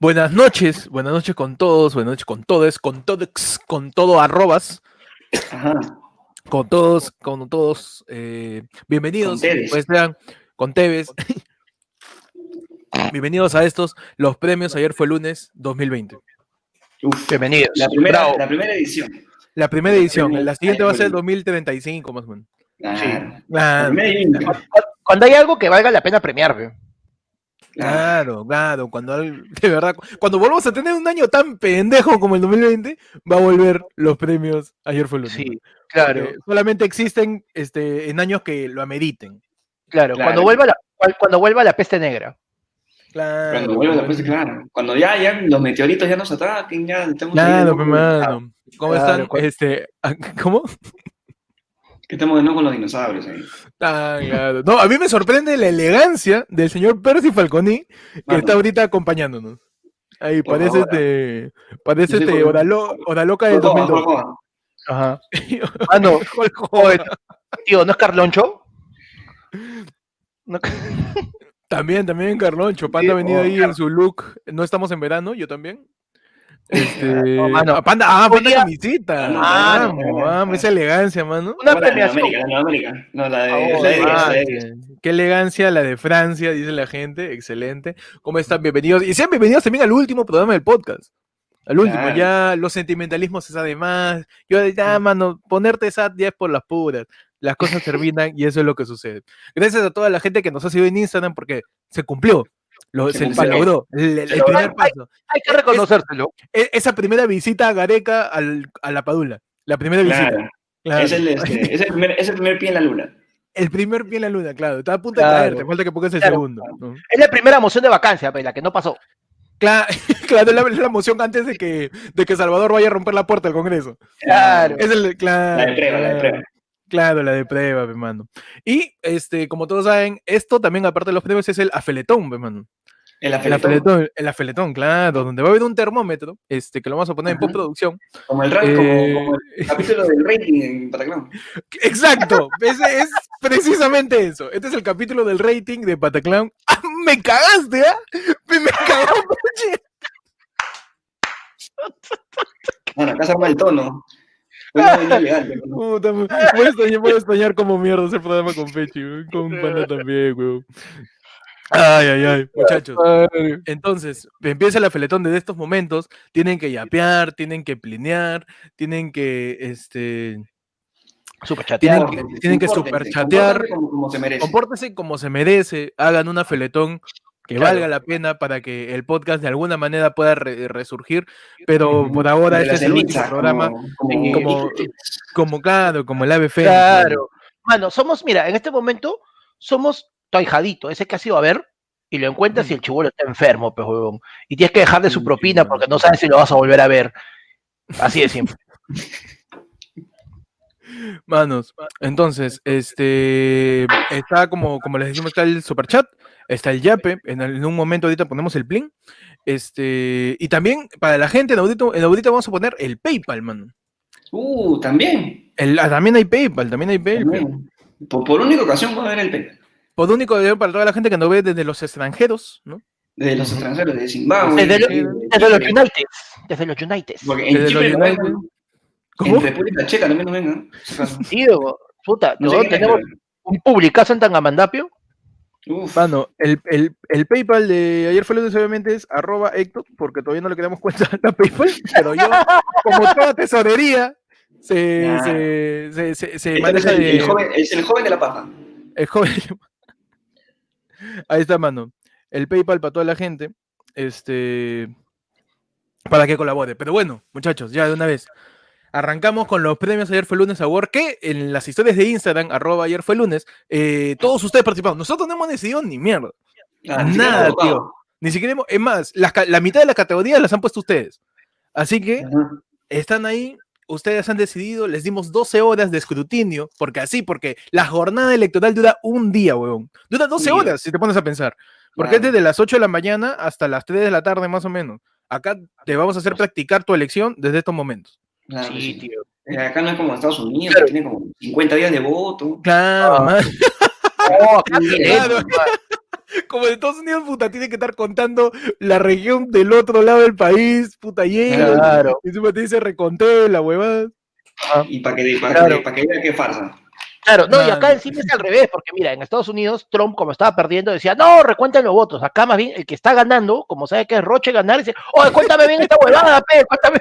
Buenas noches, buenas noches con todos, buenas noches con todos, con todos, con todo arrobas, Ajá. con todos, con todos. eh, bienvenidos, Con Tevez. pues sean con Tevez. bienvenidos a estos, los premios. Ayer fue lunes 2020. Uf. Bienvenidos. La primera, la primera edición. La primera edición, la siguiente va a ser Ayer fue 2035 más o menos. Claro. Claro, única. Cuando hay algo que valga la pena premiar, ve. Claro, Claro. Cuando de verdad, cuando volvamos a tener un año tan pendejo como el 2020, va a volver los premios. Ayer fue lunes. Sí, claro, Porque solamente existen este, en años que lo ameriten. claro. Claro. Cuando vuelva la, cuando vuelva la peste negra. Claro. Cuando vuelva la peste, claro. Cuando ya, ya los meteoritos ya nos ataquen, ya estamos Claro, nuevo mi mano. ¿Cómo Claro, están? Este, ¿Cómo? Que estamos de nuevo con los dinosaurios ahí. Ah, claro. No, a mí me sorprende la elegancia del señor Percy Falconi, que Mano. está ahorita acompañándonos. Ahí, Por parece este, parece este Jorge. hora, lo- hora loca del Por favor, 2002. por favor. Ajá. Ah, no. Oye, tío, ¿no es Carloncho? No- También, también Carloncho. Panda Sí, ha venido oh, ahí en su look. No estamos en verano, yo también. Este, No, mano. ah, Panda, ah, Panda camisita. ah, no, Vamos, no, no, no. esa elegancia, mano. Una No, la de premiación. América, la de América. No, la de, Oh, la de, Ah, la de- qué, qué elegancia la de Francia, dice la gente. Excelente. ¿Cómo están? Bienvenidos. Y sean bienvenidos también al último programa del podcast. Al último, Claro. ya los sentimentalismos se sabe más. Yo, ya, mano, ponerte sad ya es por las puras. Las cosas terminan y eso es lo que sucede. Gracias a toda la gente que nos ha seguido en Instagram porque se cumplió. Lo, Se se, logró. El, el Se primer logró. paso. Hay que reconocérselo. Esa primera visita a Gareca al- a la Padula. La primera visita. Claro. Es, el, este, es, el primer, es el primer pie en la luna. El primer pie en la luna, claro. Está a punto de Claro. caerte. Falta que pongas el Claro. segundo. ¿no? Es la primera moción de vacancia, pe, la que no pasó. Claro, claro, es la, la moción antes de que, de que Salvador vaya a romper la puerta del Congreso. Claro. Es el, claro, La de prueba, la de prueba. Claro, la de prueba, mi mano. Y, este, como todos saben, esto también, aparte de los premios, es el afeletón, mi mano. El El afeletón. el afeletón, claro, donde va a haber un termómetro, este, que lo vamos a poner en postproducción. Como el, rank, Eh, como, como el capítulo del rating en Pataclán. Exacto, ese es precisamente eso. Este es el capítulo del rating de Pataclown. ¡Ah, ¡Me cagaste, ah! ¡Me, me cagó! Bueno, acá se arma el tono. Puta, me- voy, a extrañar, voy a extrañar como mierda ese programa con Pechi, con Panda también, weón. Ay, ay, ay, muchachos. Entonces, empieza el afeletón desde estos momentos. Tienen que yapear, tienen que plinear, tienen que, este, Super tienen que, tienen que superchatear. compórtense Como, como se merece. Compórtense como se merece, hagan un afeletón que Claro. valga la pena para que el podcast de alguna manera pueda re- resurgir, pero por ahora este es el último programa, como, como, como- claro, como el ave Claro. Mano, somos, mira, en este momento somos tu ahijadito, ese que has ido a ver y lo encuentras y el chivolo está enfermo, pues, huevón. Y tienes que dejar de su Sí, propina porque no sabes si lo vas a volver a ver. Así de simple. Manos, entonces, este está como, como les decimos, está el superchat, está el yape, en, el- en un momento ahorita ponemos el plin, este, y también para la gente en audito, en audito vamos a poner el PayPal, mano. Uh, también. El, ah, también hay PayPal, también hay PayPal. también. Por, por única ocasión voy a ver el PEP. Por único para toda la gente que nos ve desde los extranjeros, ¿no? De los extranjeros, de Zimbabue. Desde, lo- de- desde los United. Desde los United. Porque en Desde los United. ¿Cómo? En República Checa también nos vengan. Sí, huevón. puta, No sé ¿no? quién es, tenemos un publicazo en Tangamandapio. Uf. Mano, el, el, el PayPal de ayer fue lunes, obviamente, es arroba Héctor, porque todavía no le quedamos cuenta a PayPal, pero yo, como toda tesorería, se, se, se, se, se Este maneja es el, de- el joven, es el joven de la paja. el joven. Ahí está, mano. El PayPal para toda la gente, este, para que colabore. Pero bueno, muchachos, ya de una vez. Arrancamos con los premios Ayer fue lunes Award, que en las historias de Instagram, arroba ayer fue lunes, eh, todos ustedes participaron. Nosotros no hemos decidido ni mierda. Ah, Nada, tío. Ni siquiera hemos, es más, la mitad de las categorías las han puesto ustedes. Así que Ajá. están ahí, ustedes han decidido, les dimos 12 horas de escrutinio, porque así, porque la jornada electoral dura un día, huevón. Dura 12 Un día. horas, si te pones a pensar. Porque es desde las 8 de la mañana hasta las 3 de la tarde, más o menos. Acá te vamos a hacer practicar tu elección desde estos momentos. Claro Sí, sí. tío. Eh, Acá no es como Estados Unidos, Claro. que tiene como 50 días de voto. Claro, Ah. acá Claro. Como de Estados Unidos, puta, tiene que estar contando la región del otro lado del país, puta, lleno. Claro. Y encima te dice reconté la huevada. Y para que, para Claro. que, para que vean qué farsa. Claro, no, y acá encima es al revés, porque mira, en Estados Unidos, Trump, como estaba perdiendo, decía, no, recuenten los votos. Acá más bien, el que está ganando, como sabe que es Roche ganar, dice, oye, cuéntame bien esta huevada, pe, cuéntame.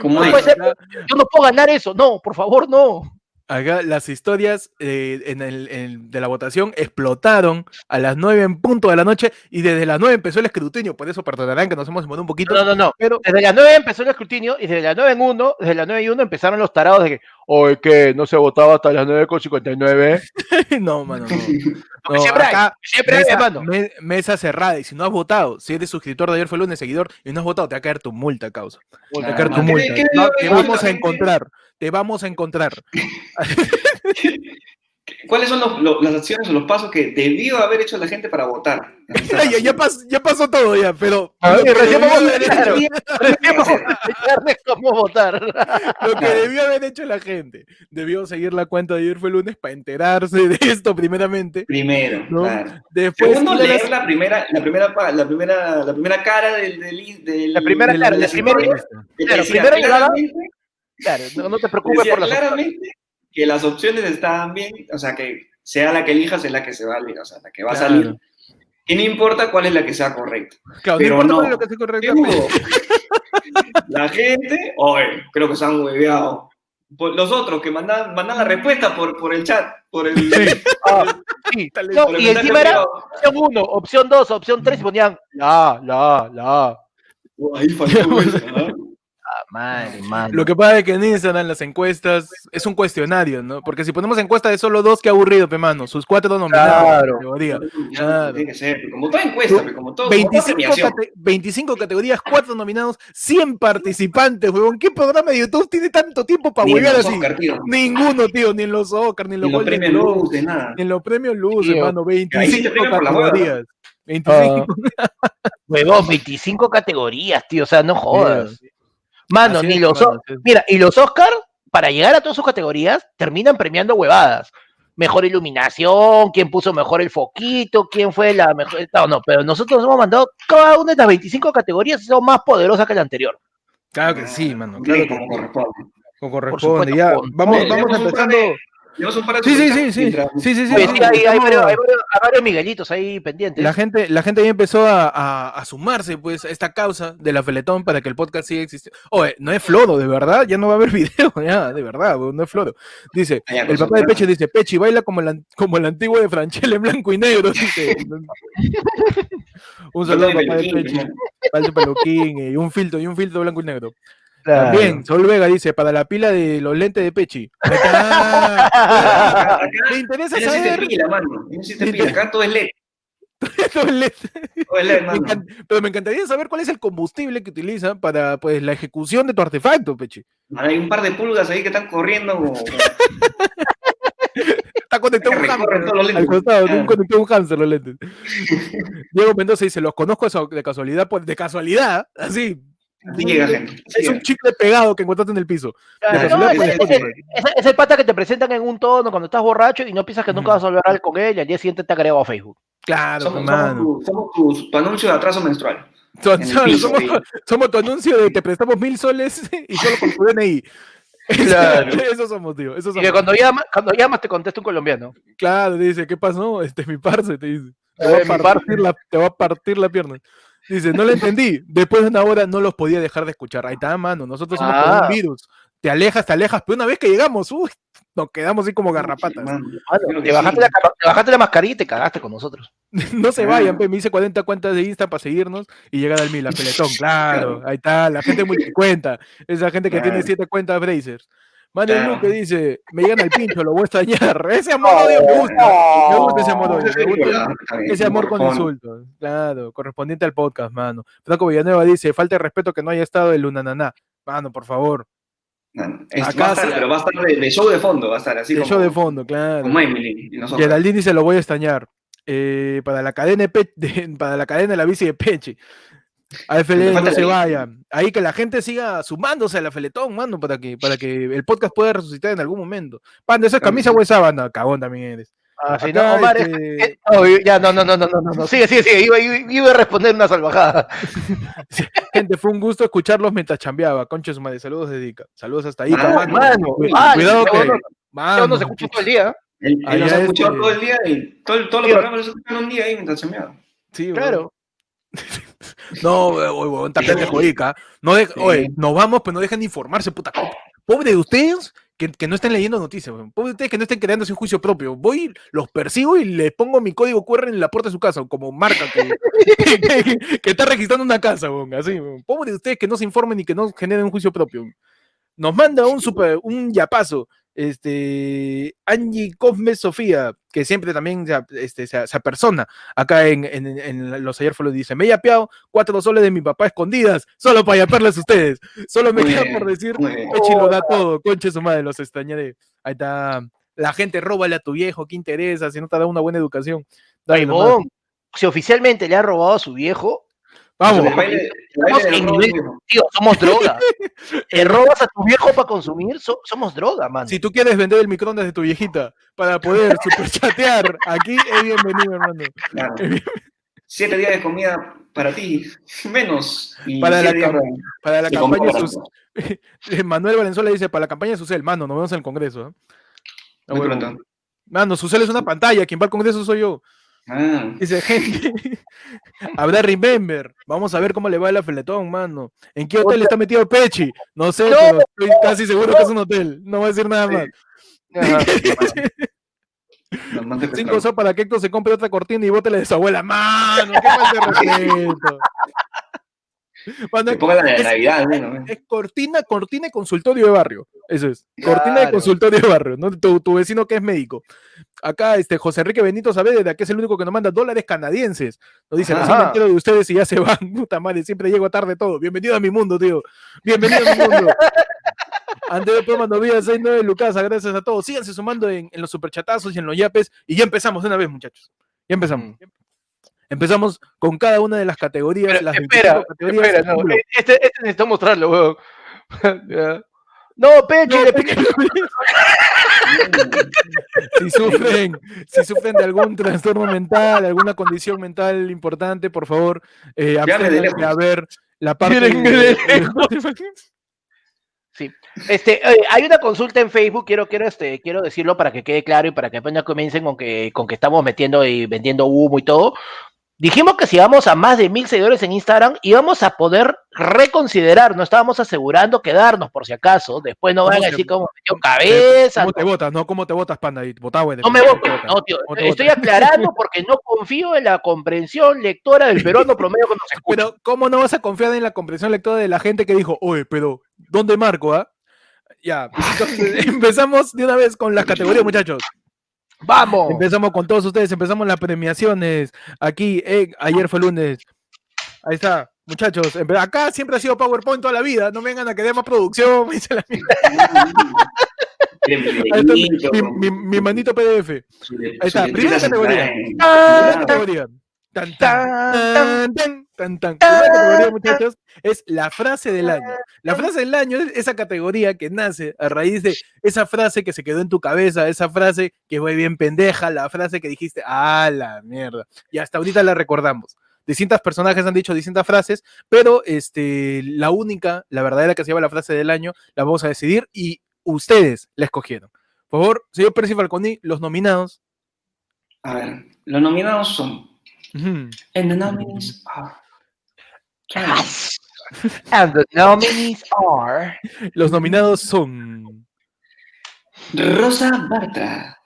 Como No yo no puedo ganar eso, no, por favor, no. Acá las historias eh, en el, en- de la votación explotaron a las 9 en punto de la noche y desde las 9 empezó el escrutinio, por eso perdonarán que nos hemos demorado un poquito. No, no, no. Pero Desde las 9 empezó el escrutinio y desde las 9 en 1, desde las 9 y 1 empezaron los tarados de que, oye, que no se votaba hasta las 9 con 59. no, mano, no. Porque No, siempre hay, acá, siempre hay, mesa, hermano. me- mesa cerrada. Y si no has votado, si eres suscriptor de ayer fue lunes, seguidor, y no has votado, te va a caer tu multa, causa. Te va a caer tu ¿Qué- multa. qué No, vamos a encontrar. Te vamos a encontrar. ¿Cuáles son los- las acciones o los pasos que debió haber hecho la gente para votar? ya, ya pas- ya pasó todo ya, pero A ver, recién vamos a explicarles cómo votar. Lo que debió haber hecho la gente, debió seguir la cuenta de ayer fue lunes para enterarse de esto primeramente. Primero, ¿no? claro. Después Segundo, a las- leer la primera, la primera, la primera, la primera cara del, del, del- La primera cara, la primera- claro, Claro, no, no te preocupes decía por las claramente que las opciones estaban bien, o sea, que sea la que elijas es la que se va a elegir, o sea, la que va a Claro. salir. Y no importa cuál es la que sea correcta. Claro, pero no importa no. lo que sea correcto. ¿Qué hubo? La gente, oye, creo que se han hueveado. Por- Los otros que mandan, mandan la respuesta por, por el chat, por el, Ah, sí. No, por el y encima era opción 1, opción 2, opción 3 y ponían la, la, la. Oh, ahí faltó eso, ¿no? Ah, madre, madre. Lo que pasa es que en Instagram las encuestas es un cuestionario, ¿no? Porque si ponemos encuesta de solo dos, qué aburrido, pe mano. Sus cuatro nominados. Claro. Claro. Tiene que ser, como toda encuesta, como todo. como toda 25, premiación. cate- 25 categorías, cuatro nominados, 100 participantes, huevón. ¿Qué programa de YouTube tiene tanto tiempo para huevear así? Oscar, tío. Ninguno, tío, ni en los Oscar, ni en Ni los premios luces, nada. ni en los premios Luz, Tío. hermano. Ahí sí te 25 premian por la hueva, ¿no? categorías. 25. Huevón, 25 categorías, tío, o sea, no jodas. Mano, ni es, los. mano. Mira, y los Oscar, para llegar a todas sus categorías, terminan premiando huevadas. Mejor iluminación, quién puso mejor el foquito, quién fue la mejor. No, no, pero nosotros hemos mandado cada una de las 25 categorías y son más poderosas que la anterior. Claro que sí, mano. Sí, Claro que como sí. corresponde. Como corresponde. supuesto, Ya, con vamos, vamos empezando. De- Tenemos un par de Sí, sí, sí, sí. Sí, sí, sí. Pues hay, varios, hay varios- hay varios Miguelitos ahí pendientes. La gente, la gente ya empezó a, a- a sumarse pues a esta causa de la Feletón para que el podcast siga existiendo. Oye, no es Flodo, de verdad, ya no va a haber video, ya, de verdad, no es Flodo. Dice, Ah, el papá de. Peche dice, Pechi baila como el, como el antiguo de Franchella en blanco y negro, dice. un saludo papá de el Pechi, peluquín, falta peluquín y un filtro, y un filtro blanco y negro. Claro. También, Sol Vega dice, para la pila de los lentes de Pechi. Acá- acá Me interesa no existe saber. pila, mano. No existe pila. Acá todo es LED. los lentes. Todo es LED, Me mano. pero me encantaría saber cuál es el combustible que utiliza para pues la ejecución de tu artefacto, Pechi. Hay un par de pulgas ahí que están corriendo. como- Está conectado un al costado, Claro. un conectado a un hámster los lentes. Diego Mendoza dice, los conozco de casualidad, pues, de casualidad, así. Así llega gente. así Es un chicle pegado que encontraste en el piso. Claro, no, es el pata que te presentan en un tono cuando estás borracho y no piensas que nunca vas a hablar con él y al día siguiente te agregado a Facebook. Claro, Somos, hermano. somos, tu, somos tu, tu anuncio de atraso menstrual. Piso, somos, tu anuncio de te prestamos mil soles y solo con tu DNI. Claro. Eso somos, tío. Eso Y somos. que cuando llamas, cuando llamas te contesta un colombiano. Claro, dice, ¿qué pasó? Este es mi parce, te dice. Te Eh, va, a partir la, te va a partir la pierna. Dice, no lo entendí. Después de una hora no los podía dejar de escuchar. Ahí está, mano. Nosotros somos como Ah. un virus. Te alejas, te alejas. Pero una vez que llegamos, uy, nos quedamos así como garrapatas. Mano, te, bajaste sí. la, te bajaste la mascarilla y te cagaste con nosotros. No se Ah. vayan, pe. Me hice 40 cuentas de Insta para seguirnos y llegar al mil, a Peletón. Claro, ahí está. La gente multicuenta. Esa gente que tiene Claro. siete cuentas Brazers. Manuel. Luque dice, me llegan al pincho, lo voy a extrañar. Ese amor odio me gusta. Me gusta ese amor odio. Me gusta Ese amor con insultos, claro, correspondiente al podcast, mano. Franco Villanueva dice, falta de respeto que no haya estado el Lunananá. Mano, por favor, Acá Acá va a estar, pero va a estar de, de show de fondo, va a estar así como, show de fondo, claro. como Emily. Geraldine dice, lo voy a extrañar. Eh, para la cadena de de- para la cadena de la bici de Peche. A FLN falta no se bici. vaya. Ahí que la gente siga sumándose a la Feletón, mano, para que, para que el podcast pueda resucitar en algún momento. Panda, ¿esa es camisa o es sábana? Cagón también eres. Ah, Acá, no, Omar, es- este, eh, no, ya, no, no, no, no, no, no, no, sigue, sigue, sigue, iba, iba- iba a responder una salvajada. Gente, fue un gusto escucharlos mientras chambeaba. Concha su madre, saludos de Dica. Saludos hasta ahí, Ah, mano. mano, Cu- Cuidado que. mano, no se escucha todo el día. Él, él Allá nos ha escuchado este- todo el día y todo, todos los Sí. programas los escuchan un día ahí mientras chameaba. Sí. Claro. No, weón, weón, está pendejo, Ica. No de- Sí. Oye, nos vamos, pero no dejan de informarse, puta. Pobre de ustedes que, que no estén leyendo noticias, weón. Pobre de ustedes que no estén creando un juicio propio. Voy, los persigo y les pongo mi código QR en la puerta de su casa, como marca que, que- que está registrando una casa, weón. Así, weón. Pobre de ustedes que no se informen y que no generen un juicio propio. Nos manda un super, un yapazo. Este, Angie Cosme Sofía, que siempre también se, este, se, se apersona acá en, en, en los ayer fue dice, me he yapeado cuatro soles de mi papá escondidas, solo para yapearles a ustedes. Solo me queda por decir. Pechi lo da todo, conche su madre, los extrañaré. Ahí está, la gente róbale a tu viejo, ¿qué interesa? Si no te da una buena educación. Dale si oficialmente le ha robado a su viejo, Vamos, El baile- el Estamos baile del en robo, nivel- viejo. tío, somos droga. ¿Le robas a tu viejo para consumir? So- somos droga, man. si tú quieres vender el microondas de tu viejita para poder superchatear, aquí es bienvenido, hermano. Claro. Siete días de comida para ti, menos. Y Para la días Para la campaña sus... Eh, Manuel Valenzuela dice, para la campaña de Susel, mano, nos vemos en el Congreso. ¿eh? Ah, Muy huevo. pronto. Mano, Susel es una pantalla, quien va al Congreso soy yo. Ah, Dice, gente, habrá Remember. Vamos a ver cómo le va el afeletón, mano. ¿En qué hotel está metido Pechi? No sé, No. pero estoy casi seguro que es un hotel. No voy a decir nada más. No, Cinco so para que Héctor se compre otra cortina y bótele de su abuela. Mano, qué falta de respeto. Mano, la es- Navidad, ¿no? es cortina, cortina y consultorio de barrio. Eso es. Cortina y Claro. consultorio de barrio, ¿no? Tu, tu vecino que es médico. Acá, este, José Enrique Benito Saavedra, que es el único que nos manda dólares canadienses. Nos dice, así me entero de ustedes y ya se van. Puta madre, siempre llego tarde todo. Bienvenido a mi mundo, tío. Bienvenido a mi mundo. Andrés Poma Novilla 69 Lucas, gracias a todos. Síganse sumando en, en los superchatazos y en los yapes. Y ya empezamos de una vez, muchachos. Ya empezamos. Empezamos con cada una de las categorías. Pero, las espera, 25 categorías. espera, no, eh, este, este necesito mostrarlo, weón. No, Pechi, No, piqué- si sufren, si sufren de algún trastorno mental, alguna condición mental importante, por favor, eh, de a ver la parte de Este, eh, hay una consulta en Facebook, quiero, quiero, este, quiero decirlo para que quede claro y para que apenas comiencen con que, con que estamos metiendo y vendiendo humo y todo. Dijimos que si vamos a más de mil seguidores en Instagram, íbamos a poder reconsiderar, no estábamos asegurando quedarnos por si acaso. Después no ¿Cómo van a decir cómo metió cabeza. ¿Cómo te votas? No, ¿cómo te votas, panda? Votá, güey. No me ¿Cómo voto, no, tío. ¿Cómo te Estoy aclarando porque no confío en la comprensión lectora del peruano promedio que nos escucha. Pero, ¿cómo no vas a confiar en la comprensión lectora de la gente que dijo, oye, pero, ¿dónde marco, ah? Ya, entonces, empezamos de una vez con las categorías, muchachos. ¡Vamos! Empezamos con todos ustedes, empezamos las premiaciones. Aquí, eh, ayer fue lunes. Ahí está, muchachos. Acá siempre ha sido PowerPoint toda la vida. No vengan a querer más producción. me dice la mierda. Ahí está mi, mi- mi- mi manito PDF. Ahí está, primera categoría. Primera categoría. Tan, tan, tan, tan, tan, tan. Categoría, muchachos, es la frase del año. La frase del año es esa categoría que nace a raíz de esa frase que se quedó en tu cabeza, esa frase que fue bien pendeja, la frase que dijiste, ah, la mierda. Y hasta ahorita la recordamos. Distintos personajes han dicho distintas frases, pero este, la única, la verdadera que se llama la frase del año, la vamos a decidir y ustedes la escogieron. Por favor, señor Percy Falconi, los nominados. A ver, los nominados son. Ujú. And the nominees are. And the nominees are. Los nominados son Rosa Bartra.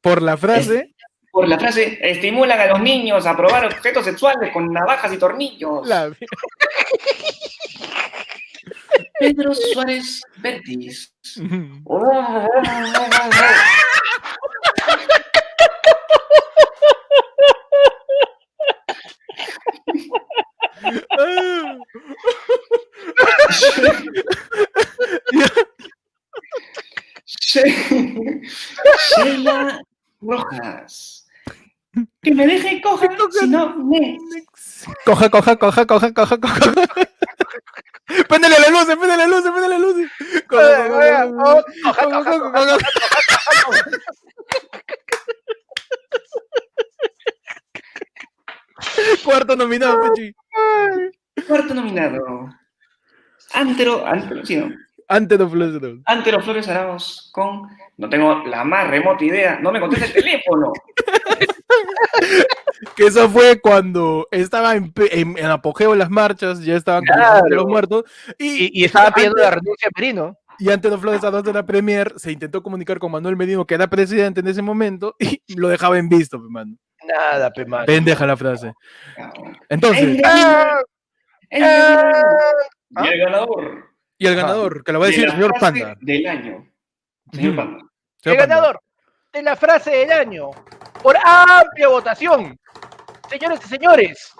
por la frase, Por la frase, estimulan a los niños a probar objetos sexuales con navajas y tornillos. la- Pedro Suárez Vértiz. Sheila Rojas. Que me deje coja, si no me. Coja, coja, coja, coja, coja, coja. Péndele la luz, péndele la luz, péndele la luz. Cuarto nominado, Pechi. Cuarto nominado. Antero, Antero, sí, de Flores Oro. Antero Flores Arauz con. No tengo la más remota idea. No me contesta el teléfono. Que eso fue cuando estaba en, en- en apogeo de las marchas, ya estaban con Claro. los muertos. Y, Y, y estaba pidiendo la renuncia de Merino. Y antes de Flores Arauz de la Premier, se intentó comunicar con Manuel Medino, que era presidente en ese momento, y lo dejaba en visto, pe, mano. Nada, pe, mano. Pendeja la frase. El Entonces, Ah, Y el ganador. y el ganador, que lo va a de decir el la señor Panda. Del año. Señor. Panda. El Señor Panda. ganador de la frase del año, por amplia votación. Señores y señores,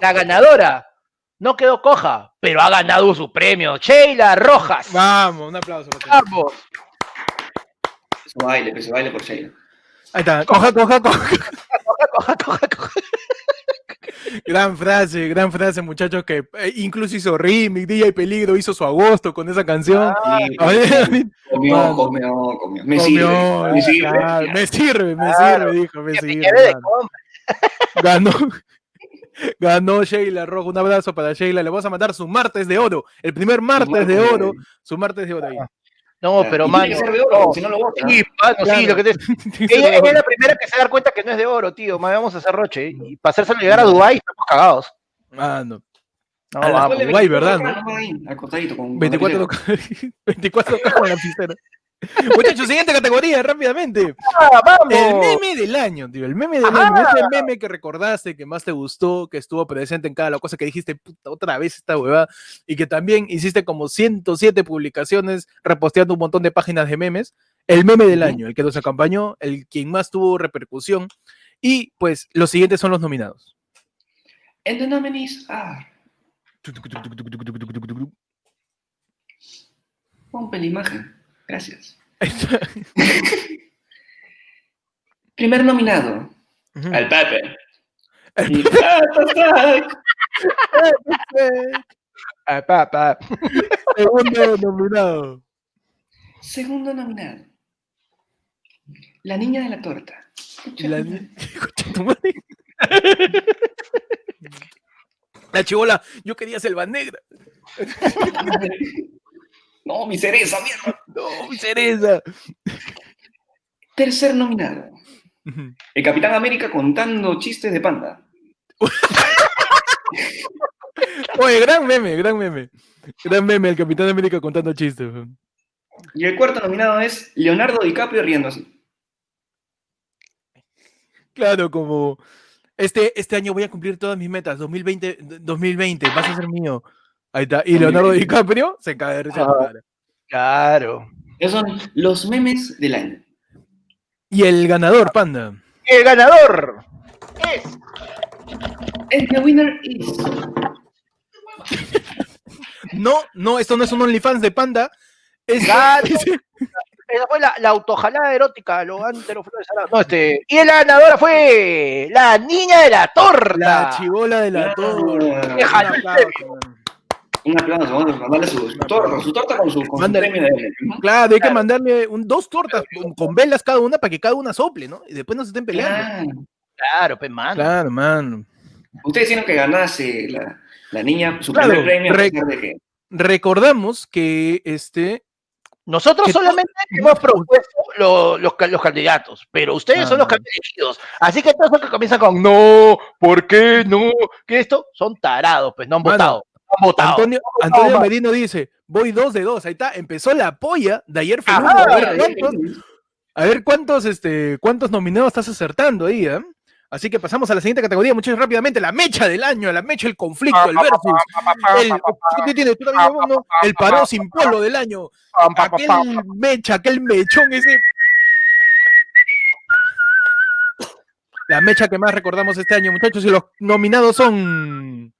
la ganadora no quedó coja, pero ha ganado su premio. Sheila Rojas. Vamos, un aplauso. para. Vamos. Su baile, que se baile por Sheila. Ahí está, coja, coja, coja. Coja, coja, coja, coja. Gran frase, gran frase, muchachos, que eh, incluso hizo remix, DJ Peligro hizo su agosto con esa canción. Sí, A ver, a ver, comió, comió, comió. Me comió, sirve. Me sirve. claro, me sirve, me Claro. sirve, dijo, me sirve. Ganó, ganó Sheila Rojo, un abrazo para Sheila, le vamos a mandar su martes de oro, el primer martes de oro, su martes de oro ahí. No, pero Y mano. Tiene que ser de oro, no. si no lo bota. Sí, mano, sí, Claro. lo que te... Ella, ella es la primera que se da cuenta que no es de oro, tío. Más vamos a hacer roche. Y para hacérselo llegar a Dubái, estamos cagados. Ah, no. No, A vamos. 24 ¿verdad, nomás ahí, acostadito con- con 24 lapicero. 24 con la lapicera. Muchachos, siguiente categoría, rápidamente. Ah, vamos. El meme del año, tío. El meme del Ajá. año. Ese meme que recordaste, que más te gustó, que estuvo presente en cada la cosa que dijiste, puta, otra vez esta huevada. Y que también hiciste como 107 publicaciones reposteando un montón de páginas de memes. El meme del año, el que nos acompañó, el quien más tuvo repercusión. Y pues los siguientes son los nominados. And the nominees are. Ponte la imagen. Gracias. Primer nominado. Ujú. Al Pepe. Pa, pa. Segundo nominado. Segundo nominado. La niña de la torta. La, madre. La chivola, yo quería selva negra. No, mi cereza, mierda. No, mi cereza. Tercer nominado. El Capitán América contando chistes de panda. Oye, gran meme, gran meme. Gran meme, el Capitán América contando chistes. Y el cuarto nominado es Leonardo DiCaprio riendo así. Claro, como este, este año voy a cumplir todas mis metas. 2020, 2020, vas a ser mío. Ahí está. Y Leonardo 2020. DiCaprio se cae de risa la Ah. Claro. Esos son los memes del año. Y el ganador, Panda. El ganador es And the winner is. No, no, esto no es un OnlyFans de Panda. Es, Claro. Esa fue la, la autojalada erótica, lo antero Flores. No, este. Y la ganadora fue la niña de la torta. la chivola de la Ah, torta. qué Un jalón. aplauso, mano. Un aplauso, vamos a mandarle su, su torta, su torta con su, con su premio de ¿no? Claro, hay que mandarle un, dos tortas con- con velas cada una para que cada una sople, ¿no? Y después no se estén peleando. Claro. Claro, pues, mano. Claro, mano. Ustedes hicieron que ganase la, la niña su Claro, primer premio. a re- pesar de que- Recordamos que este. Nosotros Que solamente hemos propuesto lo- los, los candidatos, pero ustedes son los elegidos. Así que todos los que comienzan con no, ¿por qué no? Que esto son tarados, pues no han Mano, votado. Antonio, Antonio. Merino dice: Voy dos de dos. Ahí está. Empezó la polla de ayer fue Ajá, uno. A ver cuántos, a ver cuántos, este, cuántos nominados estás acertando ahí, ¿eh? Así que pasamos a la siguiente categoría, muchachos, rápidamente. La mecha del año, la mecha, el conflicto, el versus. El, ¿qué tienes? Tú también, el paró sin polo del año. Aquel mecha, aquel mechón ese. La mecha que más recordamos este año, muchachos, y los nominados son.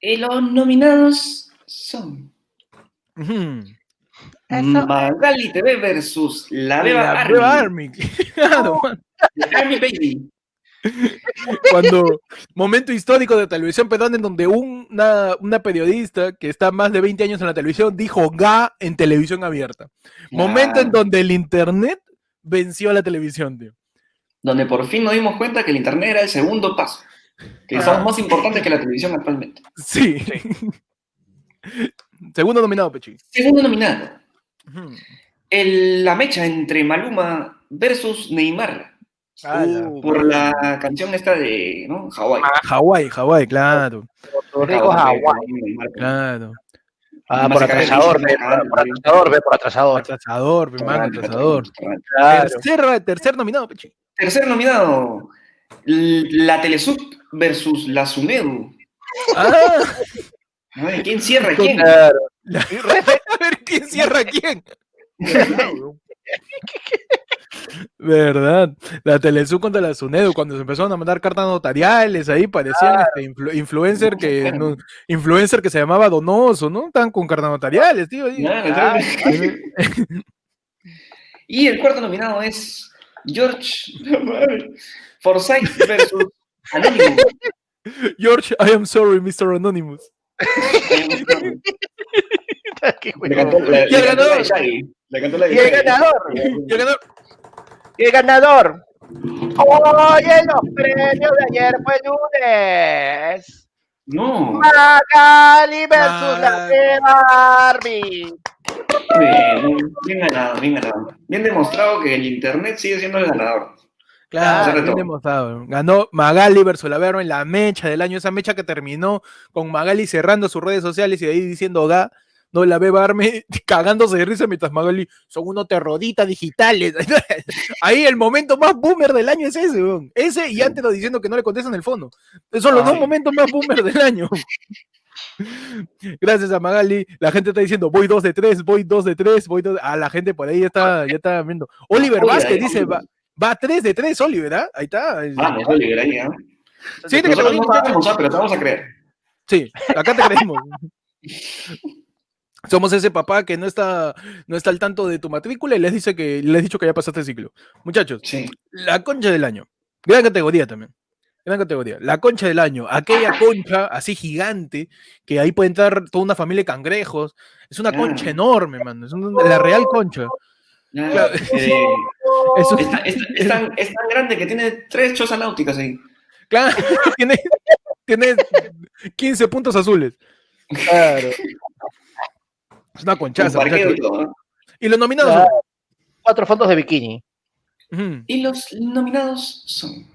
Y los nominados son. Magali TV versus La Beba La Army. Beba Army. Claro, man. Army Baby. Cuando momento histórico de televisión peruana en donde una, una periodista que está más de 20 años en la televisión dijo ga en televisión abierta. Momento en donde el internet venció a la televisión, tío. Donde por fin nos dimos cuenta que el internet era el segundo paso. Que son más importantes que la televisión actualmente. Sí. Segundo nominado, Pechi. Segundo nominado, el- la mecha entre Maluma versus Neymar, Uh, por la canción esta de ¿no? Hawái. Hawái, Hawái, claro, Puerto Rico, Hawái. claro. Ah, por atrasador, ve, por atrasador, ve, por atrasador. Atrasador, mi mano, atrasador. Tercer, tercer nominado, Pechi. Tercer nominado, la Telesub versus la Sumedu. Ah, Ay, ¿Quién cierra a quién? Claro. a ver quién cierra a quién. ¿Verdad? La Telesub contra la Sunedu, cuando se empezaron a mandar cartas notariales, ahí parecían este, influ- influencer que no- influencer que se llamaba Donoso, ¿no? Estaban con cartas notariales, tío. entonces- Y el cuarto nominado es George Forsyth versus Anonymous. George, I am sorry, Mr. Anonymous. Le cantó, Y el ganador. Y el ganador, Y el ganador, y el ganador. Oye, los premios de ayer fue lunes. No. Magali versus la de Barbie. Bien, bien ganado, bien ganado. Bien demostrado que el internet sigue siendo el ganador. Claro, bien demostrado. Ganó Magali versus la Vero en la mecha del año, esa mecha que terminó con Magali cerrando sus redes sociales y de ahí diciendo ga, no la ve Barme cagándose de risa mientras Magali son unos terroditas digitales. Ahí el momento más boomer del año es ese, weón. ese y antes lo diciendo que no le contestan el fondo. Esos son los dos Ay. momentos más boomer del año. Gracias a Magali, la gente está diciendo voy dos de tres, voy dos de tres, voy dos. A la gente por ahí ya está, ya está viendo. Oliver Vázquez dice va, va 3 de 3, Oliver, ¿ah? Ahí está. Vamos, Oliver, ahí, ¿ah? Siguiente Nosotros no sabemos, ¿ah? pero te vamos a creer. Sí, acá te creemos. Somos ese papá que no está, no está al tanto de tu matrícula y les dice que les dicho que ya pasaste el ciclo. Muchachos, Sí. la concha del año. Gran categoría también. Gran categoría. La concha del año. Aquella concha así gigante que ahí puede entrar toda una familia de cangrejos. Es una concha Ah. enorme, man. Es la real concha. Claro. eh, Es un- es, tan- es- es tan, es tan grande que tiene tres chozas náuticas ahí. claro, tiene, tiene 15 puntos azules. Claro. Es una Un conchaza. parqueo y los nominados. Claro. Cuatro fondos de bikini. son-. Y los nominados son.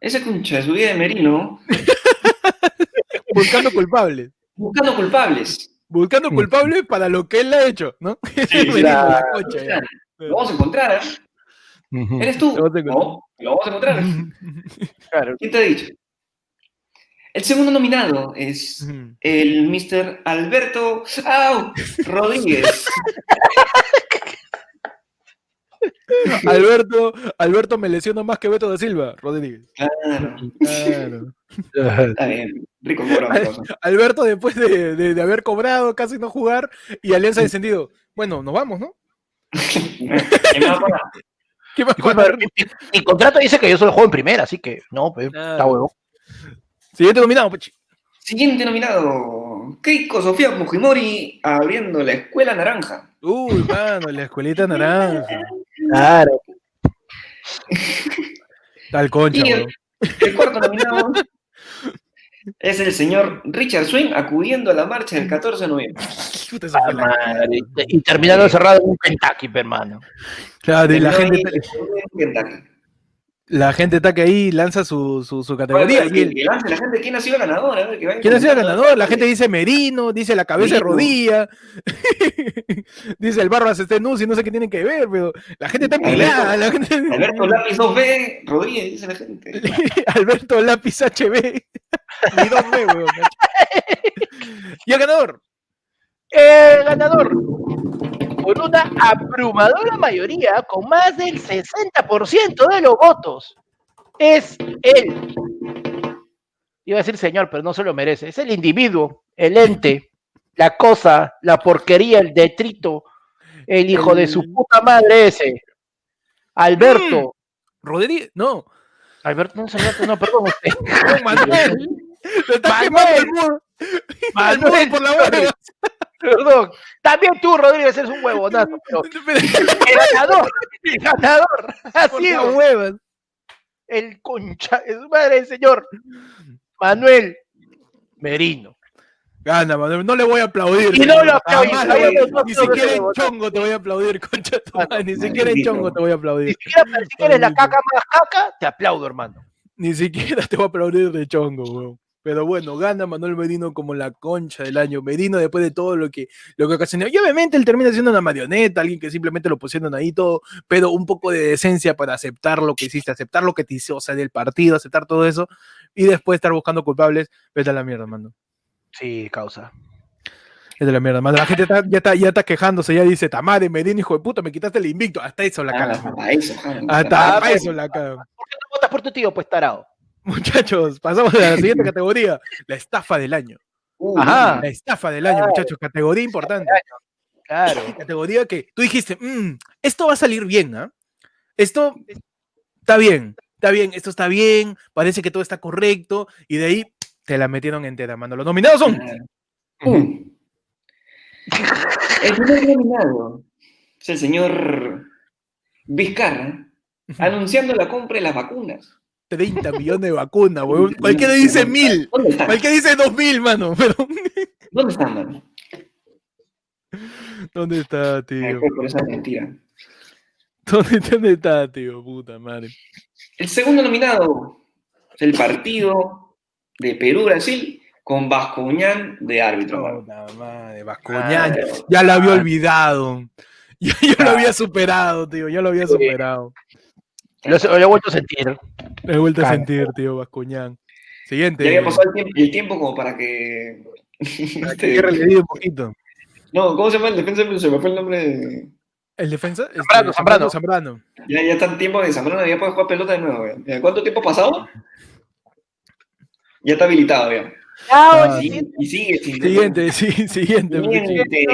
Ese concha de su vida de Merino, Buscando culpables. buscando culpables. Buscando Mm. culpables para lo que él ha hecho, ¿no? Claro. la ya. Lo vamos a encontrar, ¿eh? ¿Eres tú? Lo vamos a encontrar. No, lo vamos a encontrar. Claro. ¿Quién te ha dicho? El segundo nominado es el Mr. Alberto ¡Au! Rodríguez. Alberto, Alberto me lesionó más que Beto da Silva, Rodríguez. Claro, Claro. Está bien. Rico. Alberto, después de, de- de haber cobrado, casi no jugar, y Alianza descendido. Bueno, nos vamos, ¿no? ¿Qué más para? ¿Qué más mi, mi- mi contrato dice que yo solo juego en primera, así que no, pues, Claro. está huevo. Siguiente nominado, Pechi. Siguiente nominado. Keiko Sofía Fujimori abriendo la escuela naranja. Uy, mano, la escuelita naranja. Claro. Tal concha, Y el cuarto nominado es el señor Richard Swing acudiendo a la marcha del 14 de noviembre. Y terminando cerrado en un Kentucky, hermano. Claro, y la gente, En Kentucky. La gente está que ahí lanza su, su, su categoría. Y que lance la gente quién ha sido ganador. a ver, que vayan ¿Quién ha sido ganador? La gente dice Merino, dice la cabeza de Merino. rodilla, dice el Barbas Estenus y no sé qué tienen que ver, pero la gente está Alberto- peleada. La gente... Alberto Lápiz 2B, Rodríguez, dice la gente. Alberto Lápiz HB. Ni dos B, weón. Y el ganador. El ganador, por una abrumadora mayoría, con más del 60% de los votos, es él. Iba a decir señor, pero no se lo merece. Es el individuo, el ente, la cosa, la porquería, el detrito, el hijo de su puta madre ese. Alberto. Rodríguez. No. Alberto, no Alberto, no, perdón. usted. Manuel. Lo está Manuel. quemando el muro. El muro Manuel, por la hueva. Perdón. También tú, Rodríguez, eres un huevonazo. pero El ganador, el ganador. Ha sido huevas. el concha de su madre, el señor Manuel Merino. Gana, Manuel. No le voy a aplaudir. Y no lo aplaudí, Ni siquiera en chongo te voy a aplaudir, concha tu madre, Ni siquiera en chongo te voy a Ni aplaudir. siquiera para decir que eres la caca más caca, te aplaudo, hermano. Ni siquiera te voy a aplaudir de chongo, weón. Pero bueno, gana Manuel Merino como la concha del año. Merino después de todo lo que, lo que ocasionó. Y obviamente él termina siendo una marioneta, alguien que simplemente lo pusieron ahí todo, pero un poco de decencia para aceptar lo que hiciste, aceptar lo que te hizo, o sea, del partido, aceptar todo eso, y después estar buscando culpables, vete a la mierda, mano. Sí, causa. Es de la mierda, mano. La gente está- ya, está, ya está quejándose, ya dice, Tamare, Merino, hijo de puta, me quitaste el invicto. Hasta eso la cara. Ah, eso, Jano. Hasta Ah, para pues. eso la cara. ¿Por qué no votas por tu tío, pues tarado? Muchachos, pasamos a la siguiente categoría, la estafa del año. Uh, Ajá. La estafa del año, muchachos, categoría importante. Claro. Categoría que tú dijiste, "Mm, esto va a salir bien, ¿ah? Esto está bien, está bien, esto está bien, parece que todo está correcto, y de ahí te la metieron entera, mano. Los nominados son Uh. El primer nominado es el señor Vizcarra anunciando la compra de las vacunas. 30 millones de vacunas, weón. Cualquiera dice mil, cualquiera dice dos mil, mano. Pero, ¿Dónde están, mano? ¿dónde está, tío? fue por esa mentira. ¿Dónde, dónde está, tío? Puta madre. El segundo nominado es el partido de Perú-Brasil con Bascuñán de árbitro. Puta madre, Bascuñán. Claro. Ya lo había olvidado. Ya, yo lo había superado, tío. Ya lo había superado. Lo, lo he vuelto a sentir. Me he vuelto a sentir, tío, Bascuñán. Siguiente. Ya había pasado el tiempo, el tiempo como para que... Hay que un poquito. No, ¿cómo se llama el defensa? Se me fue el nombre de... ¿El defensa? Este, Zambrano, Zambrano. Zambrano. Ya, ya está en tiempo de Zambrano, ya puede jugar pelota de nuevo. ya. ¿Cuánto tiempo ha pasado? Ya está habilitado ya. Ah, Y sigue, y sigue sin- Siguiente, sí, siguiente. porque Siguiente,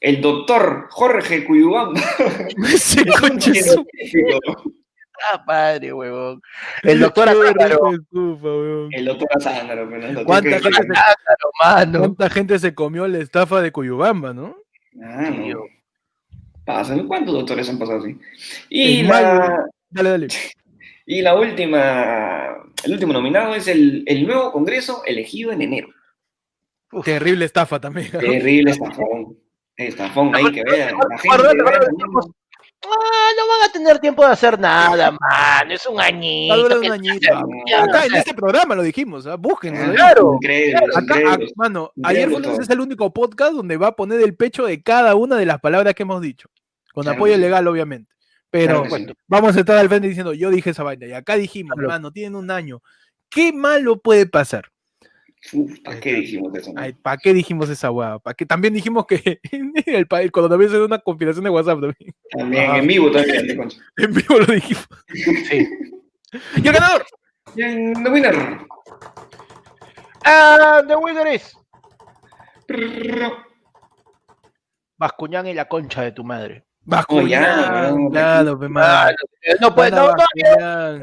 el doctor Jorge Cuyubamba. Ese concha es su- Ah, padre, huevón. El doctor Azángaro. El doctor Azángaro, ¿Cuánta gente Azángaro, mano. ¿Cuánta gente se comió la estafa de Cuyubamba, no? Ah, no. Pasan, ¿cuántos doctores han pasado así? Y la, mayo. Dale, dale. y la última, el último nominado es el, el nuevo Congreso elegido en enero. Terrible estafa también. ¿no? Terrible estafón. Estafón, ahí que. La gente. Ah, no van a tener tiempo de hacer nada, mano. Es un Va a añito. un añito. Acá en este programa lo dijimos, ¿ah? búsquenlo. ¿eh? Claro. Increíble, Acá, increíble. mano, ayer es el único podcast donde va a poner el pecho de cada una de las palabras que hemos dicho. Con Claro apoyo legal, obviamente. Pero Claro que sí. vamos a estar al frente diciendo, yo dije esa vaina. Y acá dijimos, Claro. mano, tienen un año. ¿Qué malo puede pasar? ¿Para qué dijimos eso? no? ¿Para qué dijimos esa hueá? ¿Para qué? También dijimos que el país, cuando también se dio una compilación de WhatsApp también. También Ah. en vivo también, de concha. En vivo lo dijimos. Sí. Y el ganador, Y The Winner. Ah, The winner is Bascuñán y la concha de tu madre. Bascuñán, claro, No, pues, no, no, no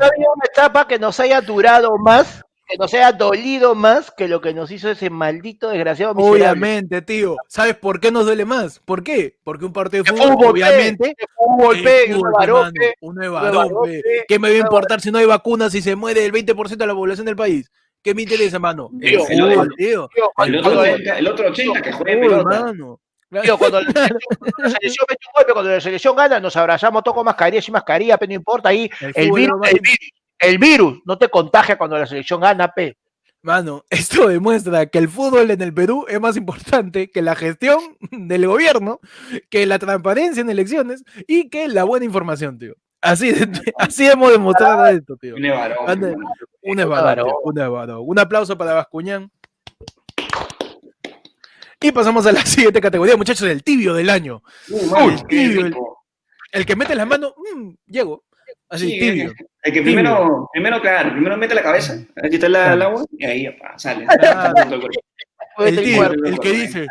había una etapa que nos haya durado más, que nos haya dolido más que lo que nos hizo ese maldito desgraciado miserable. Obviamente, tío. ¿Sabes por qué nos duele más? ¿Por qué? Porque un partido de fútbol, fútbol, obviamente. Un pe, varón, mano, pe, un un varón, varón, pe. pe. ¿Qué me va a un importar si no hay vacunas y se muere el 20% de la población del país? ¿Qué me interesa, mano? El tío. Tío, otro, cuando- 80, el otro 80 que mano. tío, cuando la selección, la selección mete un golpe, cuando la selección gana, nos abrazamos todos con mascarilla y mascarilla, pero no importa ahí. El virus, el virus, el virus no te contagia cuando la selección gana, pe. Mano, esto demuestra que el fútbol en el Perú es más importante que la gestión del gobierno, que la transparencia en elecciones y que la buena información, tío. Así, así hemos demostrado esto, tío. Un varón. Un varón. un. Un aplauso para Bascuñán. Y pasamos a la siguiente categoría, muchachos, el tibio del año. Uh, qué tibio, el-. El que mete las manos, mm, llego. Así, Sí, tibio. El que primero, primero, claro, primero mete la cabeza, la, Claro. el agua y ahí pa, sale. Claro. Pues El el tibio, cuerpo, el que dice,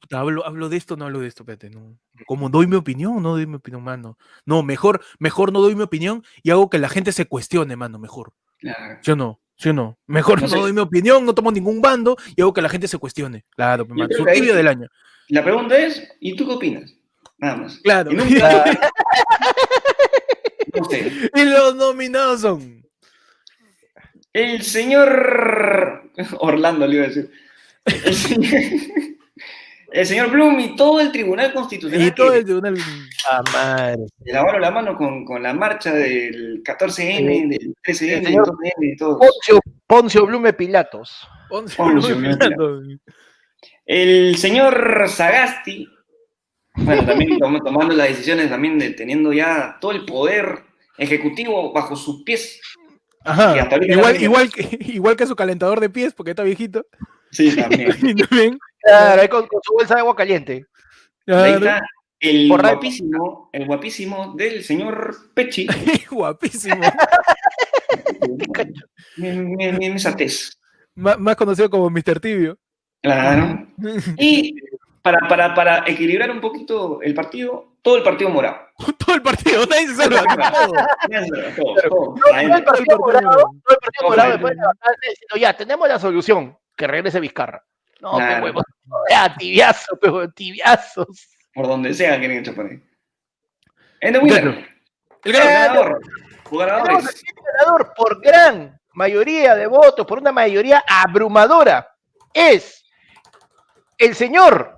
"Puta, hablo, hablo de esto, no hablo de esto, espérate, no. Como doy mi opinión, no doy mi opinión, mano. No, mejor, mejor no doy mi opinión y hago que la gente se cuestione, mano, mejor. Claro. ¿Sí o no? ¿Sí o no? Mejor No no, doy mi opinión, no tomo ningún bando y hago que la gente se cuestione. Claro, Yo mano, su tibio del año. La pregunta es, ¿y tú qué opinas? Nada más. Claro. Y nunca, Y los nominados son. El señor Orlando le iba a decir. El señor, el señor Blum y todo el Tribunal Constitucional Y todo el tribunal. Ah, madre. le lavaron la mano con, con la marcha del 14N, del 13N, El del señor 12N y todo. Poncio, Poncio Blume Pilatos. Once Once nominados. El señor Sagasti, bueno, también tom- tomando las decisiones, también de, teniendo ya todo el poder ejecutivo bajo sus pies. Y Ajá. Igual, igual, que, igual que su calentador de pies, porque está viejito. Sí, también. Claro, ahí con, con su bolsa de agua caliente. Ahí claro, está el Por ahí- guapísimo, el guapísimo del señor Pechi. Guapísimo. mi, mi, mi- mi satez. Má- Más conocido como Mr. Tibio. Claro. Y para, para, para equilibrar un poquito el partido, todo el partido morado. Todo el partido, nadie se salva. todo. El partido morado, todo el partido Todo morado el después de levantarse diciendo, ya, tenemos la solución, que regrese Vizcarra. No, Claro. qué huevo. Ya, tibiazo, pero tibiazos. Por donde sea quieren echar por ahí. En the winner. El ganador. ganador. Ganador por gran mayoría de votos, por una mayoría abrumadora. Es el señor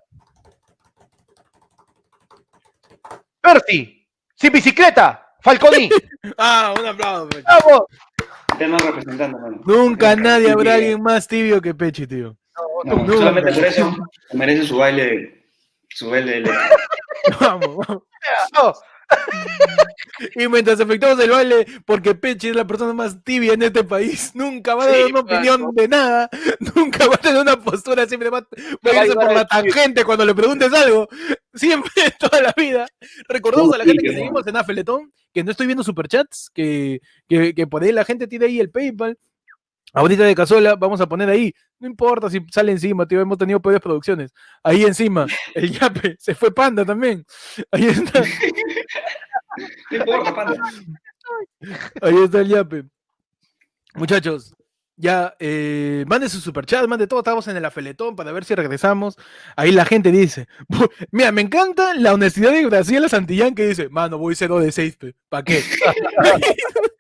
Percy, sin bicicleta, Falconi. Ah, un aplauso. Pechi. ¡Vamos! Tema representando, mano. Nunca nadie habrá alguien más tibio que Pechi, tío. No, nunca. solamente por eso merece su baile. Su baile de. Vamos, vamos. Y mientras efectuamos el baile, porque Pechi es la persona más tibia en este país, nunca va a dar Sí, una opinión de nada, nunca va a tener una postura, siempre va, a irse por la tangente cuando le preguntes algo, siempre, toda la vida. Recordamos a la gente que seguimos en Afeletón, que no estoy viendo superchats, que, que, que por ahí la gente tiene ahí el PayPal. Ahorita de cazuela, vamos a poner ahí. No importa si sale encima, tío. Hemos tenido peores producciones. Ahí encima, el yape. Se fue Panda también. Ahí está. No importa, panda. Ahí está el yape. Muchachos, ya eh, mande su superchat, mande todo, estamos en el afeletón para ver si regresamos. Ahí la gente dice, "Bu- mira, me encanta la honestidad de Graciela Santillán que dice, mano, voy 0 de 6, ¿para qué?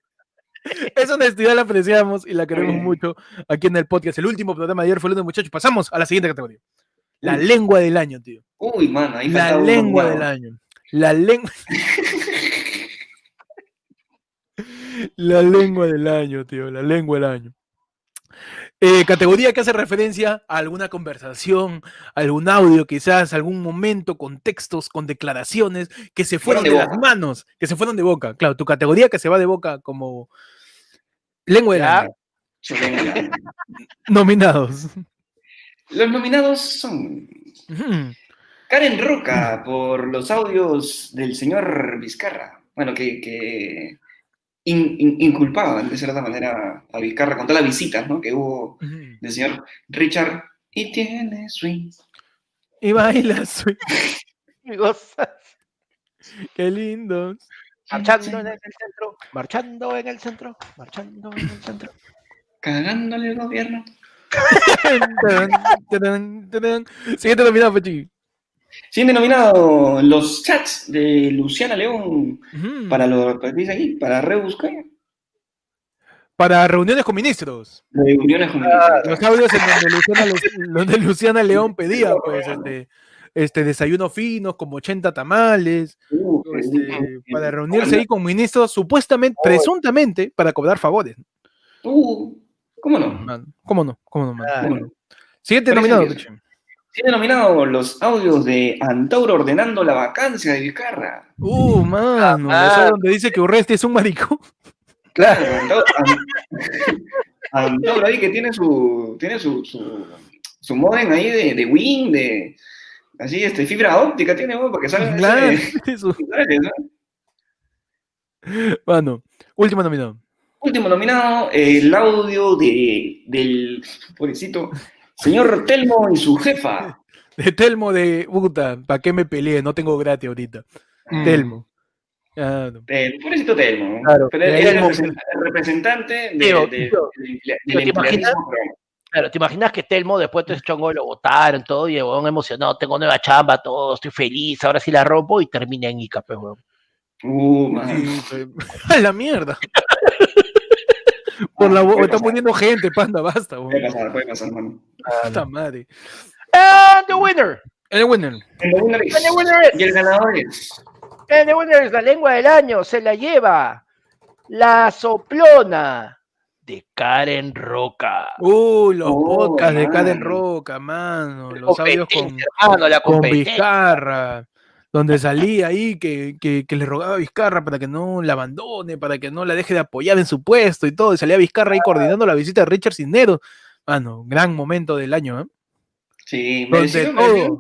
Esa honestidad la apreciamos y la queremos mucho aquí en el podcast. El último programa de ayer fue el lunes, muchachos. Pasamos a la siguiente categoría. La Uy. lengua del año, tío. Uy, mano, ahí La lengua del año. La lengua. la lengua del año, tío. La lengua del año. Eh, categoría que hace referencia a alguna conversación, algún audio, quizás algún momento, contextos, con declaraciones que se fueron de, de las manos, que se fueron de boca. Claro, tu categoría que se va de boca como lengua del año. Nominados. Los nominados son. Karen Roca por los audios del señor Vizcarra. Bueno, que, que in- in- inculpaban de cierta manera a Vizcarra con todas las visitas ¿no? que hubo Ujú. del señor Richard. Y tiene swing. Y baila, swing. Amigos, qué lindo. marchando en el centro, marchando en el centro, marchando en el centro. Cagándole el gobierno. Siguiente nominado, Pechi. Siguiente nominado, los chats de Luciana León para lo que dice aquí, para rebuscar Para reuniones con ministros. reuniones con Los audios en donde Luciana, Le- donde Luciana León pedía, pues, este, este desayuno finos, como 80 tamales, Uh, este, para reunirse ahí con ministros, supuestamente, presuntamente, para cobrar favores. Uh, ¿Cómo no? Man, ¿Cómo no? ¿Cómo no, man? Ah, ¿Cómo no? Siguiente nominado, que- Pechi. Tiene nominado los audios de Antauro ordenando la vacancia de Vizcarra. Uh, mano, Ah, eso donde dice que Urresti es un maricón. Claro, Antauro, An- Antauro ahí que tiene su, tiene su, su, su modem ahí de, de Win, de así, este, fibra óptica tiene, ¿no? para que salga Claro, ese- eso. ¿no? Mano, último nominado. Último nominado, el audio de, del pobrecito señor Telmo y su jefa. De Telmo de puta, ¿para qué me peleé? No tengo gratis ahorita. Mm. Telmo. Ah, no. Pobrecito Telmo. Claro, Pero era el representante de. Claro, ¿te imaginas que Telmo después de ese chongo lo votaron todo y huevón emocionado, tengo nueva chamba, todo, estoy feliz, ahora sí la rompo y termina en Ica, pues, huevón. Uh, man. A la mierda. Por la Ah, bo- puede está pasar. poniendo gente, panda, basta, Puede weón. pasar, puede pasar, mano. Puta madre. And the winner. El winner. El winner es- And the winner is- Y el ganador es. And the winner es la lengua del año. Se la lleva la soplona de Karen Roca. Uy, los Oh, podcasts de Karen. Roca, mano. Los audios con, hermano, la con. Vizcarra. Donde salía ahí que, que, que le rogaba a Vizcarra para que no la abandone, para que no la deje de apoyar en su puesto y todo. Y salía Vizcarra ahí coordinando la visita de Richard Cisneros. Mano, gran momento del año, ¿eh? Sí, Donde.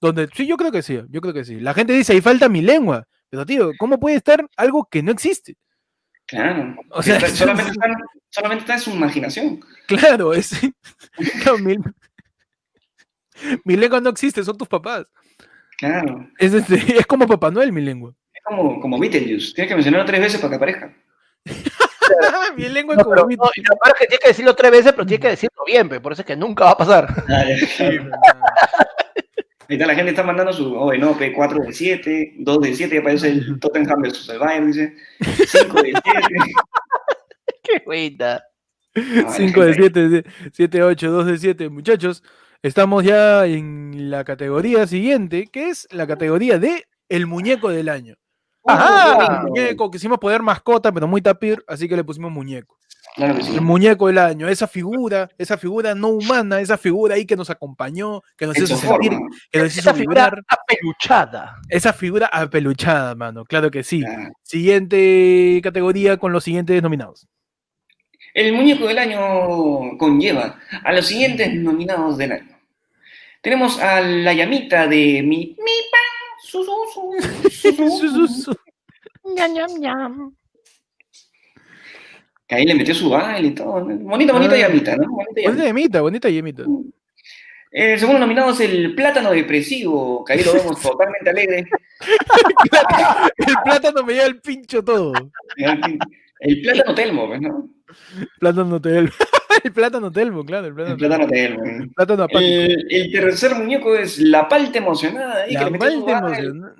Donde, sí, yo creo que sí, yo creo que sí. La gente dice, ahí falta mi lengua. Pero, tío, ¿cómo puede estar algo que no existe? Claro. O sea, Está- solamente, está, solamente está en su imaginación. Claro, es. no, mi, mi lengua no existe, son tus papás. Claro. Es, este, es como Papá Noel, mi lengua. Es como, como Beetlejuice. Tienes que mencionarlo tres veces para que aparezca. mi lengua es No, como pero, no, y lo que tienes que decirlo tres veces, pero tienes que decirlo bien, pe, por eso es que nunca va a pasar. Ahorita la gente está mandando su, oye, no, P, 4 de 7, 2 de 7, aparece el Tottenham versus el Bayern, dice, 5 de 7. Qué buena. 5 de 7, 7, 8, 2 de 7. Muchachos, estamos ya en la categoría siguiente, que es la categoría de el muñeco del año. Ajá. El muñeco, quisimos poner mascota, pero muy tapir, así que le pusimos muñeco. Claro que sí. El muñeco del año, esa figura, esa figura no humana, esa figura ahí que nos acompañó, que nos En hizo sentir, forma. que nos hizo Esa figura vibrar. apeluchada. Esa figura apeluchada, mano, claro que sí. Claro. Siguiente categoría con los siguientes nominados. El muñeco del año conlleva a los siguientes nominados del año. Tenemos a la llamita de mi, mi pan, su, su, su, su, su, su. Ñam, ñam, ñam. Que ahí le metió su baile y todo. Bonita, bonita Ah. llamita, ¿no? Bonita llamita. yemita, bonita yemita. El segundo nominado es el plátano depresivo, que ahí lo vemos totalmente alegre. El plátano me lleva el pincho todo. El, el plátano telmo, pues, ¿no? Plátano telmo. el plátano telmo, claro, el plátano, El plátano telmo. el plátano tercer muñeco es la palta emocionada. Ahí, que La le palta emocionada.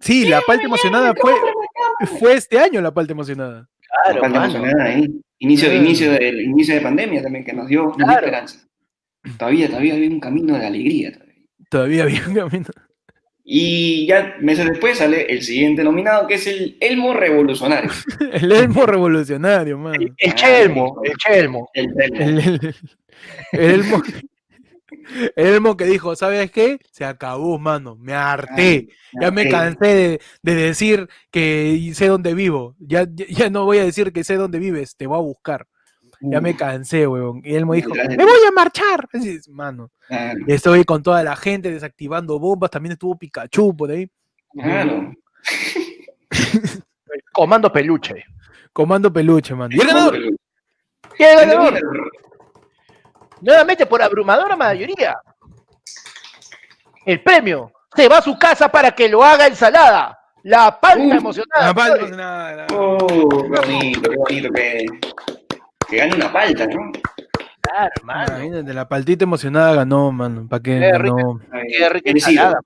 Sí, la palta emocionada fue, fue este año la palta emocionada. La Claro, palta mano. emocionada ahí. Inicio, de, Claro. inicio, del, inicio de pandemia también, que nos dio, Claro. esperanza. Todavía, todavía había un camino de alegría. todavía. Todavía había un camino. Y ya meses después sale el siguiente nominado, que es el Elmo Revolucionario. El elmo revolucionario, mano. El chelmo, el chelmo. El Telmo. El, el- el elmo, el elmo que dijo, ¿sabes qué? Se acabó, mano. Me harté. Ya me cansé de, de decir que sé dónde vivo. Ya, ya no voy a decir que sé dónde vives, te voy a buscar. Ya me cansé, weón. Y él me dijo, me voy a marchar. Así mano. Claro. Estoy con toda la gente desactivando bombas. También estuvo Pikachu por ahí. Claro. Comando peluche. Comando peluche, mano. Y el ganador. ¿Y el ganador? Nuevamente por abrumadora mayoría. El premio se va a su casa para que lo haga ensalada. La palta Uh, emocionada. La palma, señores. nada, nada. Oh, qué bonito, qué bonito que, que gane una palta, ¿no? Claro, hermano. Imagínate, la paltita emocionada ganó, mano. ¿Para qué? Qué rica. Qué rica merecido, ensalada.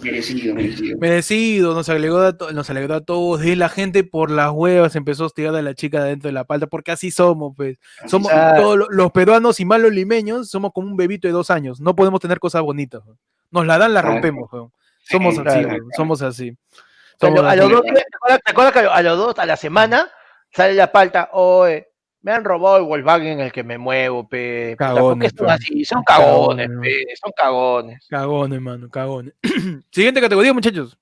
merecido, merecido. Merecido, nos alegró, a to- nos alegró a todos. Y la gente por las huevas empezó a hostigar a la chica dentro de la palta, porque así somos, pues. Somos Claro. todos lo- los peruanos y más los limeños, somos como un bebito de dos años. No podemos tener cosas bonitas. weón. Nos la dan, la rompemos. weón. Somos Sí, así, claro. weón, somos así. A, Somos lo- a así. los dos, ¿te acuerdas, te acuerdas que a los dos a la semana sale la palta? Oye, me han robado el Volkswagen en el que me muevo, pe. Puta, ¿por qué Cagones, son así? Son cagones, Cagones. pe. Son cagones. Cagones, mano, cagones. Siguiente categoría, muchachos.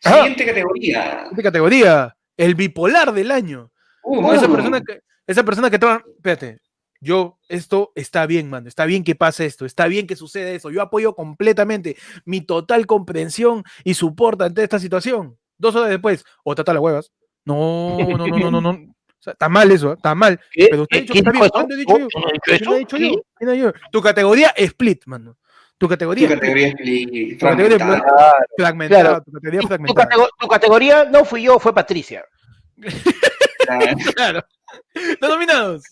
Siguiente categoría. Siguiente categoría. El bipolar del año. Uh, esa persona que, esa persona que toma, espérate, yo, esto está bien, mano, está bien que pase esto, está bien que suceda eso, yo apoyo completamente mi total comprensión y soporte ante esta situación. Dos horas después, o trata las huevas. No, no, no, no, no, no. O sea, está mal eso, está mal. ¿Qué? Pero usted ha ¿Qué- dicho que he dicho yo? ¿Yo no he dicho ¿Quién ha dicho yo? ¿Quién ha dicho yo? Tu categoría split, mano. Tu categoría Tu split, categoría es pli- Tu categoría fragmentada. fragmentada, Claro. tu categoría Tu, fragmentada. catego- tu categoría no fui yo, fue Patricia. Claro. Los nominados.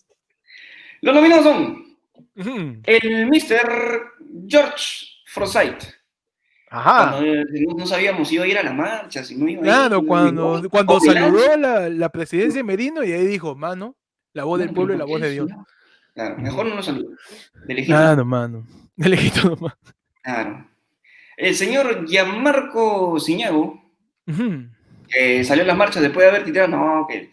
Los nominados son Ujú. el Mr. George Forsyth, Ajá. Cuando, eh, no, no sabíamos si iba a ir a la marcha, si no iba a ir. Claro, cuando, no, cuando saludó la, la presidencia de Merino y ahí dijo, mano, la voz del pueblo y la ¿por voz de Dios. Claro, mejor no nos. De lejitos. Claro, mano. De lejito nomás. Claro. El señor Gianmarco Ciñago, Ujú. que salió a las marchas después de haber tirado, no, que,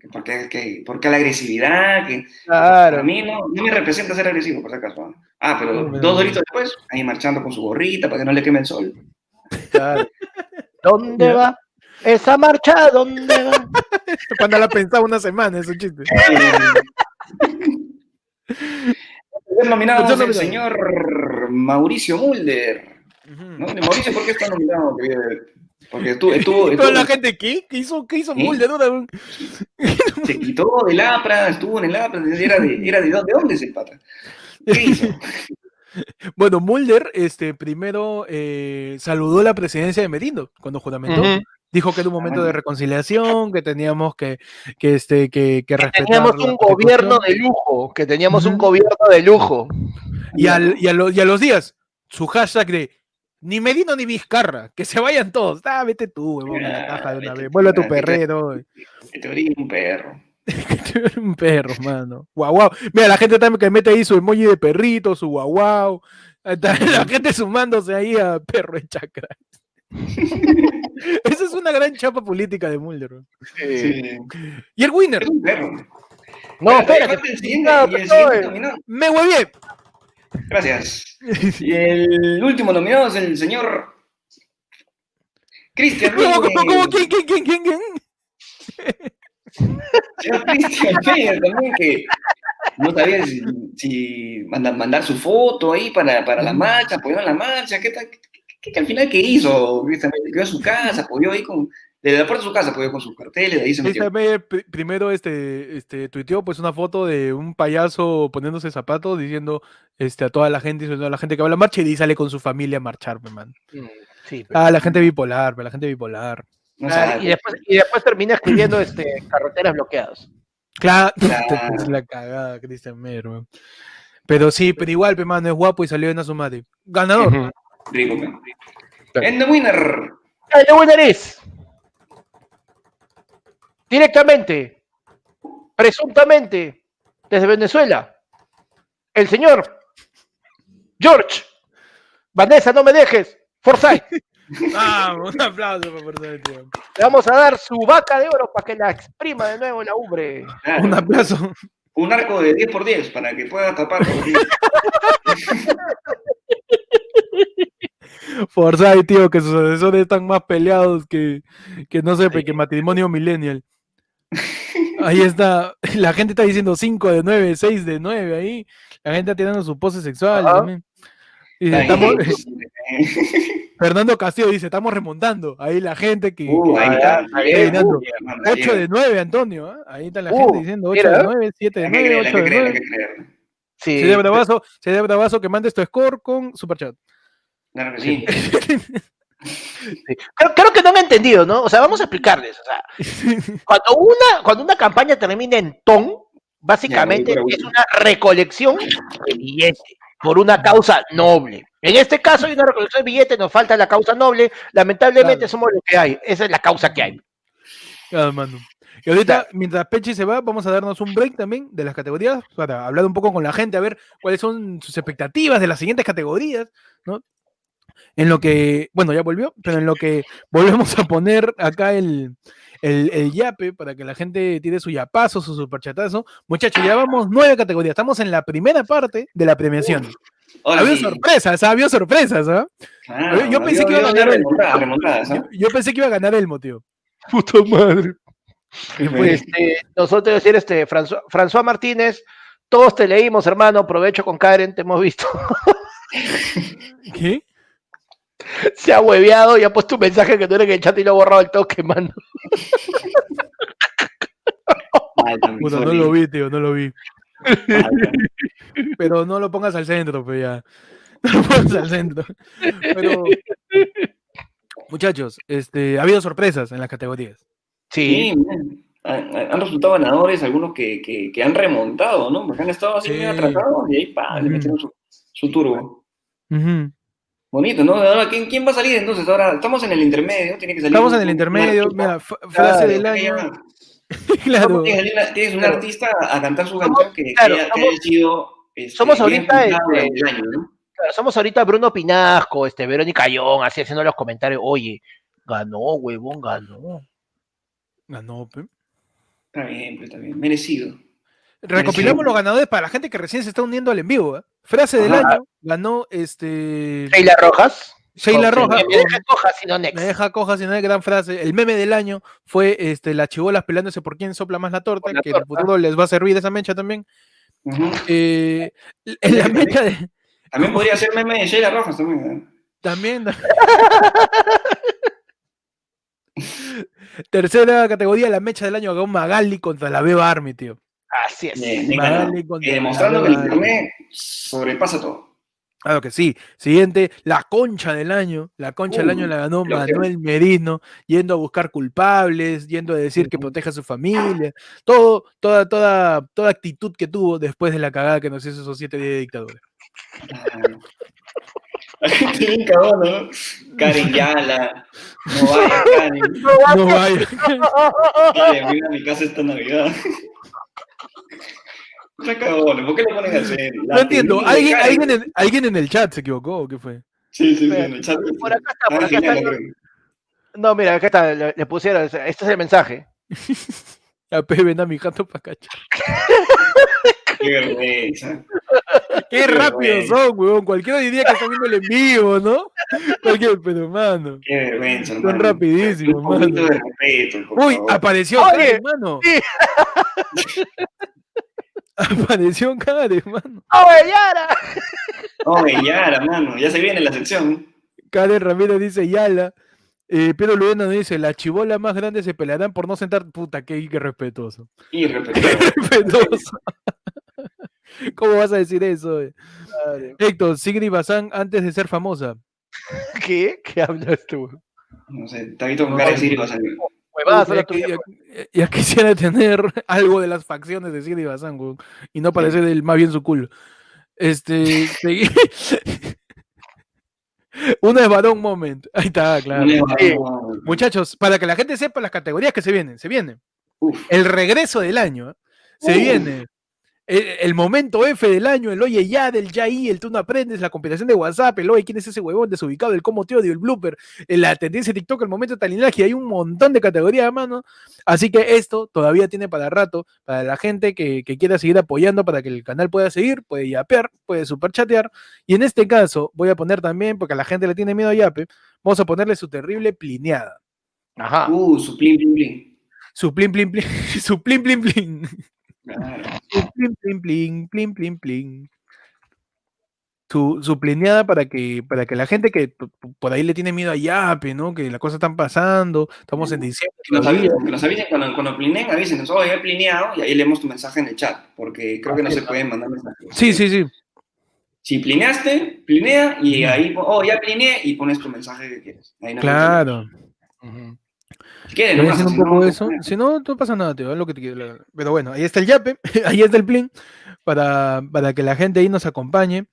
que porque, que, porque la agresividad, que Claro. mí no, no me representa ser agresivo, por si acaso. Ah, pero No, dos doritos después, ahí marchando con su gorrita para que no le queme el sol. claro. ¿Dónde va? Esa marcha, ¿dónde va? Cuando la pensaba una semana, es un chiste. El nominado el señor Mauricio Mulder. ¿no? Mauricio, ¿por qué está nominado? Porque estuvo, estuvo, Y toda la estuvo- gente, ¿qué? ¿Qué hizo, qué hizo. Mulder? se quitó del APRA, estuvo en el APRA, era de, era de, dónde, ¿de dónde es el pata? ¿Qué hizo? Bueno, Mulder, este, primero eh, saludó la presidencia de Merino cuando juramentó. Dijo que era un momento de reconciliación, que teníamos que, que, este, que, que respetar. Teníamos la un gobierno de lujo, que teníamos un gobierno de lujo. Y, al- y a lo- y a los días, su hashtag de ni Merino ni Vizcarra, que se vayan todos. Ah, vete tú, huevón, a la Ah, caja de una vez. Vuelve a tu ah, perrero. En teoría, un perro. un perro, mano. Guau, guau. Mira, la gente también que mete ahí su emoji de perrito, su guau, guau. La gente sumándose ahí a perro en chacra. Esa es una gran chapa política de Mulder. Y el winner, Es un perro. No, nominado. me huevié. Gracias. Y el último nominado es el señor Cristian ¿Cómo, cómo, cómo? ¿Quién, quién, quién, quién, Señor Cristian Peña también, que no sabía si, si manda- mandar su foto ahí para, para la marcha, apoyar la marcha, ¿qué tal? ¿Qué, qué- qué al final qué hizo? Peña? Quedó en su casa, apoyó ahí con, desde la puerta de su casa apoyó con sus carteles, de ahí se metió. Christian Meyer pri- primero este, este, tuiteó pues una foto de un payaso poniéndose zapatos diciendo este, a toda la gente, y a toda la gente que va a la marcha y sale con su familia a marchar, man. Mm, Sí, pero- Ah, la gente bipolar, pe, la gente bipolar. No Ah, y, después, y después termina escribiendo este, carreteras bloqueadas. Claro, Claro. es la cagada, Christian Meyer, man. Pero sí, pero igual, pe, mano, es guapo y salió en Azumate. Ganador. Rico, man. Claro. En The Winner, winner es directamente, presuntamente, desde Venezuela, el señor George. Vanessa, no me dejes. Forsyth. Vamos, un aplauso por favor, tío. Le vamos a dar su vaca de oro para que la exprima de nuevo la ubre. claro, Un aplauso. un arco de 10 por 10 para que pueda tapar. porque- Forsyth, tío, que sus asesores están más peleados que, que no sé, que matrimonio millennial. Ahí está, la gente está diciendo 5 de 9, 6 de 9 ahí. La gente está tirando su pose sexual también. Ahí, estamos- Fernando Castillo dice, estamos remontando. Ahí la gente que... uh, ahí está. Ah, llega, bien, uh, Nando. hermano, 8 llega. de 9, Antonio. ¿ah? Ahí está la Uh, gente diciendo 8 mira. de 9, 7 de Hay que 9, creer, hay 8 que de creer, hay 9. que creer. Sí. CD Bravazo, CD Bravazo que mandes tu score con Superchat. Claro que sí. Creo, creo que no han entendido, ¿no? O sea, vamos a explicarles. O sea, cuando una, cuando una campaña termina en ton, básicamente Ya, es una recolección de billetes por una causa noble. En este caso hay una recolección de billetes, nos falta la causa noble. Lamentablemente Claro. somos lo que hay. Esa es la causa que hay. Ah, mano. Y ahorita, mientras Pechi se va, vamos a darnos un break también de las categorías para hablar un poco con la gente, a ver cuáles son sus expectativas de las siguientes categorías, ¿no? En lo que, bueno, ya volvió, pero en lo que volvemos a poner acá el, el, el yape para que la gente tire su yapazo, su superchatazo. Muchachos, ya vamos nueve categorías. Estamos en la primera parte de la premiación. Ahora Había sí. sorpresas, había sorpresas, ¿ah? Claro, Yo pensé que iba a ganar el- remontadas, ¿ah? Yo, yo pensé que iba a ganar el motivo. Puta madre. Pues, Este, nosotros decir, este, François, François Martínez, todos te leímos, hermano. Provecho con Karen, te hemos visto. ¿Qué? Se ha hueveado y ha puesto un mensaje que no era en el chat y lo ha borrado el toque, mano. Puta, no lo vi, tío, no lo vi. Pero no lo pongas al centro, pues ya. No lo pongas al centro. Pero, muchachos, este, ha habido sorpresas en las categorías. Sí. Sí, han, han resultado ganadores algunos que, que, que han remontado, ¿no? Porque han estado así Sí. atrasados y ahí pa, le metieron su, su turbo. Bonito, ¿no? Ahora, ¿quién, ¿quién va a salir entonces? Ahora estamos en el intermedio, tiene que salir. Estamos un- en el intermedio. Mira, frase del ¿Qué año. Claro. Tienes, un Claro. artista a cantar su canción que, claro, que somos- haya sido. este, somos ahorita, este, año, ¿no? Claro, somos ahorita Bruno Pinasco, este, Verónica Ayón, así haciendo los comentarios. Oye, ganó, huevón, ganó. Ganó, pe. Está bien, pues, está bien. Merecido. Recopilamos Merecido. los ganadores para la gente que recién se está uniendo al en vivo. ¿eh? Frase del Ajá. año ganó este Sheila Rojas. Sheila Rojas. Me deja coja, sino next. Me deja coja sin una gran frase. El meme del año fue este, las chibolas peleándose por quién sopla más la torta, la que en el futuro les va a servir esa mecha también. Eh, la mecha de, También podría ser meme de Sheila Rojas también. ¿eh? también. Tercera categoría, la mecha del año Magali contra la Beba Army, tío. Así es. Eh, la demostrando que el internet sobrepasa todo. Claro que sí. Siguiente, la concha del año. La concha del año Uy, la ganó Manuel Merino, yendo a buscar culpables, yendo a decir que proteja a su familia. Todo, toda, toda, toda actitud que tuvo después de la cagada que nos hizo esos siete días de dictadura. Claro. La gente bien cagona, ¿no? Karen Yala. No vaya, Karen. No vaya. Karen, venga a mi casa esta Navidad. Cagona, ¿por qué le ponen así? La No entiendo. ¿Alguien, alguien, en, alguien en el chat se equivocó o qué fue? Sí, sí, sí, en el chat. Por acá está, por Ah, acá está. No, mira, acá está, le, le pusieron, este es el mensaje. A Pepe ven a mi jato pa' cacha. Qué vergüenza. Qué Qué rápidos vergüenza. son, weón. Cualquiera diría que están viendo el en vivo, ¿no? Cualquier, pero mano. Qué vergüenza, Son hermano. rapidísimos, Un poquito mano. de respeto, por Uy, favor. apareció Oye, Karen, mano. sí. Apareció Karen, mano. ¡Oh, Yara! Oye, ya, mano, ya se viene la sección. Karen Ramírez dice Yala. Eh, Pedro Luena nos dice, las chibolas más grandes se pelearán por no sentar. Puta, qué, qué respetuoso. Y respetuoso. respetuoso. ¿Cómo vas a decir eso? eh? Héctor, Sigrid Bazán antes de ser famosa. ¿Qué? ¿Qué hablas tú? No sé, está visto con cara de Siri va ya, quisiera tener algo de las facciones de Sigrid Bazán, weón, y no parecer el más bien su culo. Este. segui- Una es varón moment. Ahí está, claro. Sí. Muchachos, para que la gente sepa las categorías que se vienen, se viene Uf, el regreso del año, ¿eh? se Uh. viene el, el momento F del año, el oye ya, del ya y, el tú no aprendes, la compilación de WhatsApp, el oye, ¿quién es ese huevón desubicado? El cómo te odio, el blooper, eh, la tendencia de TikTok, el momento de talinaje, hay un montón de categorías, mano. Así que esto todavía tiene para rato, para la gente que, que quiera seguir apoyando para que el canal pueda seguir, puede yapear, puede superchatear. Y en este caso, voy a poner también, porque a la gente le tiene miedo a yape, vamos a ponerle su terrible plineada. Ajá. uh, su plin, plin, plin. Su plin, plin, plin, su plin, plin, plin. Plin, plin, plin, plin, plin, plin. Su, su plineada para que, para que la gente que por ahí le tiene miedo a Yape, ¿no? Que las cosas están pasando, estamos en diciembre. Que nos avisen, que nos avisen cuando, cuando plineen, avísenos, oh, ya he plineado, y ahí leemos tu mensaje en el chat, porque creo que no se pueden mandar mensajes. Sí, sí, sí. Si plineaste, plinea, y ahí, oh, ya plineé, y pones tu mensaje que quieres. Ahí no Claro. Ujú. Si nomás, haciendo un no, poco no eso. Si no, no pasa nada, tío. haz lo que te quieras. Pero bueno, ahí está el Yape, ahí está el plin, para, para que la gente ahí nos acompañe.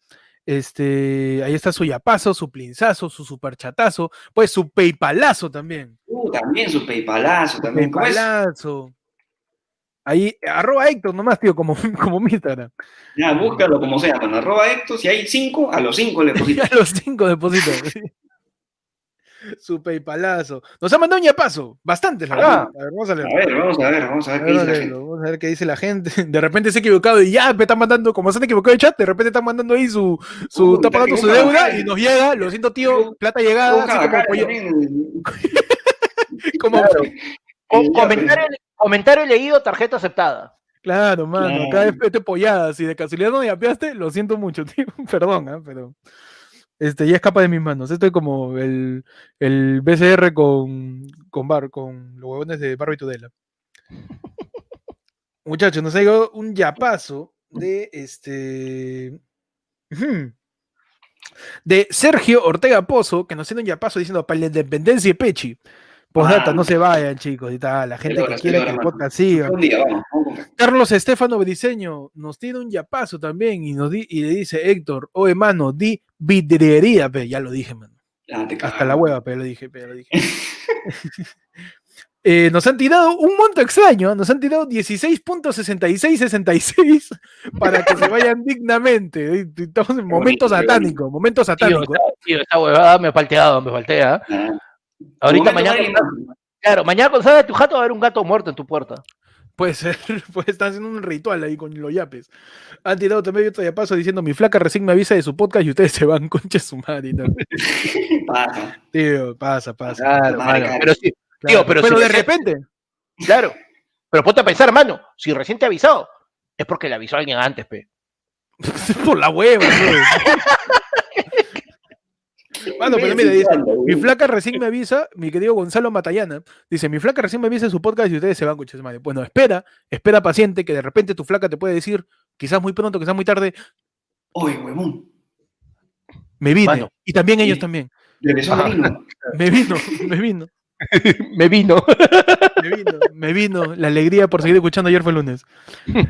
Este, ahí está su yapazo, su plinzazo, su superchatazo, pues su paypalazo también. Uh, también su paypalazo, también. ¿Cómo es? Paypalazo. Ahí, arroba Héctor nomás, tío, como, como mi Instagram. Ya, búscalo como sea, mano. Arroba Héctor, si hay cinco, a los cinco le A depositas. los cinco depositos. Su paypalazo. Nos ha mandado un yapazo. Bastantes, la verdad. A ver, vamos a A leer. ver, vamos a ver, vamos a ver qué a, dice la gente. vamos a ver qué dice la gente. De repente se ha equivocado y ya me están mandando, como se han equivocado de chat, de repente están mandando ahí su, su Uh, está pagando su deuda y nos llega, lo siento tío, plata llegada, así como, pollo- como- Claro. Eh, comentario, comentario leído, tarjeta aceptada. claro, mano, Claro. acá es este pollada, si de casualidad no me apiaste, lo siento mucho, tío, perdón, ah, pero este ya escapa de mis manos. Estoy como el, el BCR con, con bar, con los huevones de Barbie Tudela. Muchachos, nos ha llegado un yapazo de este. De Sergio Ortega Pozo, que nos tiene un yapazo diciendo para la independencia y Pechi. Postdata, Ah. no se vayan, chicos, y tal. La gente que mil que el podcast siga. Carlos Estefano Briseño nos tiene un yapazo también y, nos di- y le dice, Héctor, oye, mano, di vidriería, pe, ya lo dije, mano. Te Hasta la hueva, pero lo dije, pero lo dije. Eh, nos han tirado un monto extraño, ¿eh? nos han tirado 16.6666 para que se vayan dignamente. eh, Estamos en momento satánico, momento Tío, satánico. esta, tío, esta huevada me faltea, me faltea. Ah. Ahorita mañana, claro, mañana cuando salga de tu jato va a haber un gato muerto en tu puerta. Puede ser, pues están haciendo un ritual ahí con los yapes. Han tirado también otro yapazo diciendo, mi flaca recién me avisa de su podcast y ustedes se van, concha su madre. y tal". Pasa. Tío, pasa, pasa. Claro, mano, cara. Pero sí, Claro, tío, pero pero si de repente, claro. Pero ponte a pensar, mano, si recién te ha avisado, es porque le avisó a alguien antes, pe. por la hueva. Mano, pero mira, dice, mi flaca recién me avisa, mi querido Gonzalo Matallana, dice, mi flaca recién me avisa de su podcast y ustedes se van, concha su madre. Bueno, espera, espera paciente, que de repente tu flaca te puede decir, quizás muy pronto, quizás muy tarde, Oye, huevón. me vine. Mano. Y también ellos también. Me vino, me vino. Me vino. Me vino, me vino la alegría por seguir escuchando ayer fue lunes.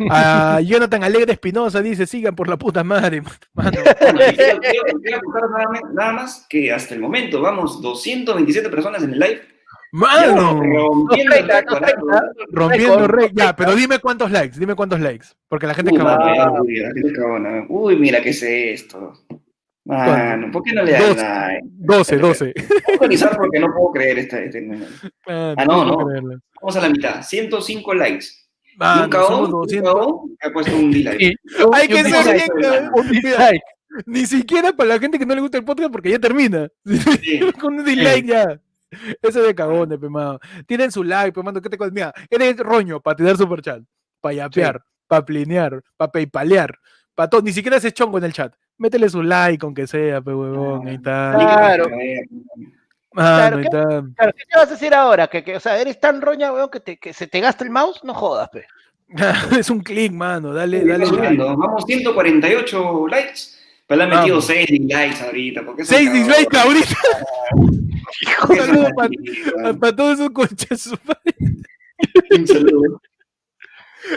A Jonathan Alegre Espinosa dice, sigan por la puta madre, mano. Bueno, quiero, quiero- nada, más- que hasta el momento vamos 227 personas en el live. Mano, Rompiendo el 230, récord, 230. ¿eh? rompiendo. Ya, pero dime cuántos likes, dime cuántos likes, porque la gente es Uy, cabana. mano, uy, la gente es cabona. Uy, mira qué es esto. Mano, ¿por qué no le das Dos. like? 12, 12. Voy a actualizar porque no puedo creer esta. este- Mano, Ah, no, puedo no. Vamos a la mitad. 105 likes. Mano, somos un 200. cagón que ha puesto un dislike. Sí. Hay que un ser dislike, bien, cabrón. Un dislike. Ni siquiera para la gente que no le gusta el podcast porque ya termina. Sí. Con un dislike ya. Eso es de cagones, pe, mano. Tienen su like, pe, mano. ¿Qué te cuesta? Mira, eres roño para tirar super chat, para yapear, para plinear, para paypalear, para todo. Ni siquiera haces chongo en el chat. Métele su like, aunque sea, pe, huevón. Ahí está. Claro. Mano, Claro, ahí ¿qué? Claro, ¿qué te vas a decir ahora? Que, que, o sea, eres tan roña, weón, que, te, que se te gasta el mouse, no jodas, pe. es un click, mano. Dale, dale. like. Vamos 148 likes. Pero le han metido Vamos. 6 dislikes ahorita. porque son Seis dislikes cagones. ahorita. Hijo de Saludos madre. Para todos esos conchas. Un saludo.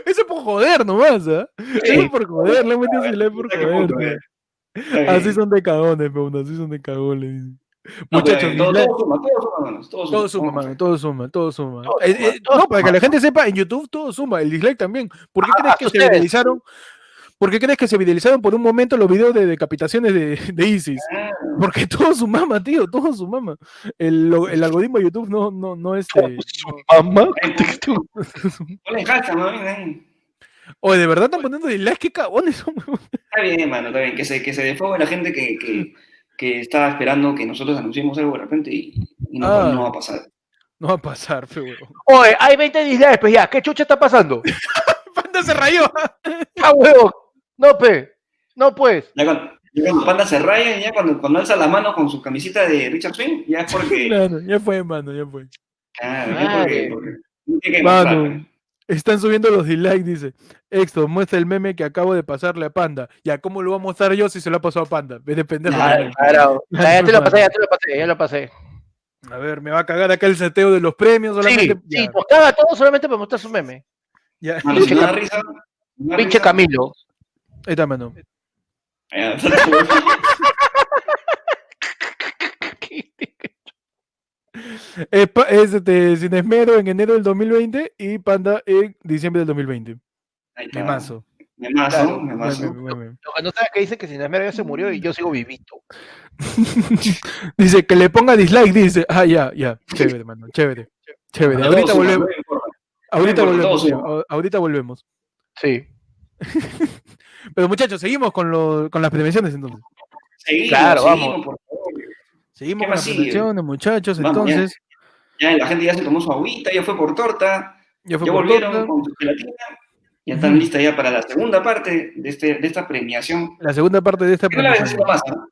Eso es por joder nomás, ¿ah? Eso es por joder, le han metido su like por joder. Así son de cagones, pero así son de cagones. No, Muchachos, todo, suma, todo suma, todo suma. todo suma, Vamos. mano, todo suma, todo suma. Todo Eh, suma, eh, todo no, para que la gente sepa, en YouTube todo suma, el dislike también. ¿Por qué Ah, crees que se viralizaron? ¿Por qué crees que se viralizaron por un momento los videos de decapitaciones de, de ISIS? Ah, Porque todo su mama, tío, todo su mama. El, algoritmo de YouTube no, no, no este. Hashtag, ¿no? Mira ahí. Oye, de verdad están poniendo dislike, qué cagones son? Está bien, mano, está bien. Que se, que se desfogue la gente que, que, que estaba esperando que nosotros anunciemos algo de repente y, y no, Ah. no va a pasar. No va a pasar, fe, huevón. Oye, hay 20 dislikes, pues ya, ¿qué chucha está pasando? Panda se rayó. ¡Ah, huevo! No, pe. No, pues. Ya cuando, ya cuando Panda se raya, ya cuando, cuando alza la mano con su camisita de Richard Swing, ya es porque. Claro, ya fue, mano, ya fue. Claro, ya porque, porque no tiene que mostrar, Mano. Están subiendo los dislikes, dice. Exto, muestra el meme que acabo de pasarle a Panda. Ya, ¿cómo lo voy a mostrar yo si se lo ha pasado a Panda? Ves de pendejo. Claro. Ya, te lo pasé, ya te lo pasé, ya lo pasé. A ver, me va a cagar acá el seteo de los premios Sí, solamente. sí, nos caga todo solamente para mostrar su meme. ya. Pinche Cam- risa. Pinche risa, Camilo. Ahí está, mano. Es, este, Sin Esmero en enero del 2020 y Panda en diciembre del 2020. Ahí está. Memazo. Memazo, Claro, memazo. Meme, meme. No sabes que dice que sin esmero ya se murió y yo sigo vivito. dice que le ponga dislike, dice. Ah, ya, ya. Chévere, mano. Chévere. Chévere. Ahorita volvemos. Ahorita volvemos. Ahorita volvemos. Sí. Pero muchachos, seguimos con, lo- con las premiaciones entonces. Seguimos, Claro, seguimos, vamos. por. Seguimos ¿Qué con las sigue? premiaciones, muchachos. Vamos, entonces, Ya la gente ya se tomó su agüita, ya fue por torta, ya fue ya por volvieron torta. con su gelatina. Ya están listas ya para la segunda parte de, este, de esta premiación. La segunda parte de esta la premiación. más, ¿no?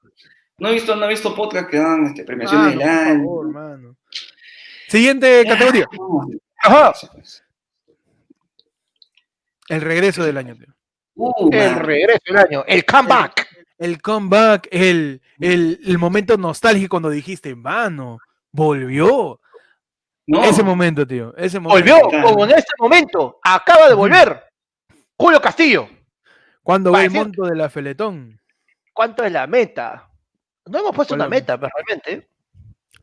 No he visto, no he visto podcast que dan este, premiaciones del no, por año. favor, mano. Siguiente Ya, categoría. Ajá. El regreso del año, tío. Uh, El man. regreso del año. El comeback. El comeback, el, el, el momento nostálgico cuando dijiste, mano, volvió. No, Ese momento, tío. Ese momento. Volvió, como en este momento, acaba de volver. Julio Castillo. ¿Cuándo Va el monto de la Feletón? ¿Cuánto es la meta? No hemos puesto una meta, pero realmente.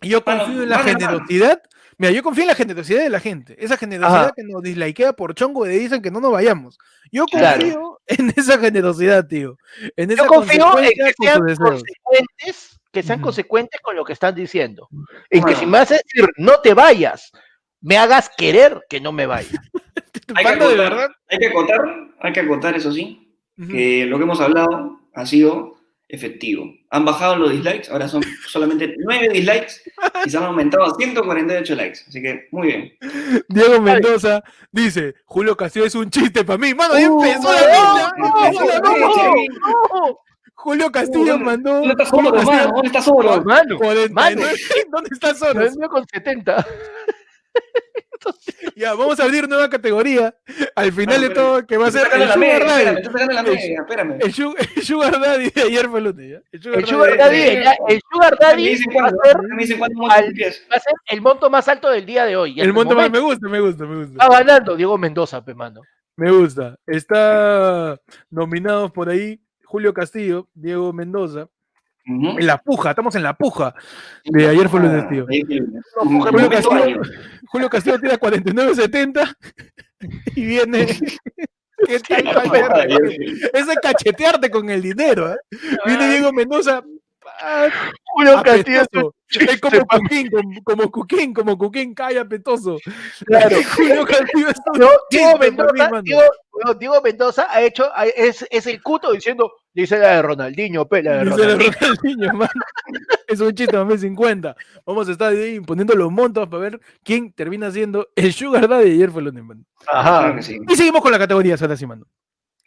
Y Yo confío en la generosidad. Mira, yo confío en la generosidad de la gente. Esa generosidad Ajá. que nos dislikea por chongo y dicen que no nos vayamos. Yo Claro. confío en esa generosidad, tío. En esa Yo confío en que sean consecuentes, que sean consecuentes con lo que están diciendo. En que si me haces decir no te vayas, me hagas querer que no me vaya. hay que, verdad. hay que acotar, hay que acotar, eso sí, que lo que hemos hablado ha sido efectivo. Han bajado los dislikes, ahora son solamente 9 dislikes y se han aumentado a 148 likes. Así que muy bien. Diego Mendoza dice: Julio Castillo es un chiste para mí. Mano, ahí Uh, empezó la. Julio Castillo ¿Dónde- mandó. ¿Dónde está Soro, mano? ¿Dónde está Soro? Mano, 49. ¿Dónde está con 70. Ya, vamos a abrir nueva categoría. Al final de pero- todo, que va a ser el media, Sugar espérame, Daddy. estoy sacando la media, espérame. El, su- el Sugar Daddy de ayer fue el lunes, ¿ya? El Sugar El Daddy Sugar de- Daddy, de- el, el Sugar Me Daddy va a ser, me dicen cuándo vamos a al- cumplir. va a ser el monto más alto del día de hoy. El monto más- me gusta, me gusta, me gusta. Va ganando Diego Mendoza, pe mano. Me gusta. Está nominados por ahí Julio Castillo, Diego Mendoza. En la puja, estamos en la puja. De ayer fue lunes, tío. No, Julio Castillo. Julio Castillo tira 49.70 y viene. ¿Qué tal, lunes. Es cachetearte con el dinero. ¿eh? Viene Diego Mendoza. ah, Julio Castillo es como Cuquín, como, como Cuquín, como Cuquín, cae apetoso. Claro. Julio Castillo es un Diego, Mendoza. Diego, no, Diego Mendoza ha hecho, es, es el cuto diciendo, dice la de Ronaldinho, pe, la de Dice la Ronaldinho. Ronaldinho, mano. Es un chiste más 50. Vamos a estar ahí poniendo los montos para ver quién termina siendo el Sugar Daddy de ayer fue el lunes, mano. Claro Ajá. que sí. Y seguimos con la categoría, ahora sí, mano.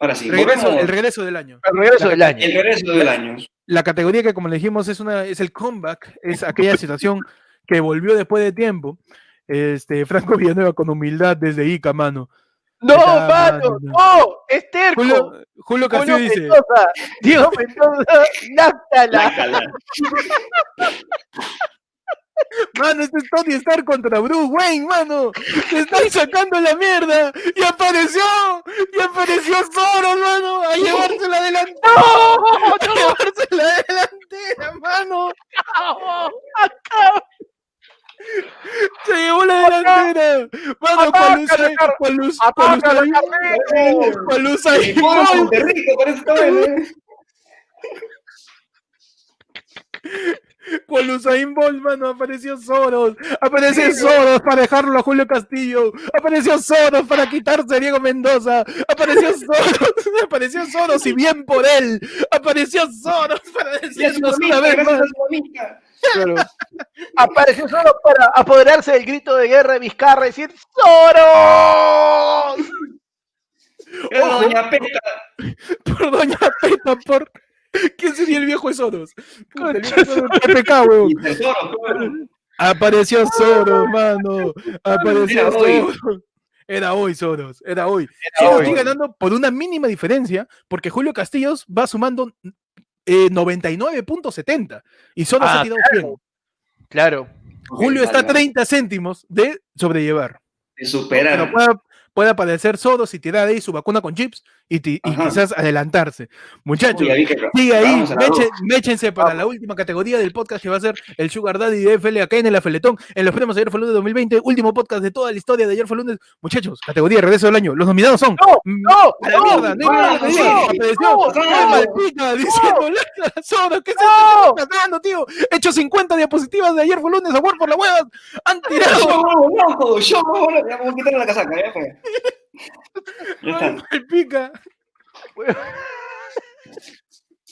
Ahora sí, Regreso- volvemos. el regreso del año. El regreso del año. El regreso del año. La categoría que, como le dijimos, es, una, es el comeback, es aquella situación que volvió después de tiempo. Este, Franco Villanueva con humildad desde Ica, mano. No, Está, mano, no, es terco. Julio, Julio Castillo Julio dice, Mendoza, Diego Mendoza. Lácala. mano, este es Tony Stark contra Bruce Wayne, mano. Se están sacando la mierda. Y apareció, y apareció Soros, mano, a llevarse la delantera. No, A llevarse la delantera, mano. no, acá. Se llevó la delantera. Mano, cuando Car- cuando Carneiro. cuando usa. Cuando Usain Bolt, mano, apareció Soros, apareció Soros para dejarlo a Julio Castillo, apareció Soros para quitarse a Diego Mendoza, apareció Soros, apareció Soros y bien por él, apareció Soros para decirnos una vez más. Claro. Apareció solo para apoderarse del grito de guerra de Vizcarra y decir ¡Soros! Ojo. Doña Peta. por Doña Peta, por... ¿Quién sería el viejo de Soros? Puta, el viejo de Soros, PPK, weón. Apareció Soros, mano. Apareció. Soros. Era hoy, Soros. Era hoy. Era Soros hoy. sigue ganando por una mínima diferencia, porque Julio Castillos va sumando eh, 99.70 y Soros Ah, ha tirado 100. Claro. Julio Ok, está a vale, vale. 30 céntimos de sobrellevar. De superar. Pero puede, puede aparecer Soros y tirar ahí su vacuna con chips y, quizás adelantarse. Muchachos, Uy, ahí que- Sigue ahí, meche- méchense para la última categoría del podcast que va a ser el Sugar Daddy de FL acá en el Afeletón, en los premios Ayer fue lunes 2020, último podcast de toda la historia de Ayer fue lunes. Muchachos, categoría regreso del año. Los nominados son. ¡No! Mm, ¡No! a la ¡No! mierda, no, no, no, no, no, no, no. Pica diciendo "Lácala, Soros, ¿qué ¡No! que está tío? He hecho 50 diapositivas de ayer fue lunes a por la huevas. Han tirado loco, yo, ya vamos a quitarle la casaca, ya fue. Alma de Pica.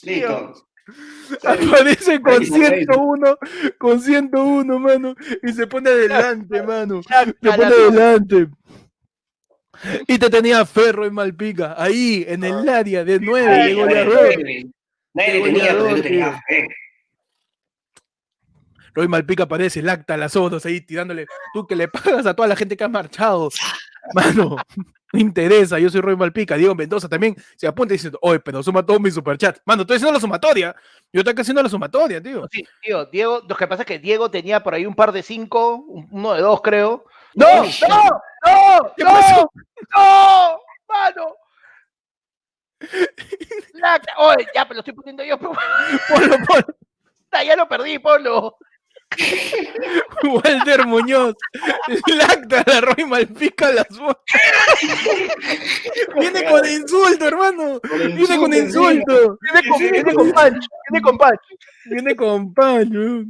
listo. Aparece con Ahí, ahí. 101, con 101, mano, y se pone adelante, mano. Se pone adelante. Y te tenía Ferro en Malpica, ahí, en el área de 9 de Ahí, goleador. Nadie tenía, tenía fe. Roy Malpica aparece, lacta las fotos ahí tirándole, tú que le pagas a toda la gente que ha marchado. Mano, no interesa, yo soy Roy Malpica, Diego Mendoza también se apunta diciendo, oye, pero suma todo mi superchat. Mano, estoy haciendo la sumatoria. Yo estoy haciendo la sumatoria, tío. Sí, tío, Diego, lo que pasa es que Diego tenía por ahí un par de cinco, un- uno de dos, creo. ¡No! ¡No! ¡No! ¿Qué ¡No! pasó? ¡No! ¡Mano! Lacta. Oye, ya, pero lo estoy poniendo yo. Ponlo, ponlo. Ya lo perdí, Polo. Walter Muñoz, lacta la Roy Malpica las fotos. Viene con insulto, hermano. Viene con insulto. Viene con, viene con punch. Viene con punch. Viene con paño.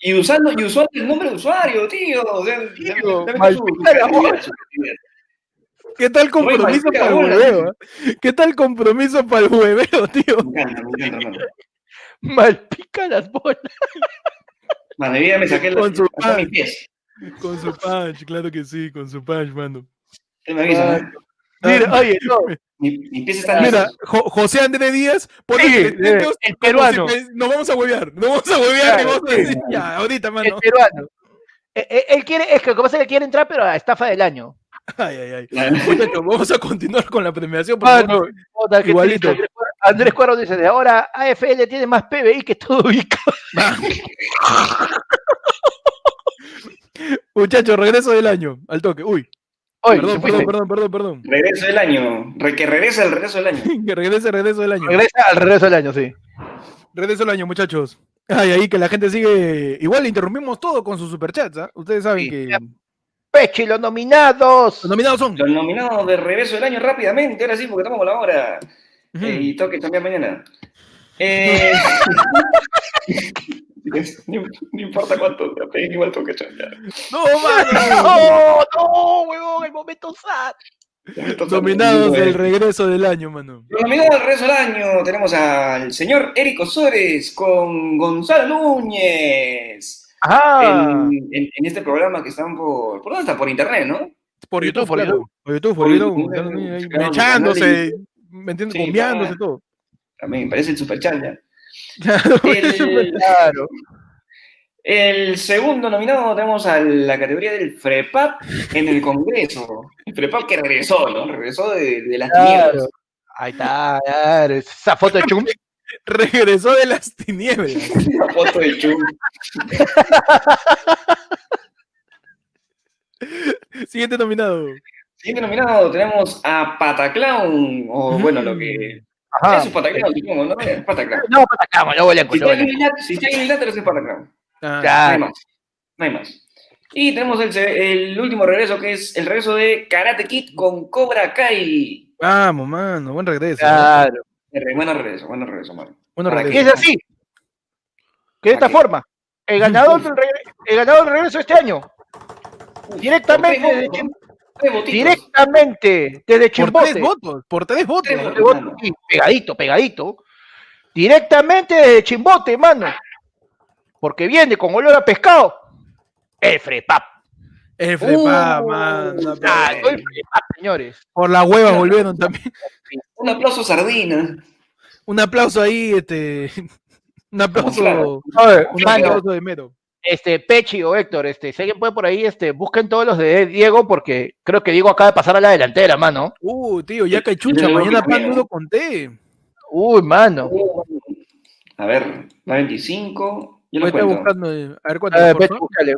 Y usando, y usando el nombre de usuario, tío. ¿Qué tal compromiso para el hueveo? ¿Qué tal compromiso para el hueveo, tío? Malpica las bolas. Mano, hoy día me saqué Con los, su hasta mis pies. Con su punch, claro que sí, con su punch, mano. Usted me avisa, ¿no? Mira, oye, no. Mi- Mis pies están Mira. Jo- José Andrés Díaz, pone Sí, dedos el como peruano. si nos vamos a huevear, nos vamos a huevear, Claro, vamos a ya, ahorita, El mano. peruano. Eh, eh, Él quiere, es que lo que pasa es que quiere entrar, pero a estafa del año. Ay, ay, ay. Muchachos, vamos a continuar con la premiación. por favor. Mano, puta, qué Igualito. Andrés Cuadro- dice, de ahora AFL tiene más PBI que todo Ica. Muchachos, regreso del año, al toque. Uy, perdón, perdón, perdón, perdón, perdón. Regreso del año. Re- que regresa el regreso del año. Que regrese, regreso del año. Regresa al regreso del año, sí. Regreso del año, muchachos. Ay, ahí que la gente sigue. Igual interrumpimos todo con sus superchats, ¿ah? Ustedes saben Sí, que. ya. Pechi, los nominados. Los nominados son. Los nominados de regreso del año rápidamente, ahora sí, porque estamos con la hora. Eh, y toque también mañana. Eh, no, no importa cuánto, te peguen igual toque chambear. No, mano. No, no, huevón, el momento sad. Nominados del regreso del año, mano. Los nominados del regreso del año tenemos al señor Eric Osores con Gonzalo Núñez. Ajá. En, en- en este programa que están por. ¿Por dónde está? Por internet, ¿no? Por YouTube, por. YouTube. Por YouTube, por YouTube. YouTube, ¿me entiendes? Sí, Bombeándose todo. También parece el superchat ya. Claro, El, Claro. el segundo nominado tenemos a la categoría del FREPAP en el Congreso. El FREPAP que regresó, ¿no? Regresó de, de las Claro. tinieblas. Ahí está, claro. Esa foto de Chum. Regresó de las tinieblas. Una foto de Chum. Siguiente nominado. Siguiente nominado tenemos a Pataclown, o bueno, lo que. Ajá. Es un Pataclown, supongo, ¿no? Es Pataclown. No, no Si está en Illat- si está en Illat, es Pataclown. Ah, No hay más. No hay más. Y tenemos el, el último regreso, que es el regreso de Karate Kid con Cobra Kai. Vamos, mano, buen regreso. Claro. Eh, Buen regreso, buen regreso, mano. Buen Para Y regreso. es así. Que de esta forma. El ganador del el ganador del regreso este año. Directamente desde Directamente desde Por tres Chimbote. votos, por tres votos. Tres ¿no? votos. Sí, pegadito, pegadito. Directamente desde Chimbote, mano. Porque viene con olor a pescado. El frepap. El frepa, Uh, mano. Ah, Ay. no el frepap, señores. Por las huevas volvieron también. Un aplauso sardina. Un aplauso ahí, este. Un aplauso. Claro. Un aplauso de mero. Este, Pechi o Héctor, este, si alguien puede por ahí, este, busquen todos los de Diego, porque creo que Diego acaba de pasar a la delantera, mano. Uh, tío, ya que chucha, Yo mañana pan ¿no? lo conté. Uy, mano. A ver, la 25. Yo lo buscando. eh, A ver cuánto. A ver, Pechi, búscale.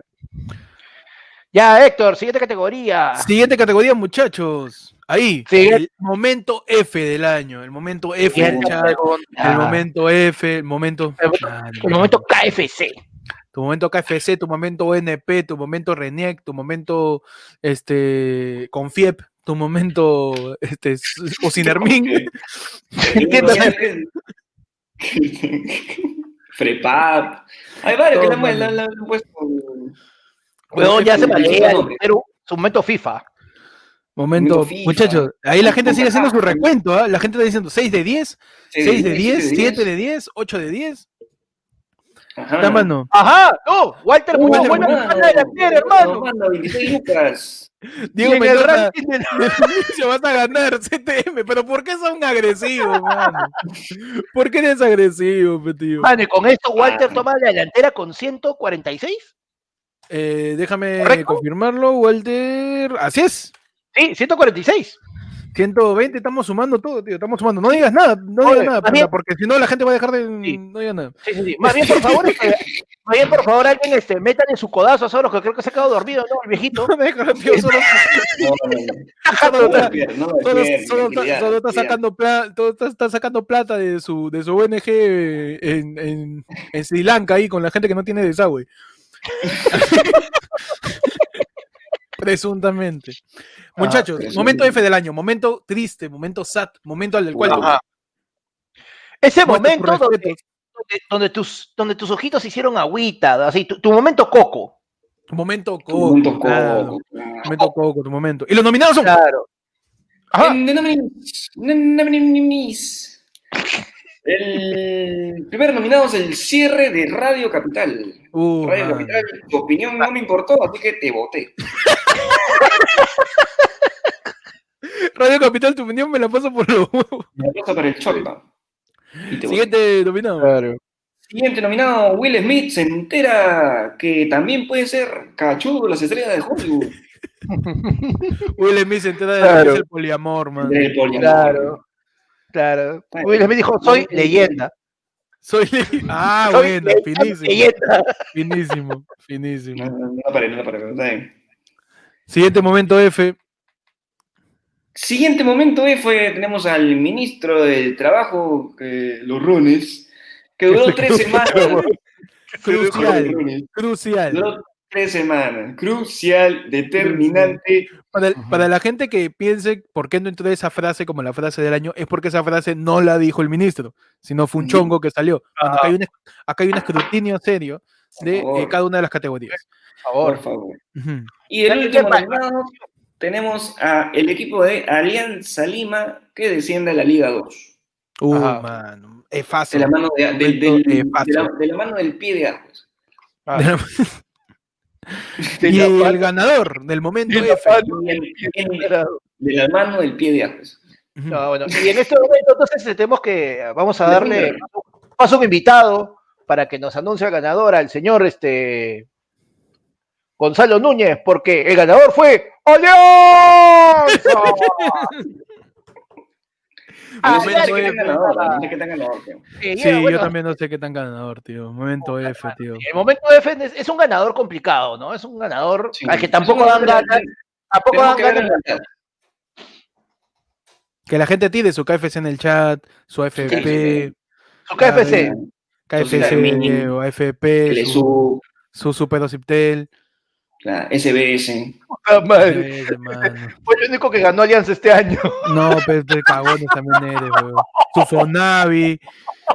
Ya, Héctor, siguiente categoría. Siguiente categoría, muchachos. Ahí. El momento F del año. El momento F del Siguiente chat. pregunta. El momento F, el momento. El El momento KFC. Tu momento KFC, tu momento ONP, tu momento RENIEC, tu momento este Confiep, tu momento este Ocinermin. Entiéndase. Frepap. Hay varios que le han- puesto. Weón, ya se. Perú, su momento FIFA. Momento, FIFA. muchachos, ahí la gente sigue haciendo su recuento, ¿ah? La gente está diciendo 6 de 10, Sí, 6 de sí, 10, sí, 7 de 10, 8 de 10. Ajá. Está, mano. Ajá, no, Walter Uh, Muñoz, buena hermano, semana delantera, hermano. Manda 26 lucas. Diego en el ranking de la- se vas a ganar CTM, pero ¿por qué son agresivos, mano? ¿Por qué eres agresivo, tío? Mano, y con esto Walter Ah. toma la delantera con 146. Eh, déjame ¿Correcto? confirmarlo, Walter. Así es. Sí, 146. 120, estamos sumando todo, tío. Estamos sumando. No digas nada, no Oye, digas nada, bien- porque si no la gente va a dejar de. Sí. No digas nada. Sí, sí, sí. Más bien, por favor, este, más bien, por favor, alguien este, métale su codazo a Soros, que creo que se ha quedado dormido, ¿no? El viejito. No. Solo, No, no, no. solo No está, sacando plata, está, está sacando plata de su, de su ONG en, en, en Sri Lanka ahí con la gente que no tiene desagüe. Presuntamente. Muchachos, presuntamente. momento F del año, momento triste, momento sad, momento al cual Ajá. Ese momento donde, respetos. donde, donde tus, donde tus ojitos hicieron agüita, así, tu, tu momento coco. Tu momento Tu coco. momento claro, coco, tu claro. momento coco, tu momento. Y los nominados son Claro. Ajá. El primer nominado es el cierre de Radio Capital. Uh, Radio. Capital, tu opinión no me importó, así que te voté. Radio Capital, tu opinión me la paso por los huevos. Me para el voté. Siguiente nominado. Claro. Siguiente nominado, Will Smith se entera que también puede ser cachudo las estrellas de Hollywood. Will Smith se entera de Claro. que es el poliamor, man. Del poliamor. Claro. Claro. Bueno. Will Smith dijo, soy leyenda. Soy le- Ah, Soy buena, leyenda, finísimo. leyenda. Finísimo, No, finísimo. no, no la paré, no la paré, pero está bien. Siguiente momento F. Siguiente momento fue, tenemos al ministro del Trabajo, eh, los Rones, que duró tres semanas. Crucial, crucial. Duró tres semanas. Crucial, determinante. Para, Ajá. para la gente que piense por qué no entró esa frase como la frase del año, es porque esa frase no la dijo el ministro, sino fue un chongo que salió. Hay un, acá hay un escrutinio serio de eh, favor. cada una de las categorías. Por Por favor. favor. Ujú. Y el Dale, último Kepa. nominado tenemos a el equipo de Alianza Lima que desciende a la Liga 2. Uh, Ajá. mano, es De fácil. la mano, de- del- del- Momento, de fácil. la, de la mano del pie de. Ah. De la- De y la el mano- ganador del momento de la F. Claro. de la mano del pie de Ajos. Ujú. No, bueno, y en este momento entonces tenemos que, vamos a darle paso a un invitado para que nos anuncie al ganador, al señor este Gonzalo Núñez, porque el ganador fue Alianza. Ah, No sé Momento qué tan F. ganador, no sé qué tan ganador, tío. Sí, bueno, yo también no sé qué tan ganador, tío. Momento F, tío. El momento F es, es un ganador complicado, ¿no? Es un ganador Sí. al que tampoco dan ganas, tampoco dan ganas. Que la gente tire su KFC en el chat, su AFP, Su KFC. KFC, AFP, su, su. La SBS. Puta madre. Fue el único que ganó Alianza este año. No, pero de cagones también eres, weón. Su Fonavi,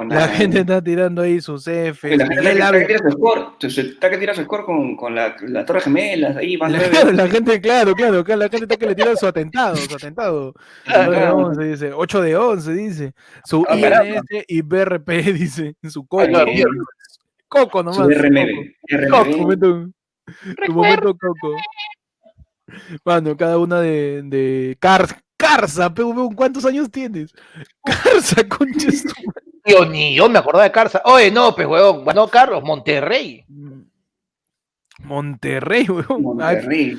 la gente está tirando ahí sus F. La gente está que tira su score, está que tira su score con, con la, la Torre Gemelas, ahí van La, gente, claro, claro, claro, la gente está que le tira su atentado, su atentado. Ah, 9 de claro. 11, dice. 8 de 11, dice. Su Ah. INS y BRP, dice. Su coco. Ay, Coco nomás. su Coco. RMB. Coco, tu momento Coco. Mano, cada una de, de Car Carza, pero weón, ¿cuántos años tienes? Carza, conches. tu Tío, ni yo me acordaba de Carza. Oye, no, pues, huevón, ganó Carlos, Monterrey. Monterrey, weón. Monterrey.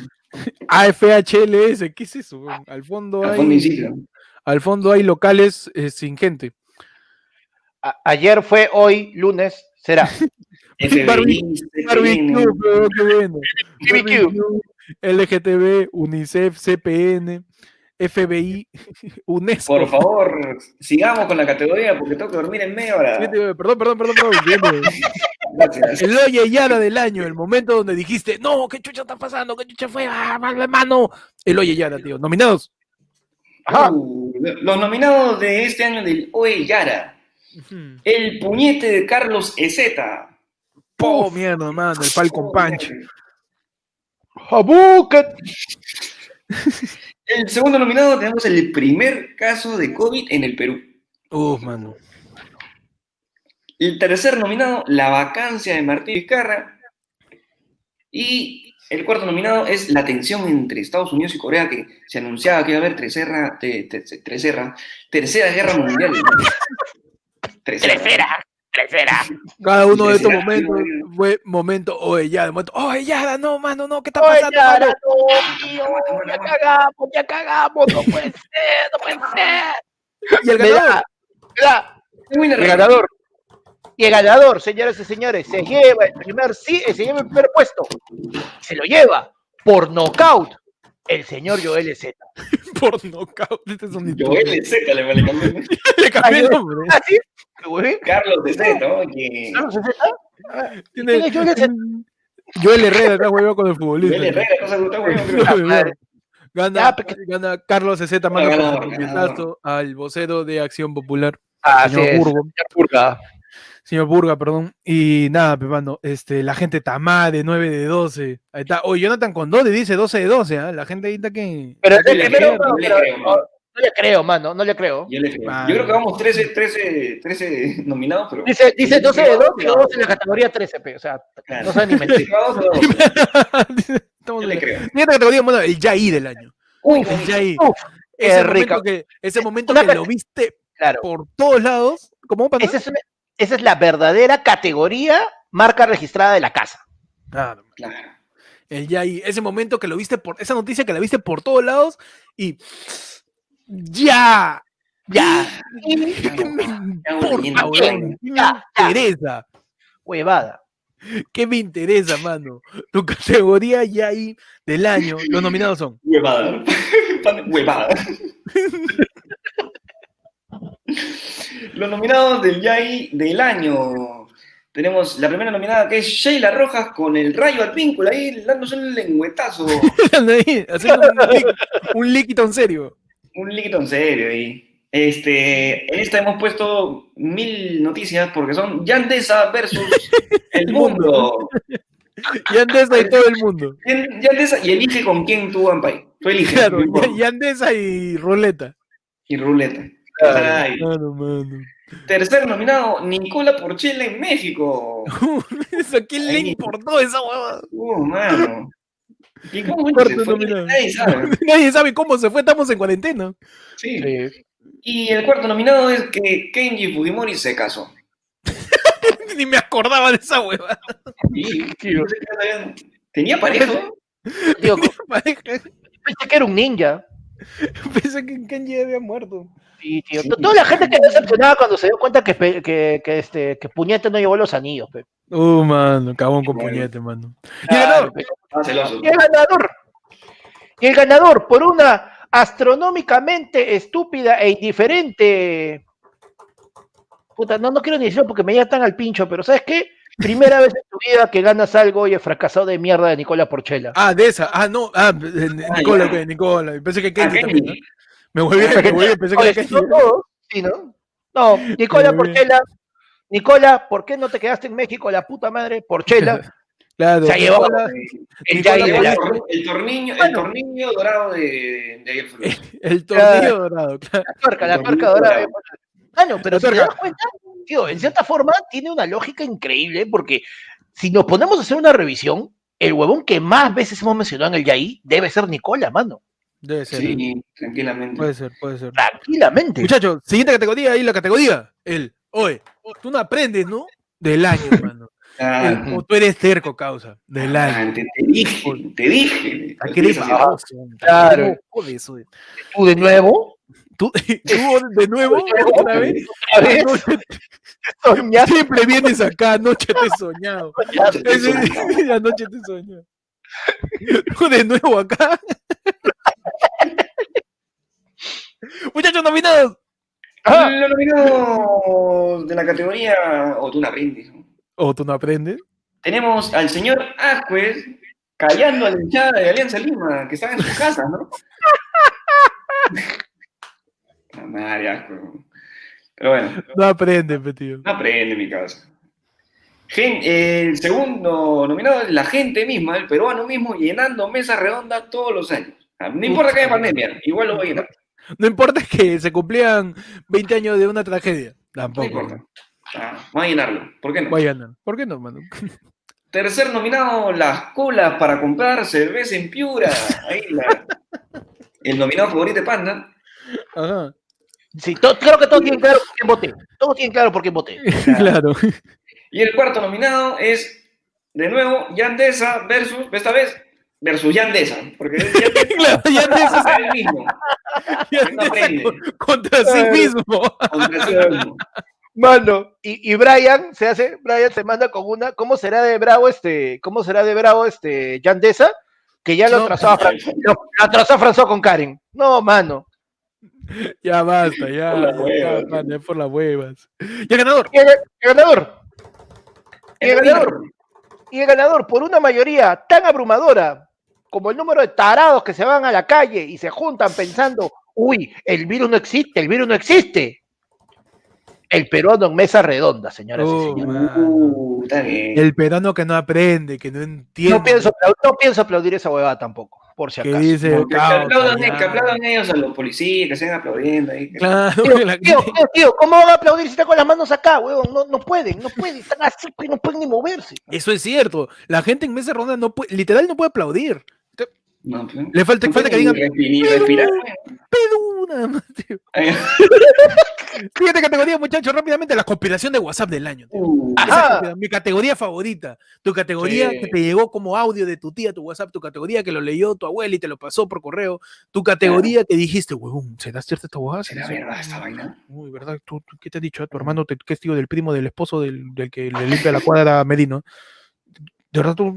AFHLS, ¿qué es eso? weón? Al fondo Al fondo hay, al fondo hay locales eh, sin gente. A- ayer fue, hoy, lunes, será. FBI, Barbecue, weón, qué bueno. BBQ. Barbecue, LGTB, UNICEF, CPN, FBI, UNESCO. Por favor, sigamos con la categoría porque tengo que dormir en media hora. Perdón, perdón, perdón, perdón. Gracias. El Oye Yara del año, el momento donde dijiste, no, ¿qué chucha está pasando? ¿Qué chucha fue? ¡Ah, mal, mano! El Oye Yara, tío. Nominados. Ajá. Uh, los nominados de este año del Oe Yara. El puñete de Carlos Ezeta. Po, mierda, mano, el Falcon Punch. Habuket. El segundo nominado tenemos el primer caso de COVID en el Perú. Uf, mano. El tercer nominado, La vacancia de Martín Vizcarra. Y el cuarto nominado es La tensión entre Estados Unidos y Corea, que se anunciaba que iba a haber tercera, te- te- te- tercera, tercera guerra mundial. Tercera. Tercera, tercera. Cada uno de estos Será, momentos fue momento, oye, ya, de momento, oye, ya, no, mano, no, ¿qué está Oye, pasando, ya, mano? no, tío, ya cagamos, ya cagamos, no puede ser, no puede ser. Y el ganador, El ganador. Y el ganador, señoras y señores, se lleva el primer sí, se lleva el primer puesto. Se lo lleva por nocaut el señor Joel Z. por nocaut, este es un Joel Z le vale cambiar. Le cambié el nombre. ¿Ah, sí? ¿Qué güey? Carlos de Z, oye. ¿Carlos Z? Tiene- ¿Quién es Joel Z? Joel Herrera está huevo con el futbolista. Joel Herrera, no se gusta. Ah, madre. Gana, Ya, porque- gana Carlos Z manda Ganador, por ganador. puñetazo al vocero de Acción Popular, Así señor es, Burgo. señor Burga. Señor Burga, perdón. Y nada, pues, mano, este, la gente tamá de 9 de 12. Ahí está. Oye, Jonathan Condori dice 12 de 12, ¿ah? La gente ahí está que. Pero, eh, pero- pero- creo, no, le creo, mano, no le creo. Yo, le creo. Mano. Yo creo que vamos 13, 13, 13 nominados, pero. Dice, dice 12 de 2 y Yo 2 en la categoría 13, pe, o sea, Claro. no sabe ni mentir. Yo le creo. Siguiente categoría, bueno, el Yaí del año. Uy, El Yaí. Uf, Ese momento rico. que, ese momento Una que lo viste Claro. por todos lados. ¿Cómo pasa? Esa es, esa es la verdadera categoría marca registrada de la casa. Claro. Claro. El Yaí, ese momento que lo viste por, esa noticia que la viste por todos lados y ya, Ya, ¿qué me Ya, ya, ya, ya. interesa? huevada. ¿Qué me interesa, mano? Tu categoría Yaí del año, los nominados son Huevada. Huevada. Los nominados del Yai del año. Tenemos la primera nominada que es Sheila Rojas con el rayo al vínculo ahí dándose un lengüetazo. ahí, haciendo un, lic- un líquido en serio. Un líquido en serio ahí. Este, en esta hemos puesto mil noticias porque son Yandesa versus el mundo. Yandesa y todo el mundo. Yan- Yandesa y elige con quién tú, Ampay. Tú eliges. Claro. Yandesa y Ruleta. Y ruleta. Claro. Ay. Claro, mano. Tercer nominado, Nicola Porchela en México. ¿a quién le importó esa huevada? Uh, mano. ¿Y cómo se fue? Nadie sabe. Nadie sabe cómo se fue, estamos en cuarentena. Sí. Sí. Y el cuarto nominado es que Kenji Fujimori se casó. Ni me acordaba de esa huevada. Y, Sí. no sé. ¿Tenía pareja? Digo, pensé que era un ninja. Pensé que Kenji había muerto. Sí, tío. Toda la gente quedó decepcionada cuando se dio cuenta que, que, que, este, que Puñete no llevó los anillos. pe. Uh, mano, cabón con Bueno. puñete, mano. Y el Claro, ganador, pe. Ah. Y el ganador. Y el ganador por una astronómicamente estúpida e indiferente. Puta, no, no quiero ni decirlo porque me ya tan al pincho, pero ¿sabes qué? Primera vez en tu vida que ganas algo y el fracasado de mierda de Nicola Porchela. Ah, de esa. Ah, no. Ah, eh, Ah, Nicola, ya. ok, Nicola. Pensé que Ah, Kenji Kenji. también. ¿no? Me volví, me volví, pensé que era Kenji. no sí, ¿no? No, Nicola. Porchela. Nicola, ¿por qué no te quedaste en México, la puta madre? Porchela. Claro. Se ha llevado- Nicola, El tornillo, el tornillo dorado de, de el tornillo dorado, claro. La tuerca, la tuerca dorada. dorado. Ah, no, pero si te das cuenta, tío, en cierta forma tiene una lógica increíble porque si nos ponemos a hacer una revisión, el huevón que más veces hemos mencionado en el Yaí debe ser Nicola, mano. Debe ser. Sí, tranquilamente. Puede ser, puede ser. Tranquilamente. Muchachos, siguiente categoría, ahí la categoría. El, oye, tú no aprendes, ¿no? Del año, hermano. Ah, o tú eres terco, causa. Del año. ah, te, te dije, te dije. ¿A qué eres? Claro. ¿Tú de nuevo? ¿Tú, tú de nuevo? ¿Otra vez? Soñar. Siempre vienes acá, anoche te he soñado. Anoche te he soñado. Tú de nuevo acá. Muchachos nominados. Ah, Los nominados de la categoría O tú no aprendes. O tú no aprendes. Tenemos al señor Ascuez callando a la hinchada de Alianza Lima, que estaba en su casa, ¿no? Madre, Ascuez. Pero bueno, No aprendes, pe, tío. no aprende mi casa. Gen- el segundo nominado es la gente misma, el peruano mismo, llenando mesas redondas todos los años. Ah, No importa que haya pandemia, igual lo voy a llenar. No importa que se cumplían 20 años de una tragedia. No Tampoco. importa. Ah, vamos a llenarlo. ¿Por qué no? Voy a ganar. ¿Por qué no, mano? Tercer nominado, las colas para comprar cerveza en Piura. Ahí la- el nominado favorito de Panda. Ajá. Sí, creo que todos tienen claro por quién voté. Todos tienen claro por quién voté. Claro. Y el cuarto nominado es, de nuevo, Yandesa versus, esta vez, versus Yandesa. Porque Yandesa, Claro, ya te es el mismo, ya sacó contra sí mismo. contra sí mismo. Mano, y, y Brian se hace, Brian se manda con una, ¿cómo será de bravo este, cómo será de bravo este Yandesa? Que ya lo No. atrasó a Fran- lo, lo atrasó a François con Karen. No, mano. Ya basta, ya. Por las ya, huevas. man, ya por las huevas. Ya ganador. Y el, el ganador, y el El ganador, y el ganador, por una mayoría tan abrumadora como el número de tarados que se van a la calle y se juntan pensando, uy, el virus no existe, el virus no existe. El peruano en mesa redonda, señoras y señores. Uh, está bien. El peruano que no aprende, que no entiende. No pienso, no pienso aplaudir esa huevada tampoco, por si que acaso. dice. Que, que "Causa, aplaudan, ya". que aplaudan ellos a los policías, que sigan aplaudiendo ahí. Claro, Tío, que la- tío, tío, tío, ¿cómo van a aplaudir si están con las manos acá, huevón? No, no pueden, no pueden, están así, pues, no pueden ni moverse. Eso es cierto. La gente en mesa ronda no puede, literal no puede aplaudir. No, Le falta, no falta que digan respirar. Ay, Siguiente categoría, muchachos, rápidamente, la conspiración de WhatsApp del año. uh. Esa mi categoría favorita. Tu categoría Sí. que te llegó como audio de tu tía, tu WhatsApp, tu categoría que lo leyó tu abuela y te lo pasó por correo. Tu categoría que dijiste, huevón, ¿será cierta esta huevada? ¿Será ¿Será verdad esta vaina? Uy, ¿verdad? ¿Tú, tú qué te ha dicho? ¿Tu hermano te, que es tío del primo del esposo del, del que le limpia la cuadra a Medino? ¿De verdad tú?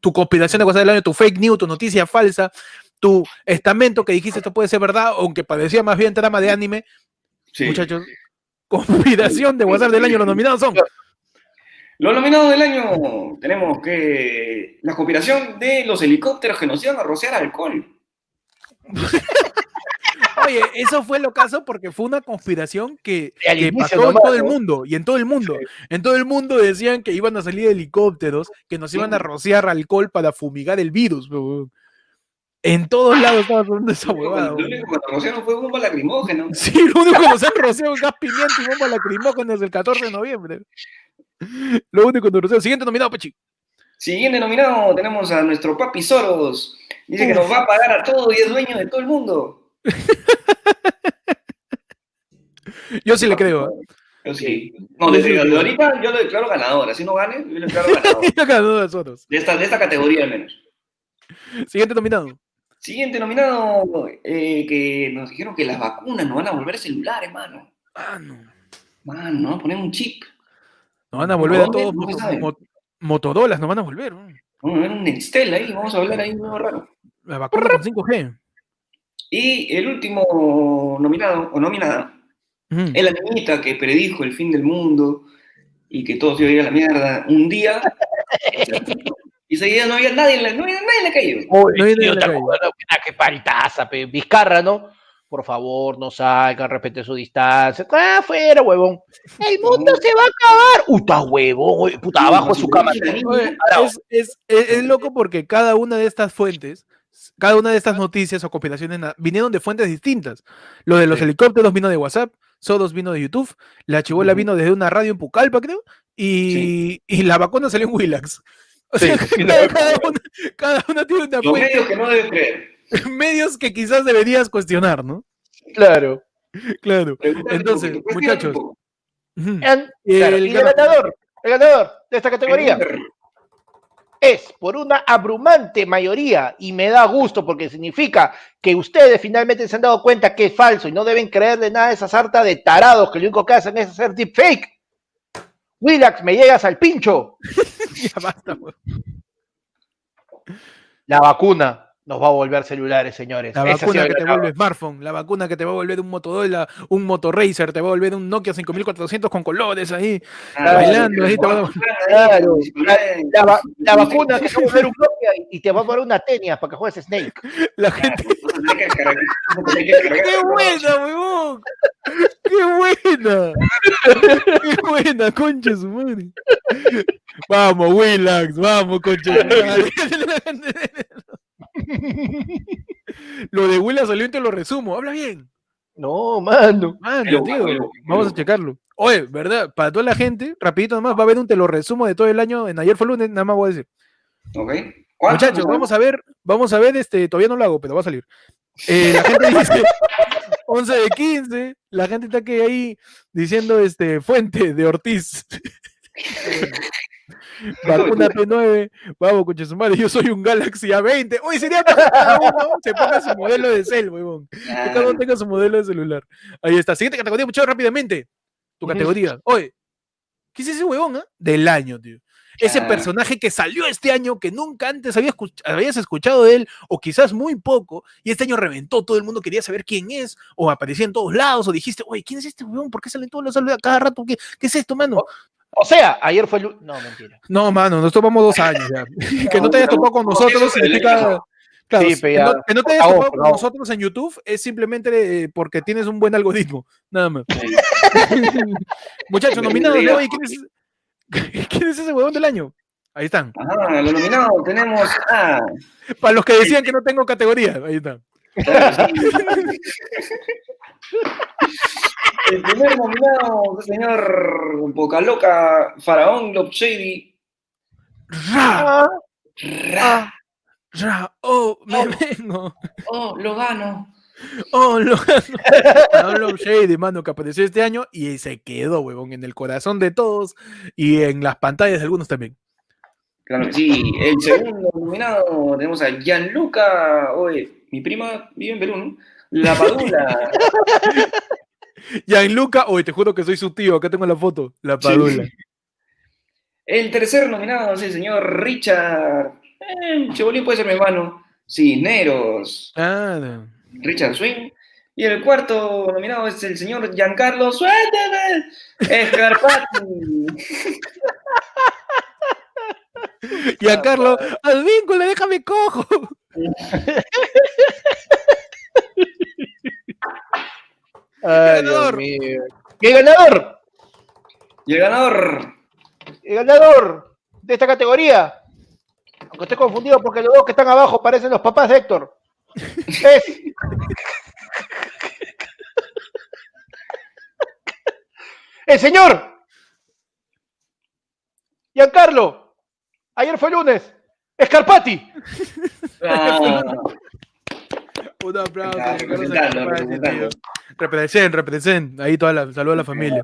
Tu conspiración de WhatsApp del año, tu fake news, tu noticia falsa, tu estamento que dijiste esto puede ser verdad, aunque parecía más bien trama de anime. Sí. Muchachos, conspiración de WhatsApp del año, los nominados son. Los nominados del año tenemos que la conspiración de los helicópteros que nos iban a rociar alcohol. Oye, eso fue lo caso porque fue una conspiración que, pasó en todo el mundo y en todo el mundo. En todo el mundo decían que iban a salir helicópteros, que nos iban a rociar alcohol para fumigar el virus. En todos lados estaba sonando esa huevada. Lo único que nos rociaron fue bomba lacrimógena. Sí, lo único que nos han rociado gas pimienta y bomba lacrimógena desde el 14 de noviembre. Lo único que nos rociaron. Siguiente nominado, Pechi. Siguiente nominado tenemos a nuestro papi Soros. Dice que nos va a pagar a todo y es dueño de todo el mundo. Yo sí le creo. Yo sí. No, desde desde ahorita yo lo declaro ganador. Así no gane, yo lo declaro ganador. De esta, de esta categoría al menos. Siguiente nominado. Siguiente nominado, eh, que nos dijeron que las vacunas nos van a volver celulares, mano. Ah, no. Mano, a poner un chip. Nos van a volver a todos No mo- Motorolas, nos van a volver. ¿no? Vamos a ver un Nextel ahí, vamos a hablar ahí nuevo raro. La vacuna con 5G. Y el último nominado, o nominada, Ujú. es la niñita que predijo el fin del mundo y que todo se iba a ir a la mierda un día. y día no había nadie, en la- no había nadie en la calle. Uy, No hay tío, nadie en ¿te la calle. qué paltaza, pe. Vizcarra, ¿no? Por favor, no salgan, respeten su distancia. Ah, afuera, huevón. El mundo se va a acabar. Puta huevón, puta, abajo de su cama. Es, es- es- es loco porque cada una de estas fuentes, cada una de estas noticias o compilaciones vinieron de fuentes distintas. Lo de los Sí. helicópteros vino de WhatsApp, Sodos vino de YouTube, la chibola vino desde una radio en Pucallpa, creo, y, y la vacuna salió en Willax. O Sí, sea, sí, cada, una, cada una tiene una Los fuente, medios que no deben creer. medios que quizás deberías cuestionar, ¿no? Claro. Claro. Entonces, muchachos, claro, el el ganador. ganador, el ganador de esta categoría es por una abrumante mayoría y me da gusto porque significa que ustedes finalmente se han dado cuenta que es falso y no deben creerle nada a esa sarta de tarados que lo único que hacen es hacer deepfake. Willax, me llegas al pincho. Ya basta. La vacuna nos va a volver celulares, señores. La vacuna que te vuelve smartphone, la vacuna que te va a volver un Motorola, un Motorracer, te va a volver un Nokia 5400 con colores ahí. Ah, bailando, ahí te va- Claro, la, la va- la vacuna que te va a volver un Nokia y- te va a poner una tenia para que juegues Snake. La gente, ¡qué buena, weón! ¡Qué buena! ¡Qué buena, concha su madre! Vamos, Willax, vamos, concha su madre. Lo de Willax salió y te lo resumo, habla bien. No, mano. Mano, Pero, tío, pero, vamos a checarlo. Oye, ¿verdad? Para toda la gente, rapidito nomás, va a haber un te lo resumo de todo el año. En ayer fue lunes, nada más voy a decir. Muchachos, vamos a ver, vamos a ver, este, todavía no lo hago, pero va a salir. Eh, la gente dice 11 de 15, la gente está que ahí diciendo este fuente de Ortiz. Vacuna P9, vamos, coche su madre, yo soy un Galaxy A20. Uy, sería para uno se ponga su modelo de cel, huevón. Que cada uno tenga su modelo de celular. Ahí está. Siguiente categoría, muchachos, rápidamente. Tu categoría. Oye, ¿qué es ese huevón, ah? Del año, tío. Ese personaje que salió este año, que nunca antes había escuch- habías escuchado de él, o quizás muy poco, y este año reventó, todo el mundo quería saber quién es, o aparecía en todos lados, o dijiste, oye, ¿quién es este huevón? ¿Por qué sale en todos lados a cada rato? ¿Qué, qué es esto, mano? O sea, ayer fue el... lu- No, mentira. No, mano, nos tomamos dos años ya. que no te hayas topado con No, nosotros significa. Claro, Sí, que, pero no, ya, que no te hayas topado con nosotros en YouTube es simplemente eh, porque tienes un buen algoritmo. Nada más. Muchachos, nominados de hoy, ¿quién es, ¿quién es ese huevón del año? Ahí están. Ajá, los nominados tenemos a. Para los que decían que no tengo categoría, ahí está. Claro, sí. El primer nominado es el señor Boca Loca, Faraón Glob Shady. Ra, Ah, Ra, ra, oh, me Oh. vengo. oh, lo gano. Oh, lo no, Love Shady, mano, que apareció este año y se quedó, huevón, en el corazón de todos y en las pantallas de algunos también. Claro que sí. El segundo nominado tenemos a Gianluca. Oye, mi prima vive en Perú, ¿no? La Padula. Gianluca, hoy te juro que soy su tío, acá tengo la foto, la padula. El tercer nominado es el señor Richard. Eh, Chebolín puede ser mi hermano. Cisneros. Ah, no. Richard Swing. Y el cuarto nominado es el señor Giancarlo Suéltame. Escarpati. Giancarlo, al vínculo, déjame cojo. ay, Dios ganador. mío. ¿Y el ganador? Y el ganador. El ganador de esta categoría. Aunque esté confundido porque los dos que están abajo parecen los papás de Héctor. Es. El señor. Giancarlo. Ayer fue lunes. Escarpati. Ah, Un aplauso. Giancarlo representando, representando. Represent, represent. Ahí toda la, saludo a la familia.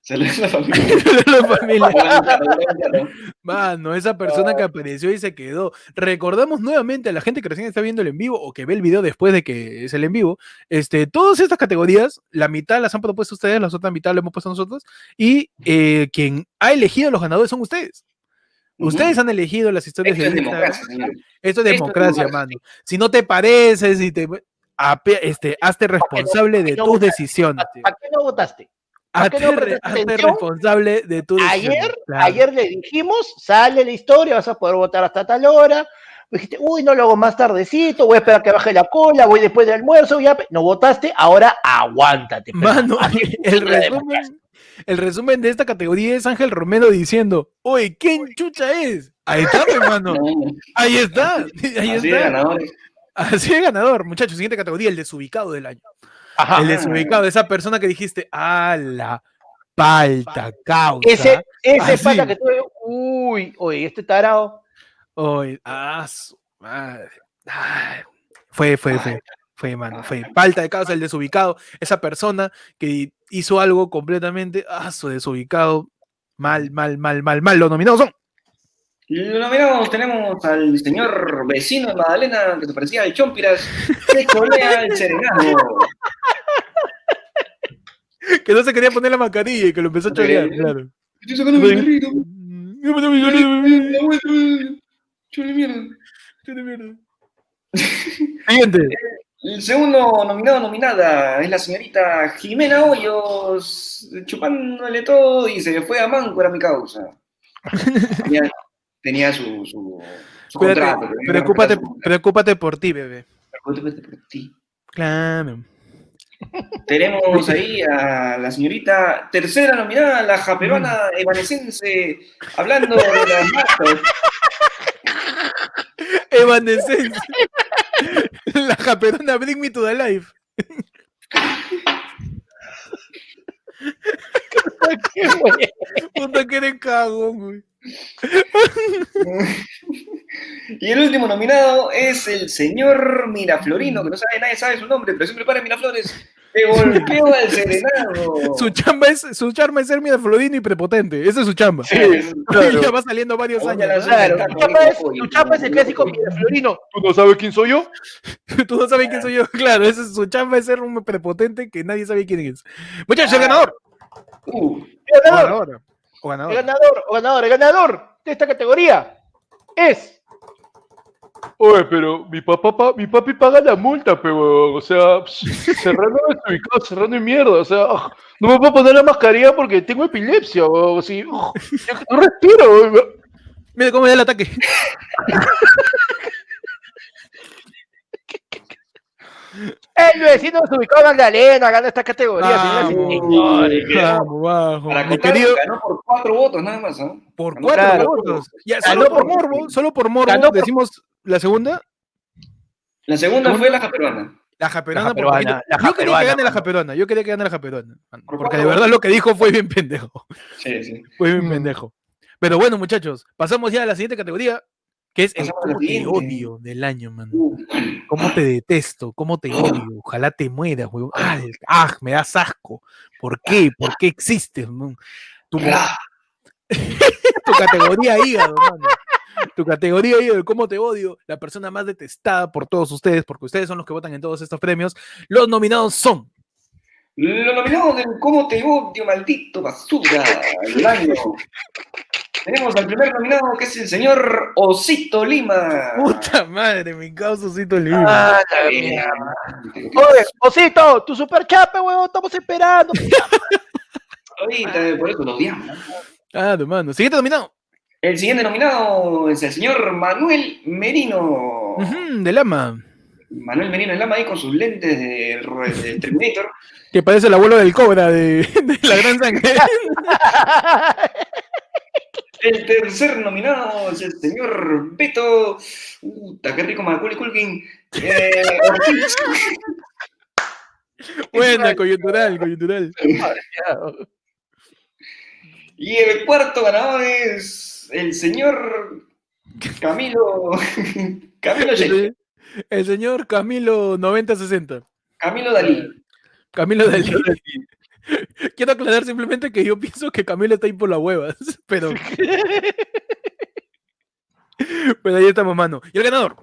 Saludos a la familia. a la familia. Claro. Mano, esa persona que apareció y se quedó. Recordamos nuevamente a la gente que recién está viendo el en vivo o que ve el video después de que es el en vivo. Este, todas estas categorías, la mitad las han propuesto ustedes, la otra mitad la hemos puesto nosotros. Y eh, quien ha elegido a los ganadores son ustedes. Ustedes han elegido las historias Esto es de Instagram. democracia, señor. Esto es Esto es democracia, mano. Si no te pareces y te este, hazte responsable de tus decisiones. ¿Para qué no votaste? ¿Para qué Hazte, no hazte responsable de tu decisión. Ayer, Claro. ayer le dijimos, sale la historia, vas a poder votar hasta tal hora. Dijiste, uy, no lo hago más tardecito, voy a esperar que baje la cola, voy después del almuerzo, ya no votaste, ahora aguántate. Mano, el resumen, el resumen de esta categoría es Ángel Romero diciendo, oye, ¿quién chucha es? Ahí está, mi hermano. No, Ahí está. Ahí así de está. ganadores. Así de ganador, muchachos. Siguiente categoría, el desubicado del año. Ajá. El desubicado, esa persona que dijiste, a la palta causa. Ese, ese pata que tuve, uy, oye, este tarado, Oye, ah, su madre. Ay, Fue, fue, fue. Fue, mano, fue. Falta de causa el desubicado. Esa persona que hizo algo completamente. Ah, su desubicado. Mal, mal, mal, mal, mal. Los nominados son. Los nominados tenemos al señor vecino de Magdalena, que se parecía al Chompiras, que cholea el serenazgo. Que no se quería poner la mascarilla y que lo empezó a chorear, claro. Estoy sacando mi perrito. Siguiente. La vuelta, chole mierda. El segundo nominado nominada es la señorita Jimena Hoyos, chupándole todo y se fue a Manco, era mi causa. Tenía, tenía su, su, su Cuídate, contrato. preocúpate, preocúpate por ti, bebé. Preocúpate por ti. Claro. Tenemos ahí a la señorita tercera nominada, la japeruana evanescense, hablando de las marcas. Evanescence. La japerona Bring Me to the Life. Qué güey. Puta que eres cagón, güey. Y el último nominado es el señor Miraflorino, que no sabe, nadie sabe su nombre, pero siempre para Miraflores. Te golpeo al serenado. Su chamba es, su charma es ser Miraflorino y prepotente. Esa es su chamba. Sí, ya va saliendo varios Oye, años. Claro, tu chapa es, el clásico bonito. Florino. ¿Tú no sabes quién soy yo? Tú no sabes quién soy yo. Claro, esa es su chamba es ser un prepotente que nadie sabe quién es. Muchachos, el ganador. Uh, El ganador. O el ganador. ganador, o ganador, el ganador de esta categoría es. Oye, pero mi papá, pa- mi papi paga la multa, pero, o sea, cerrando desubicado, cerrando en mierda, o sea, no me puedo poner la mascarilla porque tengo epilepsia, o así, ah, yo no respiro. weón. Mira cómo da el ataque. El vecino se ubicó en Magdalena, gana esta categoría, Ah, señores. Vamos, bajo. para Mi querido, ganó por cuatro votos nada más, ¿no? por Ganó cuatro Claro. votos. Ya, Ganó solo por por- morbo, solo por morbo. Por- Decimos la segunda. La segunda fue la japeruana. La japerona, La Yo quería que gane la japerona. Yo quería que gane la japerona. Porque de verdad lo que dijo fue bien pendejo. Sí, sí. Fue bien Mm. pendejo. Pero bueno, muchachos, pasamos ya a la siguiente categoría, que es el cómo te odio del año, man. Cómo te detesto, cómo te odio. Ojalá te mueras, weón. Ah, el- ah, me das asco. ¿Por qué? ¿Por qué existes, man? Tu, categoría hígado, mano. Tu categoría hígado, cómo te odio, la persona más detestada por todos ustedes, porque ustedes son los que votan en todos estos premios. Los nominados son Lo nominado del ¿Cómo te odio, maldito basura? del año. Tenemos al primer nominado que es el señor Osito Lima. Puta madre, mi causocito libre. Ah, la Eh, mierda. Oye, Osito, tu super chape, huevón, estamos esperando. Ahorita, por eso lo odiamos. Ah, tu mano. Siguiente nominado. El siguiente nominado es el señor Manuel Merino. Ujú, de Lama. Manuel Merino Lama ahí con sus lentes de, de Terminator. Que parece el abuelo del cobra de, de la gran sangre. El tercer nominado es el señor Beto. Puta, qué rico Macaulay Culkin. Eh. Buena, coyuntural, coyuntural. Y el cuarto ganador es el señor Camilo. Camilo Sheffield. El, el señor Camilo 9060. Camilo Dalí. Camilo Dalí. Quiero aclarar simplemente que yo pienso que Camilo está ahí por las huevas, pero. pero ahí estamos, mano. Y el ganador.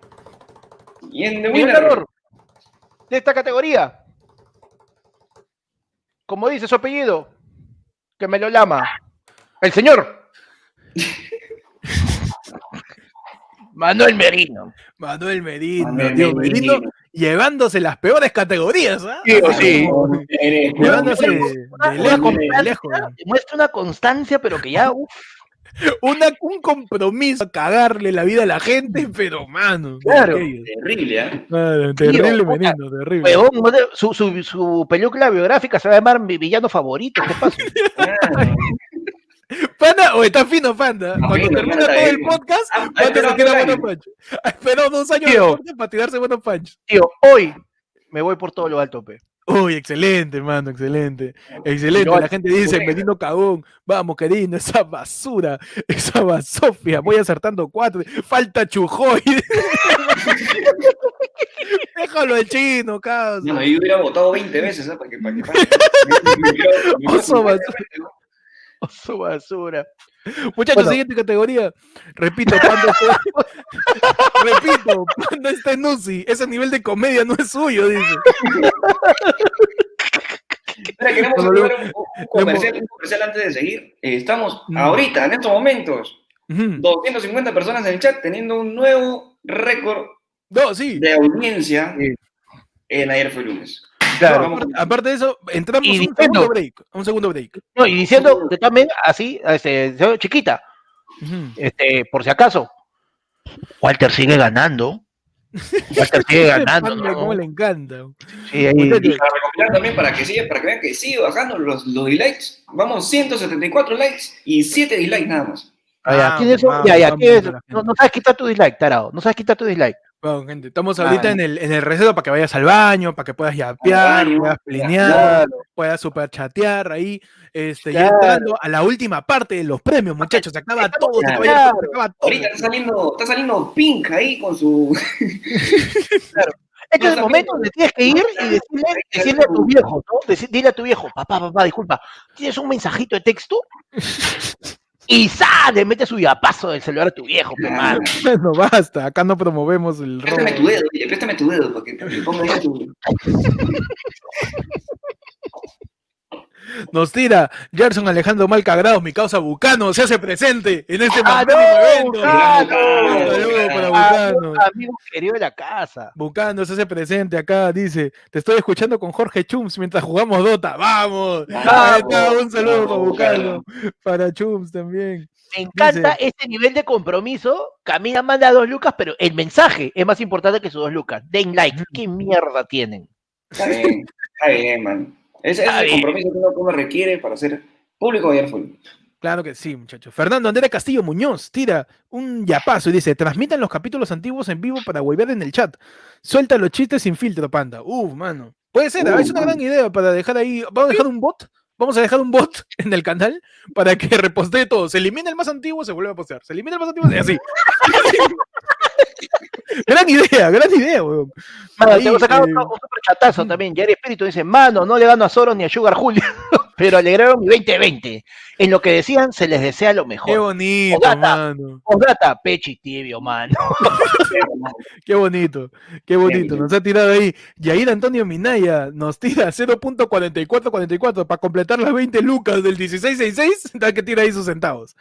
Y El Winner, ganador de esta categoría, como dice su apellido, que me lo lama, el señor Manuel Merino. Manuel Merino, Manuel tío, Merino. Merino, llevándose las peores categorías, ¿ah? Sí, o sí. Llevándose de Una lejos, constancia, una pero que ya, uf, Una, un compromiso a cagarle la vida a la gente, pero mano. Claro. Terrible, ¿eh? Claro, terrible puta, Merino, terrible. de- su, su, su película biográfica se va a llamar Mi villano favorito. ¿Qué pasa? Ah, Panda, o está fino, Panda. Cuando fino, termina todo eh. el podcast, Ah, Panda se queda bueno año. punch. Esperó dos años de Tío. para tirarse bueno punch. Tío, hoy me voy por todo lo alto, pe. Uy, excelente, mano, excelente. Excelente. La gente dice. Merino cagón. Vamos, querido, esa basura, esa basofia. Voy acertando cuatro. Falta Chujoy. Déjalo al chino, cabrón. No, yo hubiera votado 20 veces, ¿eh? Para que, para que. Oso basura. Su basura. Muchachos, Bueno. siguiente categoría. Repito, Panda está... Repito, Panda está en UCI. Ese nivel de comedia no es suyo, dice. Espera, queremos un, un comercial, un comercial antes de seguir. Eh, estamos Mm. ahorita, en estos momentos, Ujú. 250 personas en el chat teniendo un nuevo récord No, sí. de audiencia Sí. en ayer fue lunes. Claro. Aparte, aparte de eso, entramos Y un diciendo- segundo break. Un segundo break. No, y diciendo que también, así, este, chiquita, este, por si acaso, Walter sigue ganando. Walter sigue ganando, ¿no? cómo le encanta. Sí, ahí- Para recopilar también para que siga, para que vean que sigue bajando los, los dislikes. Vamos 174 likes y 7 dislikes nada más. Ah, ya, Ah, ¿quién es eso? vamos, Ya, ya, vamos, ¿quién es la eso? gente. No, no sabes quitar tu dislike, tarado. No sabes quitar tu dislike. Bueno, gente, estamos Ah, ahorita en el, en el receso para que vayas al baño, para que puedas yapear, baño, puedas plinear, puedas super chatear ahí. Este, ya Claro. entrando a la última parte de los premios, muchachos. Se acaba todo, se Claro. acaba, se acaba todo. Ahorita está saliendo, está saliendo Pink ahí con su. Este es el momento donde tienes que ir y decirle, decirle a tu viejo, ¿no? Dile a tu viejo, papá, papá, disculpa, ¿tienes un mensajito de texto? Y ¡za! Le mete su yapazo del celular a tu viejo, pe, mano. Bueno, basta. Acá no promovemos el robo. Préstame tu dedo, oye, préstame tu dedo para que para que ponga ahí tu. Nos tira Gerson Alejandro Malcagrados, mi causa Bucano, se hace presente en este ¡Ah, magnífico no! evento. Bucano! Un saludo para Ah, Bucano. Amigo querido de la casa. Bucano se hace presente acá, dice, te estoy escuchando con Jorge Chums mientras jugamos Dota, ¡vamos! Ahí está, un saludo para Vamos, Bucano, para Chums también. Me encanta este nivel de compromiso. Camila manda dos lucas, pero el mensaje es más importante que sus dos lucas. Den like. ¿Qué mierda tienen? Está bien, está bien, man. Ese es el bien. compromiso que uno, requiere para ser público de Airful. Claro que sí, muchachos. Fernando Andrea Castillo Muñoz tira un yapazo y dice, transmitan los capítulos antiguos en vivo para volver en el chat. Suelta los chistes sin filtro, panda. Uf, mano. Puede ser, ah, Uh, es una gran idea para dejar ahí. Vamos a dejar un bot. Vamos a dejar un bot en el canal para que repostee todo. Se elimina el más antiguo, se vuelve a postear. Se elimina el más antiguo y así. gran idea, gran idea, weón. Mano, Ahí, te voy a sacar eh, otro, otro chatazo también. Jerry Espíritu dice, mano, no le gano a Soros ni a Sugar Julio, pero alegraron mi 2020. En lo que decían, se les desea lo Qué mejor. bonito, Ogata. mano. Pechi tibio, mano. Qué bonito, qué bonito. Nos ha tirado ahí. Yair Antonio Minaya nos tira 0.4444 para completar las 20 lucas del 1666. Da que tira ahí sus centavos.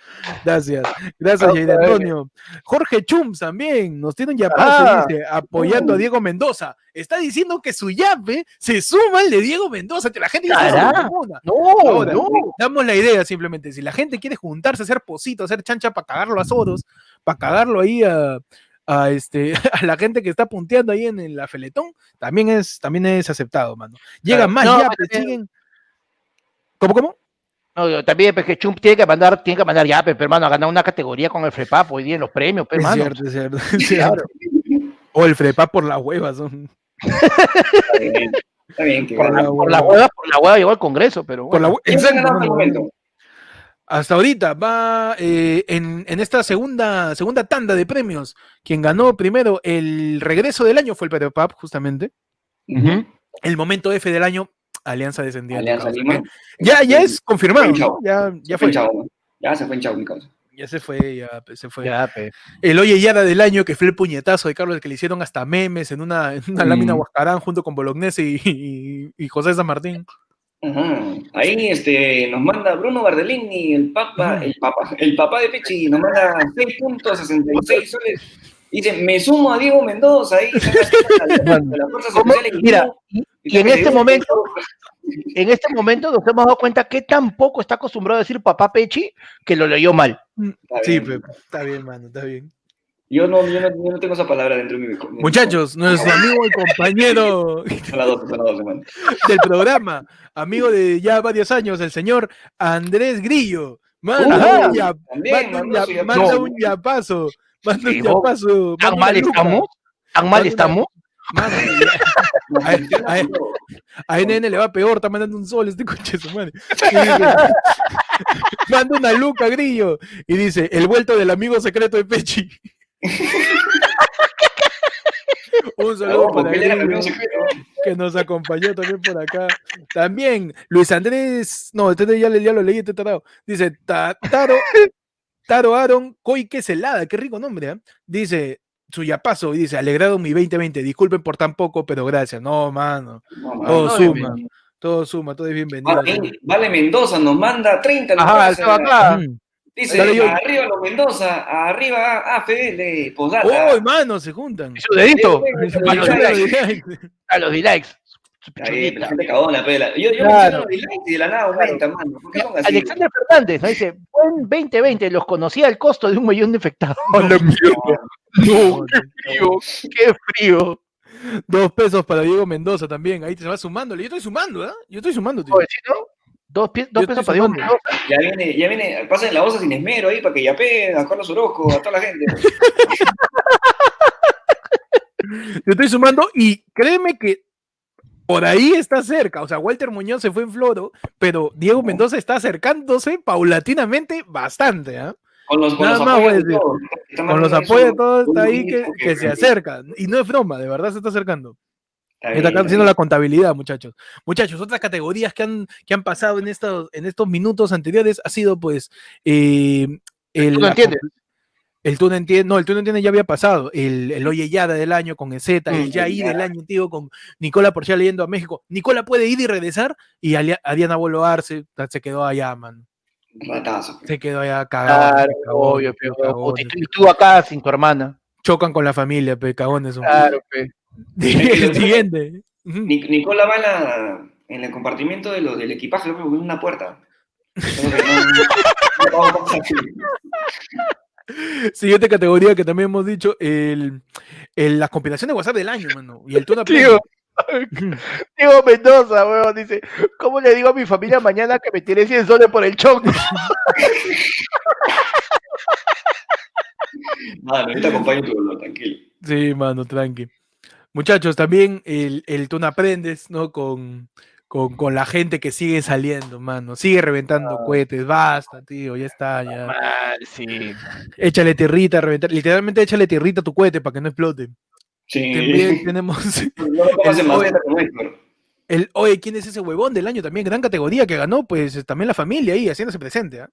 Gracias. Gracias, Yair Antonio. Jorge Chums también nos tiene un yapazo Ah. dice, apoyando a Diego Mendoza. Está diciendo que su yape se suma al de Diego Mendoza. Que la gente comuna. No, Ahora, no. damos la idea simplemente. Si la gente quiere juntarse, hacer posito, hacer chancha para cagarlo a Soros, para cagarlo ahí a, a, este, a la gente que está punteando ahí en, en la Feletón, también es, también es aceptado, mano. Llegan Claro. más No, yapes, pero- siguen. ¿Cómo, cómo? No, yo también, pues que Chump tiene que mandar, tiene que mandar ya, pero hermano, a ganar una categoría con el FREPAP hoy día en los premios, pues, Es hermano. cierto, es cierto, es cierto. O el frepa por las huevas. Son. Está bien, está bien Por la, por la hueva, por la hueva llegó al Congreso, pero Por la bueno. Hasta ahorita va eh, en, en esta segunda, segunda tanda de premios. Quien ganó primero el regreso del año fue el Perepap, justamente. Ujú. El momento F del año, Alianza Descendiente. Alianza Lima. Ya, ya es confirmado. Ya, ya Se fue. Ya se fue en chavo, mi causa. Ya se fue, ya pues, se fue. Ya, pe. El Oye Yara del año, que fue el puñetazo de Carlos, que le hicieron hasta memes en una, en una Mm. lámina Huascarán junto con Bolognese y, y- y José San Martín. Ajá. Ahí este, nos manda Bruno Bardellini, el papa, el papa, el papá de Pechi, nos manda 6.66 soles. Dice, me sumo a Diego Mendoza ahí. Mira, y, y en este momento, en este momento nos hemos dado cuenta que tampoco está acostumbrado a decir papá Pechi que lo leyó mal. Está Sí, bien. Pepe, está bien, mano, está bien. Yo no, yo no, yo no tengo esa palabra dentro de mi. Muchachos, nuestro amigo y compañero dos, dos, del programa, amigo de ya varios años, el señor Andrés Grillo. Manda un ya- manda un yapazo. manda un yapazo. ¿Tan mal estamos? ¿Tan mal estamos? Mano, Nos Ay, menciona, ay. pero- A NN le va peor, está mandando un sol este coche su madre. Manda una luca, grillo. Y dice, el vuelto del amigo secreto de Pechi. Un saludo No, para que nos acompañó también por acá. También, Luis Andrés, no, este ya, lo leí, este tarado. Dice, "Ta- Taro, Taro Aaron Coique Celada, qué rico nombre, ¿ah? Dice, su yapazo, y dice, alegrado mi 2020, disculpen por tan poco, pero gracias. No, mano. No, mano. Todo suma, todo suma, todo es bienvenido. Vale, Vale Mendoza nos manda 30 Ajá, estaba eh, acá. Mm. Dice, Dale, yo- arriba los Mendoza, arriba AFL, posdata. ¡Oh, hermano! Se juntan. Su dedito. A los dislikes. A los dislikes. La gente cagona, pela. Yo, yo Claro. menciono los dislikes y de la nada aumenta, mano. ¿Por qué son así? Alexander Fernández dice, buen 2020, los conocí al costo de un millón de infectados. ¡A la mierda! No, qué frío, qué frío. Dos pesos para Diego Mendoza también. Ahí te va sumando. Yo estoy sumando, ¿ah? Yo estoy sumando, tío. Oye, ¿sí, no? Dos, pi- dos pesos para. Mendoza. Ya viene, ya viene, pasen la bolsa sin esmero ahí para que yapeen a Carlos Orozco, a toda la gente. Yo estoy sumando y créeme que por ahí está cerca. O sea, Walter Muñoz se fue en Floro, pero Diego Mendoza está acercándose paulatinamente bastante. ¿ah? Con los, con Nada los más voy a apoyos de decir. Con los apoyos de todos está ahí que, que se acerca. Y no es broma, de verdad se está acercando. Está haciendo la contabilidad, muchachos. Muchachos, otras categorías que han, que han pasado en estos, en estos minutos anteriores ha sido, pues, eh, el, Tú no entiendes. el tú no entiendes, no, el tú no entiendes ya había pasado. El, el Oye Yada del año con Ezeta, el Mm, Ya I del año, tío, con Nicola Porcel leyendo a México. Nicola puede ir y regresar, y Alia- Adriana Bolo Arce se quedó allá, man. Ratazo. Se quedó allá cagado. Claro, obvio, pero y tú, acá sin tu hermana. Chocan con la familia, pe, cagones. son. Claro, pe. El siguiente. Nic- Nicola va en, la- en el compartimiento de lo, del equipaje, creo que en una puerta. Siguiente categoría que también hemos dicho, el, el- las compilaciones de WhatsApp del año, mano. Y el Tuna. Diego Mendoza, weón, dice, ¿cómo le digo a mi familia mañana que me tiré 100 soles por el chonco? Vale, yo te acompaño tu dolor, tranquilo. Sí, mano, tranqui. Muchachos, también el, el Tuna Aprendes, ¿no? Con, con, con la gente que sigue saliendo, mano. Sigue reventando cohetes. Basta, tío, ya está, ya. Mal, sí. Échale tierrita, reventar. Literalmente échale tierrita a tu cohete para que no explote. Sí. También tenemos No el- el, oye, ¿quién es ese huevón del año también? Gran categoría que ganó, pues también la familia ahí haciéndose presente,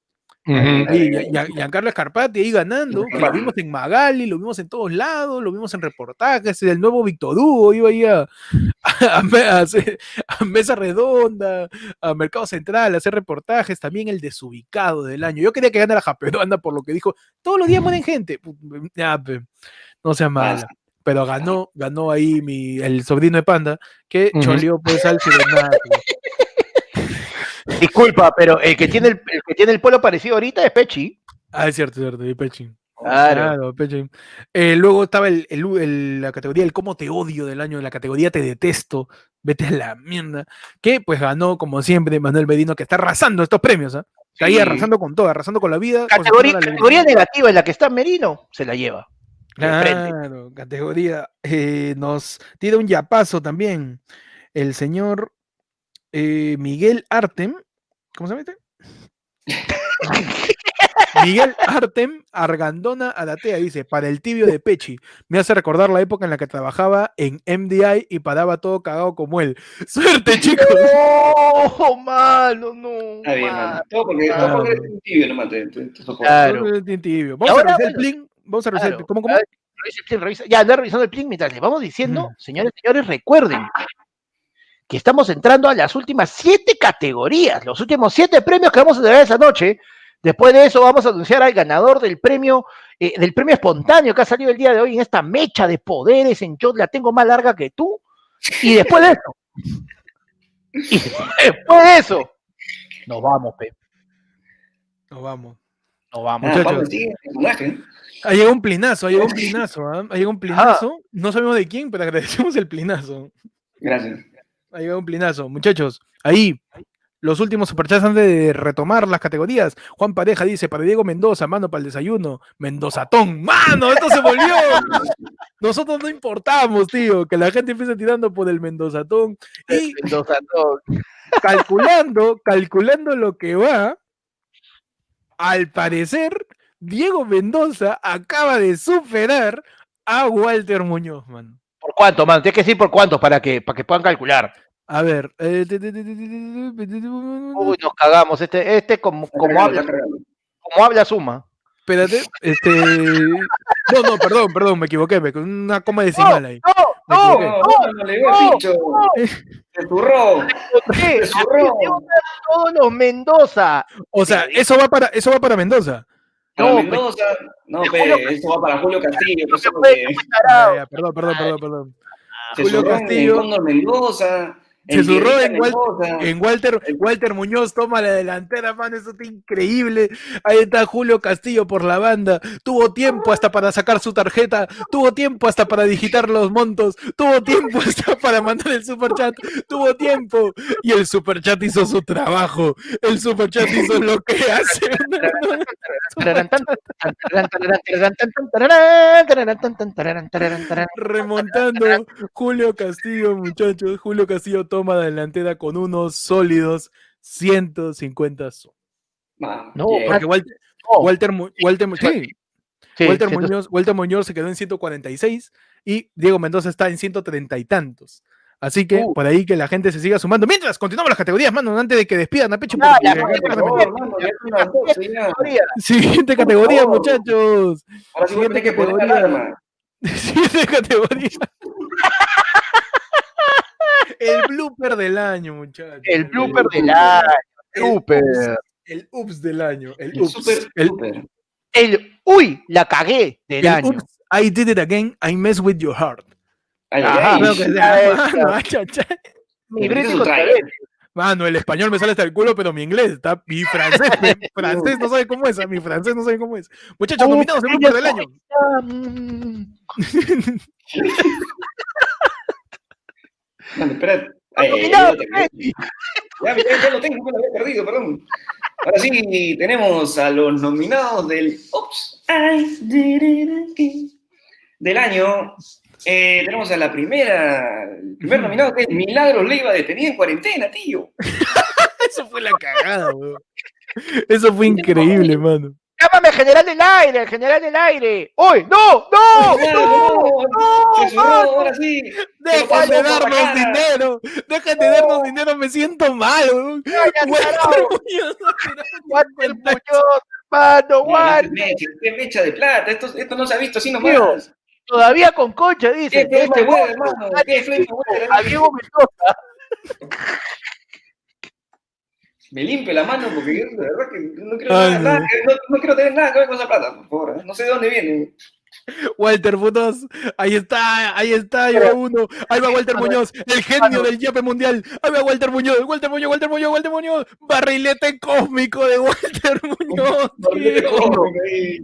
¿ah? Ujú. Sí, Gian- Gian- Giancarlo Escarpati ahí ganando, que lo vimos en Magali, lo vimos en todos lados, lo vimos en reportajes, el nuevo Víctor Hugo iba ahí a, a me- a hacer- a Mesa Redonda, a Mercado Central, a hacer reportajes, también el desubicado del año. Yo quería que ganara Japeruanda por lo que dijo, todos los días mueren gente. Ya, pe, no sea mala. Pero ganó, ganó ahí mi, el sobrino de Panda, que Ujú. choleó pues al Sirenato. Disculpa, pero el que tiene el, el que tiene el polo parecido ahorita es Pechi. Ah, es cierto, es cierto, y Pechin. Claro. Claro. Eh, luego estaba el, el- el- la categoría el cómo te odio del año, la categoría te detesto, vete a la mierda, que pues ganó como siempre Manuel Medino que está arrasando estos premios, ¿ah? Está ahí Sí. arrasando con todo, arrasando con la vida. Categoría, la negativa en la que está Merino, se la lleva. Claro, categoría. eh, nos tira un yapazo también el señor eh, Miguel Artem. ¿Cómo se este? Miguel Artem Argandona Adatea dice, para el tibio de Pechi, me hace recordar la época en la que trabajaba en MDI y paraba todo cagado como él. ¡Suerte, chicos! No, malo, no. Está bien, mano. Todo porque, todo porque eres un tibio. Claro. Tibio. Vamos ahora, a revisar el plin. Vamos a revisar el plin. ¿Cómo, cómo? A ver, revisa el plin, revisa- Ya, anda revisando el plin mientras le vamos diciendo, señores, señores, recuerden que estamos entrando a las últimas siete categorías, los últimos siete premios que vamos a tener esa noche. Después de eso vamos a anunciar al ganador del premio, eh, del premio espontáneo que ha salido el día de hoy en esta mecha de poderes en Yo la tengo más larga que tú. Y después de eso, y después de eso, nos vamos, Pep, Nos vamos. nos vamos. Ah. Ha llegado un plinazo, ha llegado un plinazo, ¿ah? Ha llegado un plinazo. No sabemos de quién, pero agradecemos el plinazo. Gracias. Ha llegado un plinazo. Muchachos, ahí, los últimos superchats antes de retomar las categorías. Juan Pareja dice, para Diego Mendoza, mano para el desayuno. Mendozatón, mano, esto se volvió. Nosotros no importamos, tío, que la gente empiece tirando por el Mendozatón. Y calculando, calculando lo que va, al parecer, Diego Mendoza acaba de superar a Walter Muñoz, man cuánto, man. Tienes que decir por cuántos para que, para que puedan calcular. A ver. Uy, nos cagamos. Este, este como, como habla, como habla suma. Espérate, este. No, no, perdón, perdón, me equivoqué. Me... con Una coma decimal ahí. No, no, no, no, no, le digo pincho. Se zurró. Se zurró. Todos los Mendoza. O sea, eso va para, eso va para Mendoza. Para pues, no, Mendoza, no, pe, esto va para Julio Castillo. No sé pues, Perdón, perdón, perdón, perdón. Ah, se Julio Castillo. Mendoza. Se zurró Tierrita en, Wal- Mendoza. en Walter, Walter Muñoz toma la delantera, man, eso está increíble. Ahí está Julio Castillo por la banda. Tuvo tiempo hasta para sacar su tarjeta, tuvo tiempo hasta para digitar los montos, tuvo tiempo hasta para mandar el superchat, tuvo tiempo. Y el superchat hizo su trabajo. El superchat hizo lo que hace. Remontando Julio Castillo, muchachos. Julio Castillo toma la delantera con unos sólidos 150 soles. Ma, No. Porque Walter, No, Walter, Walter Mu- sí, sí, Walter, siento- Muñoz, Walter Muñoz se quedó en 146 y Diego Mendoza está en 130 y tantos. Así que Uh. por ahí que la gente se siga sumando. Mientras, continuamos las categorías, mano, antes de que despidan a Pecho. Porque la acá gente, para Por meter- favor, mano, ya son las 12 ya. Siguiente categoría, muchachos. Ahora que categoría. Siguiente categoría. El blooper del año, muchachos. El blooper del año. El Blooper. ups- El ups del año. El ups. el. El uy, la cagué del el año. ups, I did it again. I mess with your heart. Ay, Ajá, ay, que sea. Mi. Mano, el español me sale hasta el culo, pero mi inglés está. Mi francés, mi francés no sabe cómo es. ah, Mi francés no sabe cómo es. Muchachos, nominados al blooper del año. Espera. Ay, ay, Nominado, ya. Ya, lo tengo, me lo había perdido, perdón. Ahora sí, tenemos a los nominados del Oops, I did it again del año. Eh, tenemos a la primera, el primer nominado que es Milagros Leiva detenida en cuarentena, tío. Eso fue la cagada, weón. Eso fue increíble, mano. Llámame general del aire, general del aire. ¡Uy! ¡No! ¡No! ¡No! ¡No! Cerró, ahora sí. Dejen de darnos dinero. Dejen de darnos dinero, me siento mal, weón. ¡Vaya, Walter! Muñoz no tiró ¡Walter 50. Muñoz, hermano! No, ¡Walter! qué mecha, de plata. Esto, esto no se ha visto así nomás. Todavía con concha, dice. ¿Qué Este hermano? ¿Qué Mendoza. Me limpio la mano porque yo, de verdad que no quiero, Ay, nada, no. nada que- no, no quiero tener nada que ver con esa plata, por favor. ¿eh? No sé de dónde viene. Walter Muñoz, ahí está, ahí está, ahí va uno, ahí va Walter Muñoz, el genio del yape mundial, ahí va Walter Muñoz, Walter Muñoz, Walter Muñoz, Walter Muñoz, barrilete cósmico de Walter Muñoz, tío.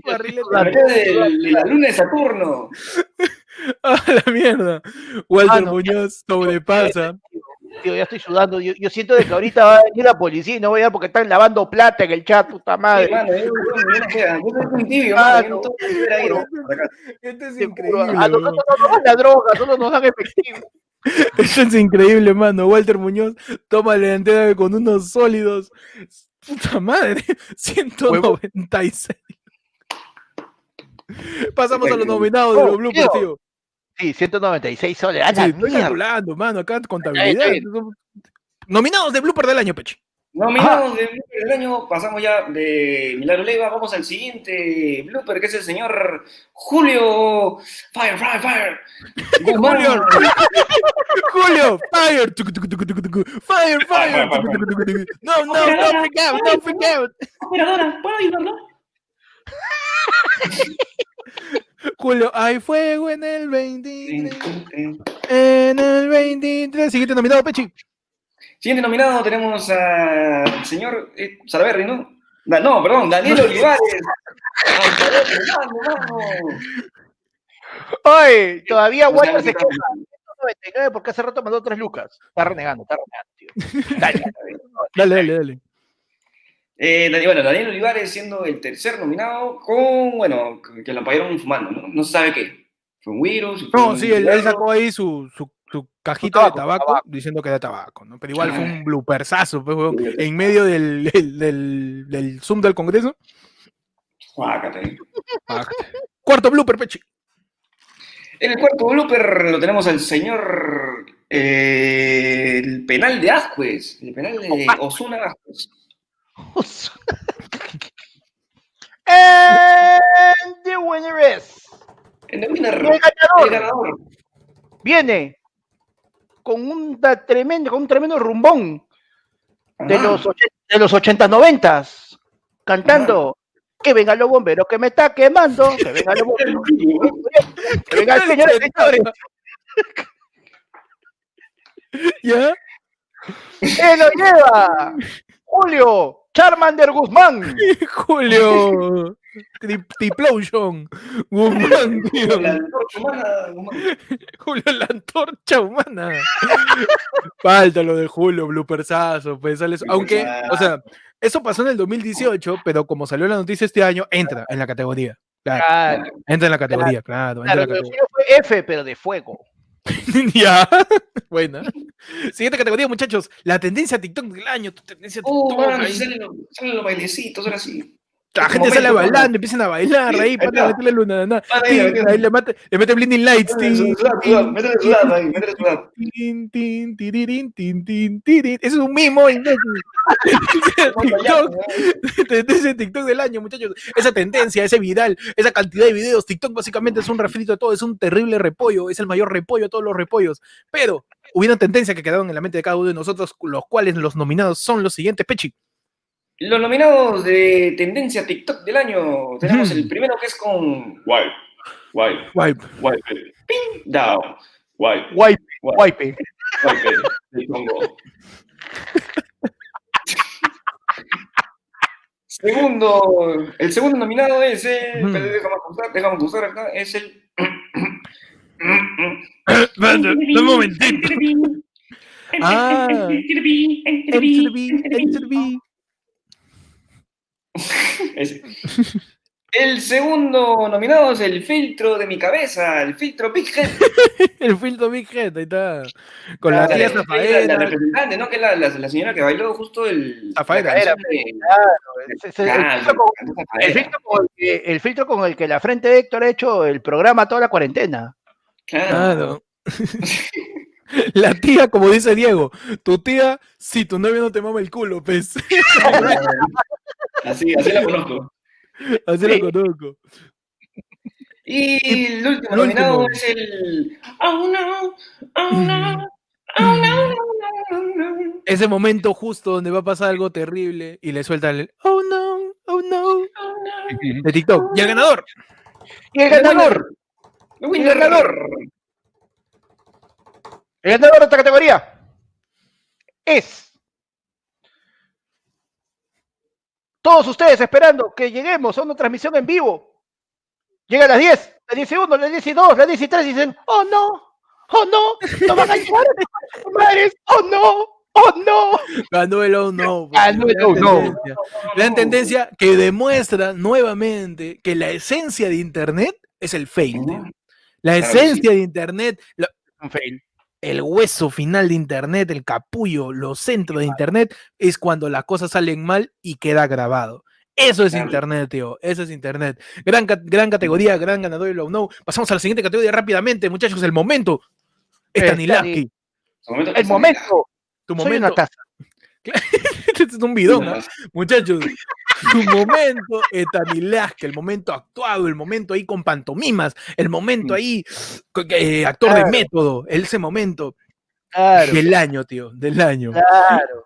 Barrilete La la luna de Saturno. a la mierda. Walter Ah, no. Muñoz sobrepasa. Tío, ya estoy sudando. Yo, yo siento de que ahorita va a venir la policía y no voy a porque están lavando plata en el chat, puta Sí, madre. Esto es Te juro, increíble. a nosotros no nos dan la droga, solo nos dan efectivo. Esto es increíble, mano. Walter Muñoz toma la delantera con unos sólidos. Puta madre, 196. Pasamos a los nominados de Oh, los bloopers, tío. Sí, 196 soles. ¡A Sí, la estoy mierda! calculando, mano, acá contabilidad. Nominados de blooper del año, Pechi. Nominados de blooper del año, pasamos ya de Milagro Leiva, vamos al siguiente blooper, que es el señor Julio Fire, Fire, Fire. Julio. Julio, fire. Fire, fire. No, no, no freak out, no freak out. Operadora, ¿puedo ayudarlo? Julio, hay fuego en el 23. En el 23. Siguiente nominado, Pechi. Siguiente nominado tenemos al señor eh, Salaberry, ¿no? Da- no, perdón, Daniel Olivares. Oye, todavía O sea, Walter se queja. 199 porque hace rato mandó 3 lucas. Está renegando, está renegando, tío. Dale. Dale, dale, dale. Eh, Dani- bueno, Daniel Olivares siendo el tercer nominado con, bueno, que lo pagaron fumando, ¿no? No se sabe qué. Fue un virus. fue No, un sí, él, sacó ahí su, su, su cajita tabaco, de tabaco, tabaco. diciendo que era tabaco, ¿no? Pero igual fue Ah. un bloopersazo, pues, weón, en medio del, del, del, del Zoom del Congreso. Guácate. Bájate. Cuarto blooper, Pechi. En el cuarto blooper lo tenemos al señor eh, el penal de Ascuez, el penal de Osuna Ascuez. And the winner is. El winner, El el ganador ganador. viene con un tremendo, con un tremendo rumbón de los, de los 80 90 cantando que vengan los bomberos que me está quemando, que vengan los bomberos, que vengan señores señores. ¿Ya? ¡Él lo lleva! Julio Charmander Guzmán. Julio. Tiplosion. Guzmán, tío. La antorcha humana, Guzmán. Julio la antorcha humana. Falta lo de Julio, bloopersazo, pues sale eso. Aunque, o sea, eso pasó en el 2018, pero como salió la noticia este año, entra en la categoría. Claro, Claro, entra en la categoría, claro. entra en claro, la suyo fue F, pero de fuego. Ya. Buena. Siguiente categoría, muchachos. La tendencia TikTok del año. Tu tendencia Oh, TikTok. mano, ahí. salen los, salen los bailecitos, ahora sí. La gente sale momento, bailando, empiezan a bailar ahí, Ahí para meterle luna, ahí, le mete, le mete blinding lights, sudad, métele sudad ahí, métele sudad. tin, tin, tirirín, tin, tin, tirín. Eso es un mimo, imbécil. TikTok, tendencia de TikTok del año, muchachos. Esa tendencia, ese viral, esa cantidad de videos. TikTok básicamente es un refrito de todo, es un terrible repollo, es el mayor repollo de todos los repollos. Pero hubo una tendencia que quedaron en la mente de cada uno de nosotros, los cuales los nominados son los siguientes, Pechi. Los nominados de tendencia TikTok del año, tenemos Ujú. el primero que es con Wipe, Wipe, Wipe. Wipe, Ping, Down, Wipe, Wipe, Wipe, wipe. Wipe. Segundo, el segundo nominado es el, pero déjame ajustar, déjame ajustar acá, es el... Un momentito. Ah. Enter the B, enter the B. El segundo nominado es el filtro de mi cabeza, el filtro Big Head. El filtro Big Head, ahí está. Con la tía la- la, la representante, ¿no? Que es la, la, la señora que bailó justo el. Zafaera. ese- el, filtro con, el que, el filtro con el que la frente de Héctor ha hecho el programa toda la cuarentena. Claro. Claro. La tía, como dice Diego, tu tía, si tu novio no te mama el culo, pues. Así, así la conozco. Así Sí. lo conozco. Y el último El nominado último. es el. Oh no, oh no, oh no, no, no, no. Ese momento justo donde va a pasar algo terrible y le suelta el oh no, oh no, oh no. de TikTok. Y el ganador, Y el ganador, El winner. ganador. el ganador de esta categoría es todos ustedes esperando que lleguemos a una transmisión en vivo. Llega a las 10, las 10 y 1, las 10 y 2, las 10 y 3 y dicen, oh no, oh no, no van a llegar a madres, oh no, oh no. ganó el oh no. pues, Ganó el gran oh no. tendencia. Gran tendencia que demuestra nuevamente que la esencia de Internet es el fail. tío. La esencia de Internet, la- Un fail. El hueso final de Internet, el capullo, los centros de Internet, es cuando las cosas salen mal y queda grabado. Eso es. Internet, tío. Eso es Internet. Gran, gran categoría, gran ganador de Low No. Pasamos a la siguiente categoría rápidamente, muchachos. El momento. Momento El momento, Tu soy momento. una taza. Este es un bidón, ¿ah? Muchachos, tu momento Stanilaski, el momento actuado, el momento ahí con pantomimas, el momento ahí eh, actor de método, ese momento Claro, del año, tío, del año. claro.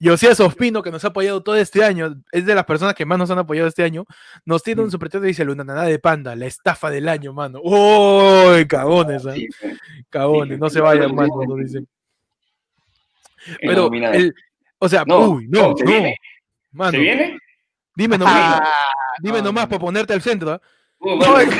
Y Osías Ospino, que nos ha apoyado todo este año, es de las personas que más nos han apoyado este año, nos tiene un superchat y dice Luna Naná de Panda, la estafa del año, mano. ¡Uy, cagones, ah! Sí, sí. Cagones, no se vayan, mano, nos dicen. Pero, el, o sea, No, uy, no, no, se no, viene. mano, ¿Se viene? Dime nomás, Ah, dime no, nomás no. para ponerte al centro, ¿ah? Uh, bueno.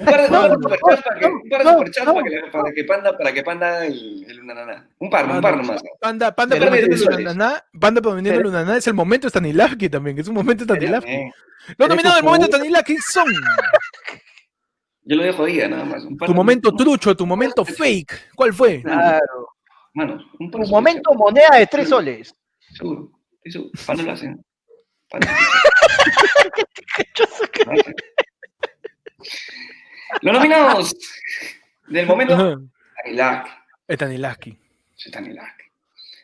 Un par de, No, superchats para que, no, no. panda, para que panda el, el unananá. Un par, un Mano, par nomás. Panda, Panda prometiendo de Luna soles. Naná, Panda prometiendo Pero- Luna Naná es el momento Stanilavski también, que es un momento Stanilavski. Eh, Los nominados del tu momento culo. Stanilavski son Yo lo dejo ahí nada más. Un par tu de- momento trucho, tu momento fake. ¿Cuál fue? Claro. Mano, un par Tu de momento moneda de tres soles. Seguro. Seguro. Panda lo hacen. Panda lo hacen. Los nominados del momento Ajá. Stanilaski. Stanilavski. Stanilaski.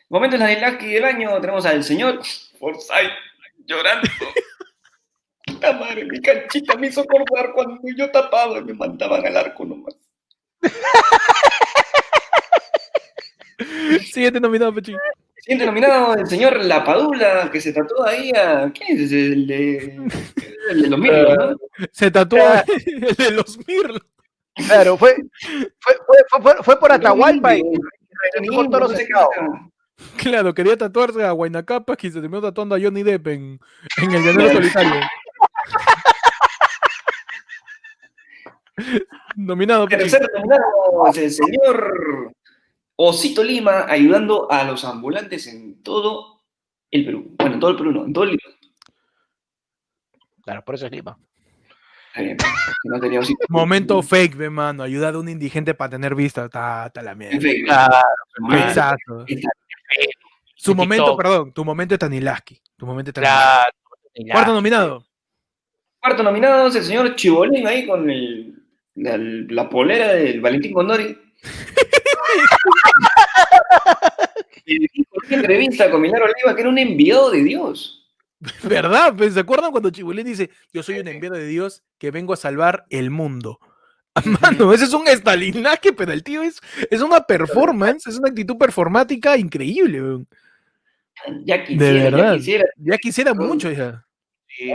Momento Stanilaski del año tenemos al señor Forsyth llorando. Puta madre, mi canchita me hizo acordar cuando yo tapaba y me mandaban al arco nomás. Siguiente nominado, Pechi. Siguiente nominado, el señor Lapadula, que se trató ahí a. ¿Quién es ese? El de. El de los mirlos, ¿no? Se tatuó Ah. el de los mirlos. Claro, fue, fue, fue, fue, fue- por Atahualpa y mejor toro sea. Claro, quería tatuarse a Guaynacapas y se terminó tatuando a Johnny Depp en, en el llanero solitario. Nominado. Pechi. Tercer nominado es el señor Osito Lima ayudando a los ambulantes en todo el Perú. Bueno, en todo el Perú no, en todo el Lima. Claro, por eso es Lima. Está bien, que no tenía Osito. Momento fake, ve, mano. Ayudar a un indigente para tener vista. Ta, ta la mierda. Claro, Exacto. está- Su de momento, TikTok. perdón, tu momento es Tanilaski. Tu momento es Tanilaski. claro. Cuarto nominado. Cuarto nominado es el señor Chibolín ahí con el, la, la polera del Valentín Condori. Una entrevista con Milagro Oliva que era un enviado de Dios. ¿Verdad? ¿Se acuerdan cuando Chibulín dice, yo soy un enviado de Dios que vengo a salvar el mundo? Mano, ese es un estalinaje, pero el tío es, es una performance, es una actitud performática increíble. weón. Ya quisiera, ya verdad. quisiera. Ya quisiera mucho, ya.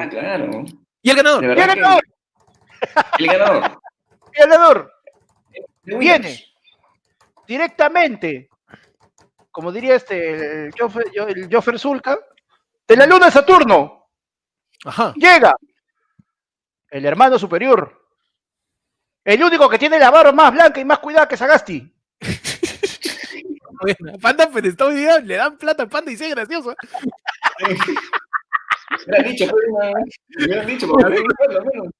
Ah, claro. Y el ganador. De que el ganador. El ganador de viene directamente, como diría este, el Joffer, el Joffer Zulka, de la luna de Saturno. Ajá. Llega el hermano superior, el único que tiene la barba más blanca y más cuidada que Sagasti. Bueno, Panda, pero está hoy día, le dan plata a Panda y sea gracioso. Me dicho, pues, me dicho, lo menos.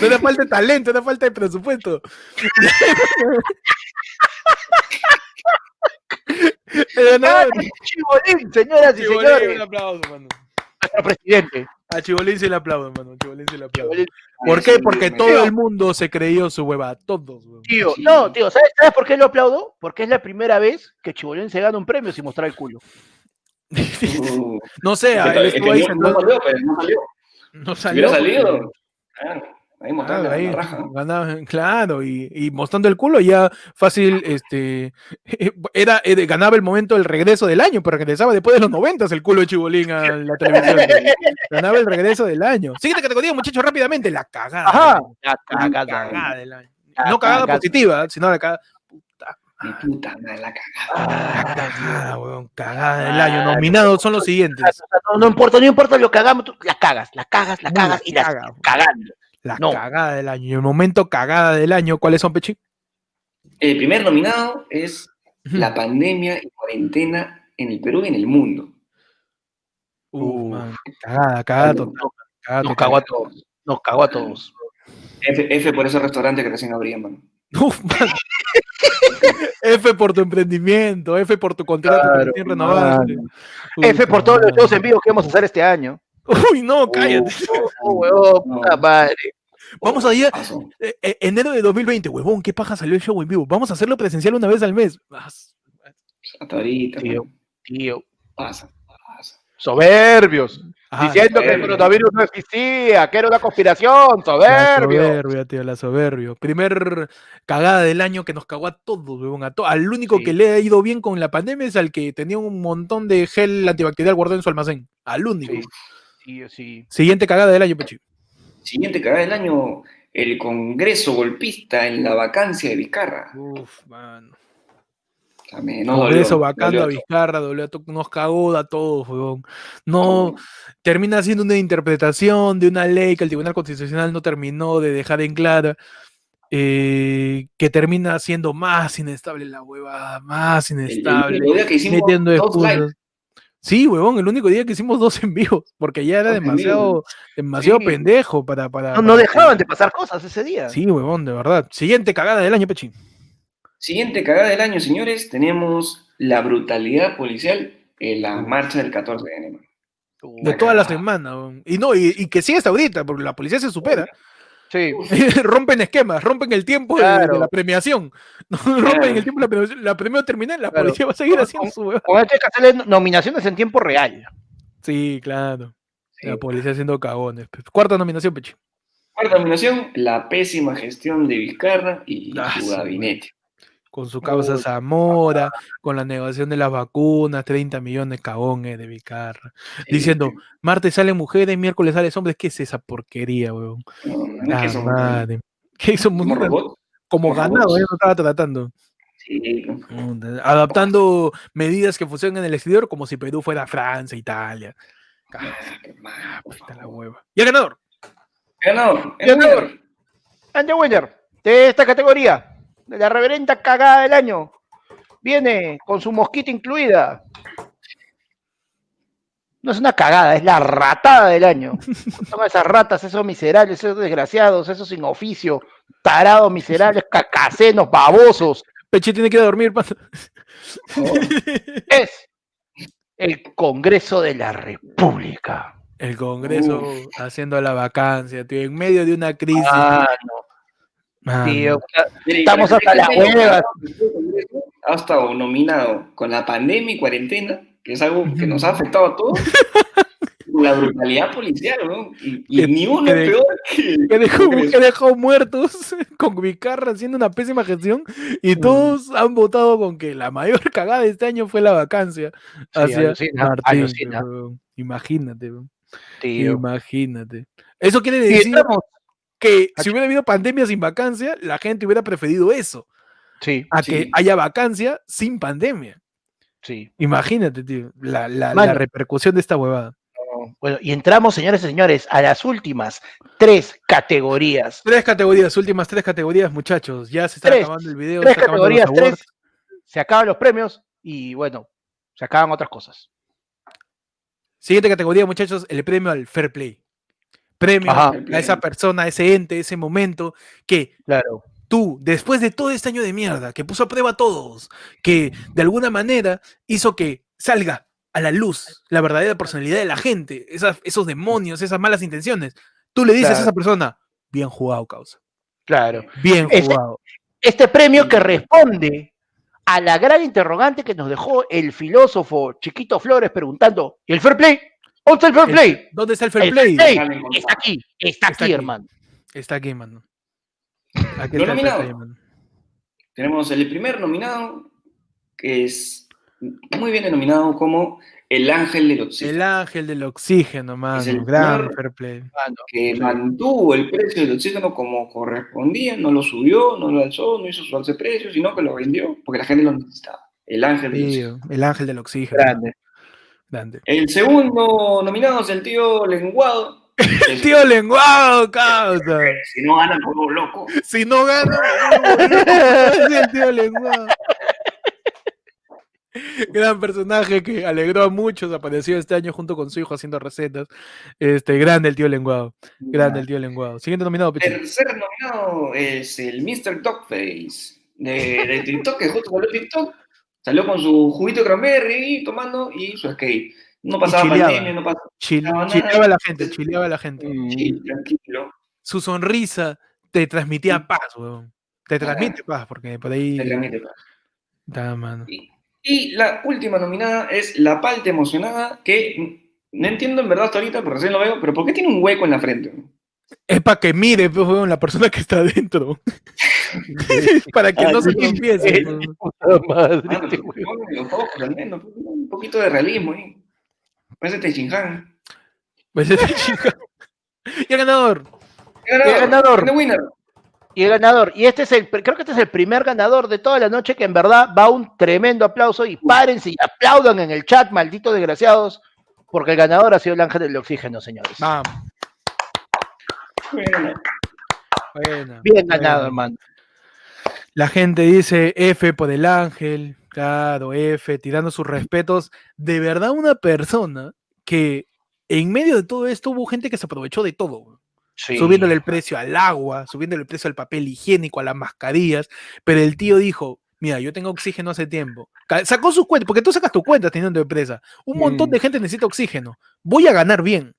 No era falta de talento, era falta de presupuesto. El ganador. Chibolín, señoras y un señores, aplauso, mano. nuestro presidente. A Chibolín se le aplaudo, mano. Chibolín se le aplaudo. Chibolín. ¿Por qué? Porque todo el mundo se creyó su hueva. Todos, weón. Tío, Sí. no, tío, ¿sabes, ¿sabes por qué lo aplaudo? Porque es la primera vez que Chibolín se gana un premio sin mostrar el culo. No sé, él estuvo ahí no- no salió, no salió. No salió. Porque- salido, claro, ahí Claro, mostrando ahí, la raja. ganaba- claro, y, y mostrando el culo ya fácil, este, era, era- ganaba el momento del regreso del año, pero regresaba después de los noventas el culo de Chibolín a la televisión. ganaba el regreso del año. Siguiente categoría, muchachos, rápidamente, la cagada. Ajá. La La cagada, cagada. del año. La No cagada cagada. positiva, sino la cagada. Mi puta madre, la cagada. La cagada, weón, cagada del año. Nominados son los siguientes. No, no importa, no importa lo que hagamos, tú la cagas, la cagas, la cagas y la caga. cagando. La No. cagada del año. Y el momento cagada del año, ¿cuáles son, Pechi? El primer nominado es la pandemia y cuarentena en el Perú y en el mundo. Uh, man, cagada, cagada total. cagada Nos total. cagó a todos. Nos cagó a todos. F, F por esos restaurantes que recién abrían, mano. Uf, man. F por tu emprendimiento, F por tu contrato Claro. F por todos los shows en vivo que vamos a hacer este año. Uy, no, cállate. Oh, huevón, No. puta madre. Vamos a ir eh, eh, enero de 2020, huevón, qué paja salió el show en vivo. Vamos a hacerlo presencial una vez al mes. Ah, Hasta ahorita, Tío. mano. Tío. Pasa, pasa. Soberbios. ajá, diciendo que el soberbio. coronavirus no existía, que era una conspiración. La Soberbios. soberbia, tío, la soberbia. Primer cagada del año que nos cagó a todos, huevón. A to- al único Sí. que le ha ido bien con la pandemia es al que tenía un montón de gel antibacterial guardado en su almacén. Al único. Sí. Sí. Siguiente cagada del año, Pechi. Siguiente cagada del año, el Congreso golpista en la vacancia de Vizcarra. Uf, mano. También, no Por dolió, eso, bacando a. Vizcarra, dolió a to- nos cagó a todos, huevón. No, termina siendo una interpretación de una ley que el Tribunal Constitucional no terminó de dejar en clara, eh, que termina siendo más inestable la huevada, más El- el inestable, único día que hicimos metiendo dos live, excusas. Sí, huevón, el único día que hicimos dos en vivo, porque ya era demasiado, demasiado Sí. pendejo para, para, No, no dejaban de pasar cosas ese día. Sí, huevón, de verdad. Siguiente cagada del año, Pechi. Siguiente cagada del año, señores, tenemos la brutalidad policial en la marcha del 14 de enero. De toda la semana. Y no, y, y que sigue hasta ahorita, porque la policía se supera. Sí. rompen esquemas, rompen el tiempo de- la premiación. Rompen el tiempo de la premiación. La premio termina, la Claro. policía va a seguir haciendo su. Con esto hay que hacerle nominaciones en tiempo real. Sí, claro. Sí. La policía haciendo cagones. pe. Cuarta nominación, Pechi. Cuarta nominación, la pésima gestión de Vizcarra y Ah, su sí, gabinete. Con su causa Uy. Zamora, con la negociación de las vacunas, 30 millones cagones de Vicarra. Diciendo, Martes salen mujeres, miércoles salen hombres. ¿Qué es esa porquería, weón? No, madre. ¿Qué hizo como por ganado? favor. Yo no estaba tratando. Sí, Adaptando medidas que funcionan en el exterior como si Perú fuera Francia, Italia. Ah, por puta la hueva. Y el ganador. Ganador, el Ganador. winner. And the winner de esta categoría, de la reverenda cagada del año, viene con su mosquita incluida. No es una cagada, es la ratada del año. Son esas ratas, esos miserables, esos desgraciados, esos sin oficio, tarados, miserables, cacacenos, babosos. Peche tiene que ir a dormir. Oh, Es el Congreso de la República. El Congreso haciendo la vacancia, tío, en medio de una crisis. Ah, Mire, Estamos hasta las huevas. Ha estado nominado con la pandemia y cuarentena, que es algo que nos ha afectado a todos. La brutalidad policial, ¿no? Y, y Que- ni uno que- es peor que. que dejó, que dejó muertos con Vicarra haciendo una pésima gestión Mm. y todos han votado con que la mayor cagada de este año fue la vacancia hacia alucina, Martín, alucina. weón. Imagínate, tío. imagínate. Eso quiere decir que Aquí- si hubiera habido pandemia sin vacancia, la gente hubiera preferido eso, Sí, a Sí. que haya vacancia sin pandemia. sí. Imagínate, tío, la, la- repercusión de esta huevada. Bueno, y entramos, señores y señores, a las últimas tres categorías. Tres categorías, últimas tres categorías, muchachos. Ya se está Tres, acabando el video. Tres se categorías, tres. Se acaban los premios y bueno, se acaban otras cosas. Siguiente categoría, muchachos, el premio al fair play. Premio Ajá. a esa persona, a ese ente, ese momento que Claro. tú, después de todo este año de mierda, que puso a prueba a todos, que de alguna manera hizo que salga a la luz la verdadera personalidad de la gente, esas- esos demonios, esas malas intenciones, tú le dices a esa persona, bien jugado, causa. Claro. Bien Ese- jugado. Este premio que responde a la gran interrogante que nos dejó el filósofo Chiquito Flores preguntando, ¿y el fair play? ¿Dónde está el fair play? ¿Dónde está el fair El play? fair está aquí, está Está aquí, aquí. hermano. Está aquí, mano. Aquí Lo está nominado. play. Tenemos el primer nominado, que es muy bien denominado como el ángel del oxígeno, El ángel del oxígeno, mano. el Gran fair play. Mano, que mantuvo el precio del oxígeno como correspondía, no lo subió, no lo alzó, no hizo su alce precio, sino que lo vendió porque la gente lo necesitaba. El ángel del oxígeno. El ángel del oxígeno. grande. Grande. El segundo nominado es el tío Lenguado. El tío lenguado, causa. Si no gana como loco. Si no gana, el tío lenguado. Gran personaje que alegró a muchos, apareció este año junto con su hijo haciendo recetas. Este, grande el tío lenguado. Grande el tío lenguado. Siguiente nominado, Pichi. Tercer nominado es el Mr. Dogface de, de TikTok, que justo salió TikTok. Salió con su juguito de cranberry tomando y su skate. No pasaba chileaba. pandemia, no pasaba Chile- no, no, chileaba a la gente, chileaba a la gente. chill, tranquilo. Su sonrisa te transmitía paz, weón. Te transmite paz, porque por ahí. te transmite paz. Da, mano. Y, y la última nominada es La Palta Emocionada, que mm, no entiendo en verdad hasta ahorita, pero recién lo veo, pero ¿por qué tiene un hueco en la frente? Es para que mire, pues, la persona que está adentro. para que Ah, no se empiece. Eh, al menos, un poquito de realismo ahí. Parece Techinhan. Pues ese chica- Y el ganador. El ganador. El winner. Y el ganador, y este es el, creo que este es el primer ganador de toda la noche que en verdad va un tremendo aplauso y párense y aplaudan en el chat, malditos desgraciados, porque el ganador ha sido el ángel del oxígeno, señores. Vamos. Bueno, Bien ganado, hermano. La gente dice F por el ángel, claro, F, tirando sus respetos. De verdad, una persona que en medio de todo esto hubo gente que se aprovechó de todo. Sí. Subiéndole el precio al agua, subiéndole el precio al papel higiénico, a las mascarillas. Pero el tío dijo: Mira, yo tengo oxígeno hace tiempo. Sacó sus cuentas, porque tú sacas tus cuentas teniendo empresa. Un montón Mm. de gente necesita oxígeno. Voy a ganar bien.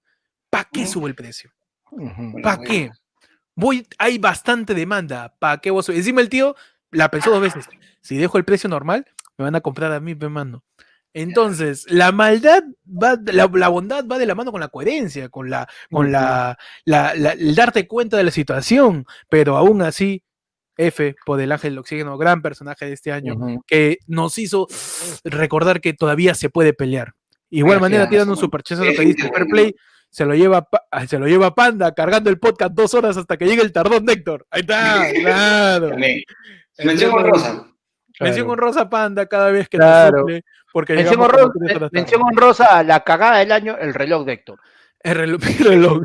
¿Para qué Mm. subo el precio? ¿Para qué? Voy, hay bastante demanda. ¿Para qué subir? Encima el tío la pensó dos veces. Si dejo el precio normal, me van a comprar a mí, mano. Entonces, la maldad va, la, la bondad va de la mano con la coherencia, con la, con la, la- la- el darte cuenta de la situación. Pero aún así, F por el ángel del oxígeno, gran personaje de este año, Ujú. que nos hizo recordar que todavía se puede pelear. Igual manera, Gracias, tirando un superchazo lo que dice fair play, se lo lleva se lo lleva Panda cargando el podcast dos horas hasta que llegue el tardón de Héctor. Ahí está, claro. El Mención honrosa. Mención honrosa Panda cada vez que Claro. te suple, porque Mención, llegamos honro- como tres horas tarde. mención honrosa a la cagada del año, el reloj de Héctor. El reloj, el reloj.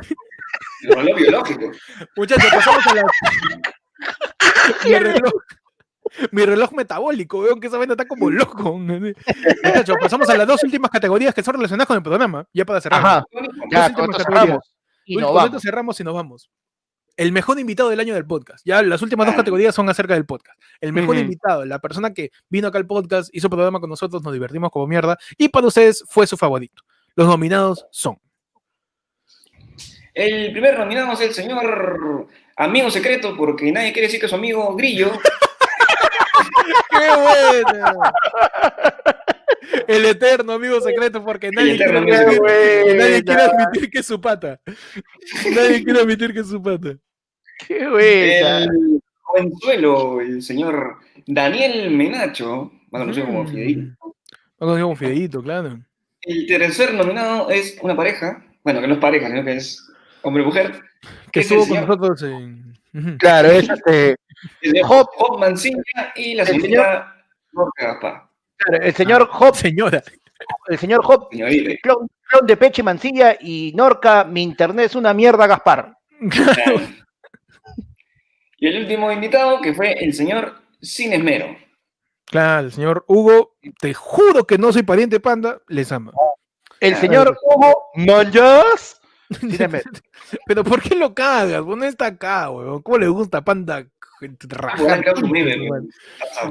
El reloj biológico. Muchachos, pasamos a la. mi reloj. Mi reloj metabólico, veo que esa vaina está como loco. Muchachos, pasamos a las dos últimas categorías que son relacionadas con el programa, ya para cerrar. Ajá, ya, con esto cerramos. Y Uy, nos con esto vamos. cerramos y nos vamos. El mejor invitado del año del podcast. Ya las últimas dos categorías son acerca del podcast. El mejor invitado, la persona que vino acá al podcast, hizo programa con nosotros, nos divertimos como mierda, y para ustedes fue su favorito. Los nominados son. El primer nominado es el señor amigo secreto, porque nadie quiere decir que es su amigo Grillo. ¡Qué bueno! El eterno amigo secreto, porque nadie, quiere, admitir, nadie buena. quiere admitir que es su pata. Nadie quiere admitir que es su pata. Qué buena. El jovenzuelo, el señor Daniel Menacho, más conocido como Mm. Fideíto. Lo conocido como Fideíto, claro. El tercer nominado es una pareja, bueno, que no es pareja, sino que es hombre-mujer. Que estuvo con señor, nosotros en. Claro, es este, el señor Job. Job Mancilla y la El señorita Norca Gaspar. claro, el señor Hop, Señora. el señor Hop, clon, clon de Peche Mancilla y Norca, mi internet es una mierda, Gaspar. Claro. Y el último invitado, que fue el señor Sin Esmero. Claro, el señor Hugo, te juro que no soy pariente panda, les ama. El Claro. señor Hugo Manjas. Pero ¿por qué lo cagas? Vos no está acá, weón. ¿Cómo le gusta panda? Weón.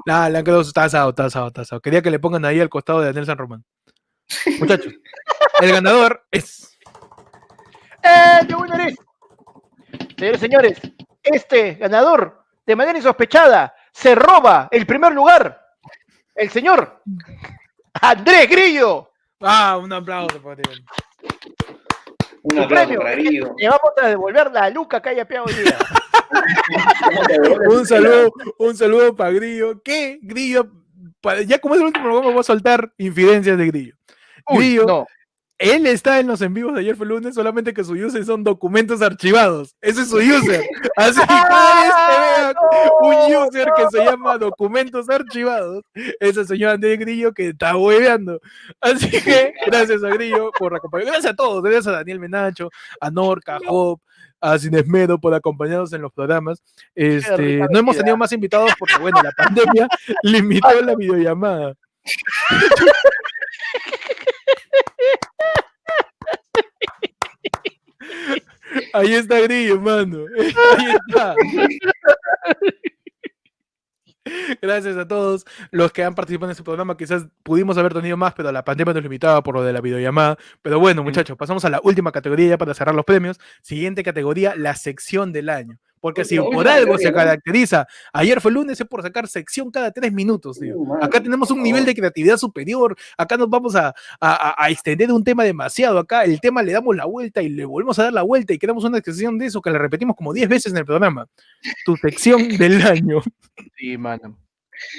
Nah, le han quedado, está asado, está asado, está asado. Quería que le pongan ahí al costado de Daniel San Román. Muchachos, el ganador es. ¡Eh, qué bueno eres! Señores, señores, este ganador, de manera insospechada, se roba el primer lugar. El señor Andrés Grillo. Ah, un aplauso para él. Un Su aplauso premio. para Grillo. Le vamos a devolver la luca que haya peado hoy día. Un saludo, un saludo para Grillo. ¿Qué? Grillo, ya como es el último programa, voy a soltar infidencias de Grillo. Uy, Grillo, no. Él está en los en vivos de ayer fue lunes, solamente que su user son documentos archivados. Ese es su user. Así que cada vez que vean un user que se llama documentos archivados, es el señor Andrés Grillo que está hueveando. Así que gracias a Grillo por acompañar. Gracias a todos, gracias a Daniel Menacho, a Norca, a Job, a Cinesmedo por acompañarnos en los programas. Este, no hemos tenido más invitados porque, bueno, la pandemia limitó la videollamada. Ahí está Grillo, mano. Ahí está. Gracias a todos los que han participado en este programa. Quizás pudimos haber tenido más, pero la pandemia nos limitaba por lo de la videollamada. Pero bueno, muchachos, pasamos a la última categoría ya para cerrar los premios. Siguiente categoría, la sección del año. Porque si por algo se caracteriza, ayer fue lunes, es por sacar sección cada tres minutos, tío. Uh, Acá tenemos un nivel de creatividad superior. Acá nos vamos a, a- a- extender un tema demasiado. Acá el tema le damos la vuelta y le volvemos a dar la vuelta y creamos una sección de eso que la repetimos como 10 veces en el programa. Tu sección del año. Sí, mano.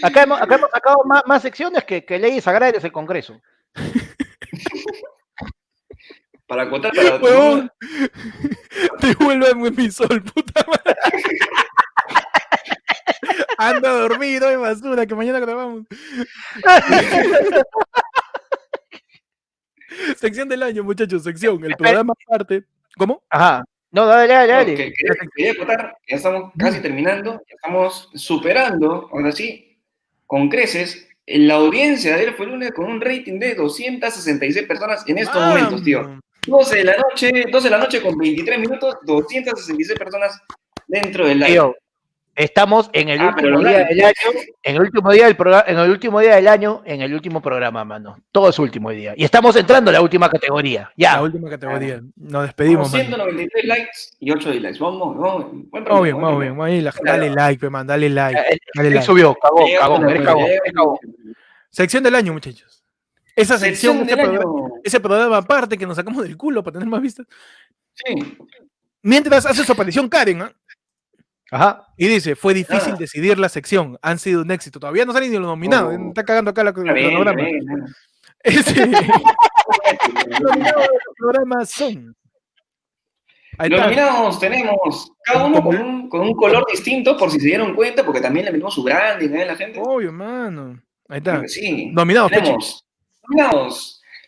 Acá hemos, acá hemos sacado más, más secciones que, que leyes agrarias del Congreso. Para acotar, para. Huevón, devuélveme mi sol, puta madre. Anda a dormir, hoy basura, que mañana grabamos. sección del año, muchachos, sección. El programa aparte. ¿Cómo? Ajá. No, dale, dale, No, dale. que- quería, que ya estamos casi terminando, ya estamos superando, ahora sí, con creces, en la audiencia de ayer fue lunes con un rating de 266 personas en estos momentos, tío. Vamos. 12 de la noche, 12 de la noche con 23 minutos, 266 personas dentro del live. Tío, estamos en el Ah, último día live. del año, en el último día del programa, en el último día del año, en el último programa, mano. Todo es último día. Y estamos entrando a la última categoría. La Ya. última categoría. Nos despedimos, man. 193 likes y 8 dislikes. Vamos, vamos. Buen Vamos bien, vamos bien. programa. Ahí la- dale like, man, dale like. Él, Dale él like. subió, cagó, una- Sección del año, muchachos. Esa sección, Sección ese, programa, ese programa aparte que nos sacamos del culo para tener más vistas. Sí. Mientras hace su aparición Karen, ¿ah? Ajá. y dice, fue difícil Ah. decidir la sección, han sido un éxito. Todavía no salen ni los nominados, Oh. está cagando acá la, el Está bien, está cronograma. bien. Ese- los nominados programa son Ahí Los está. nominados tenemos cada uno con un, con un color distinto, por si se dieron cuenta, porque también le metimos su branding ¿eh? a la gente. Obvio, mano. Ahí está. sí. Nominados, Pechi. Tenemos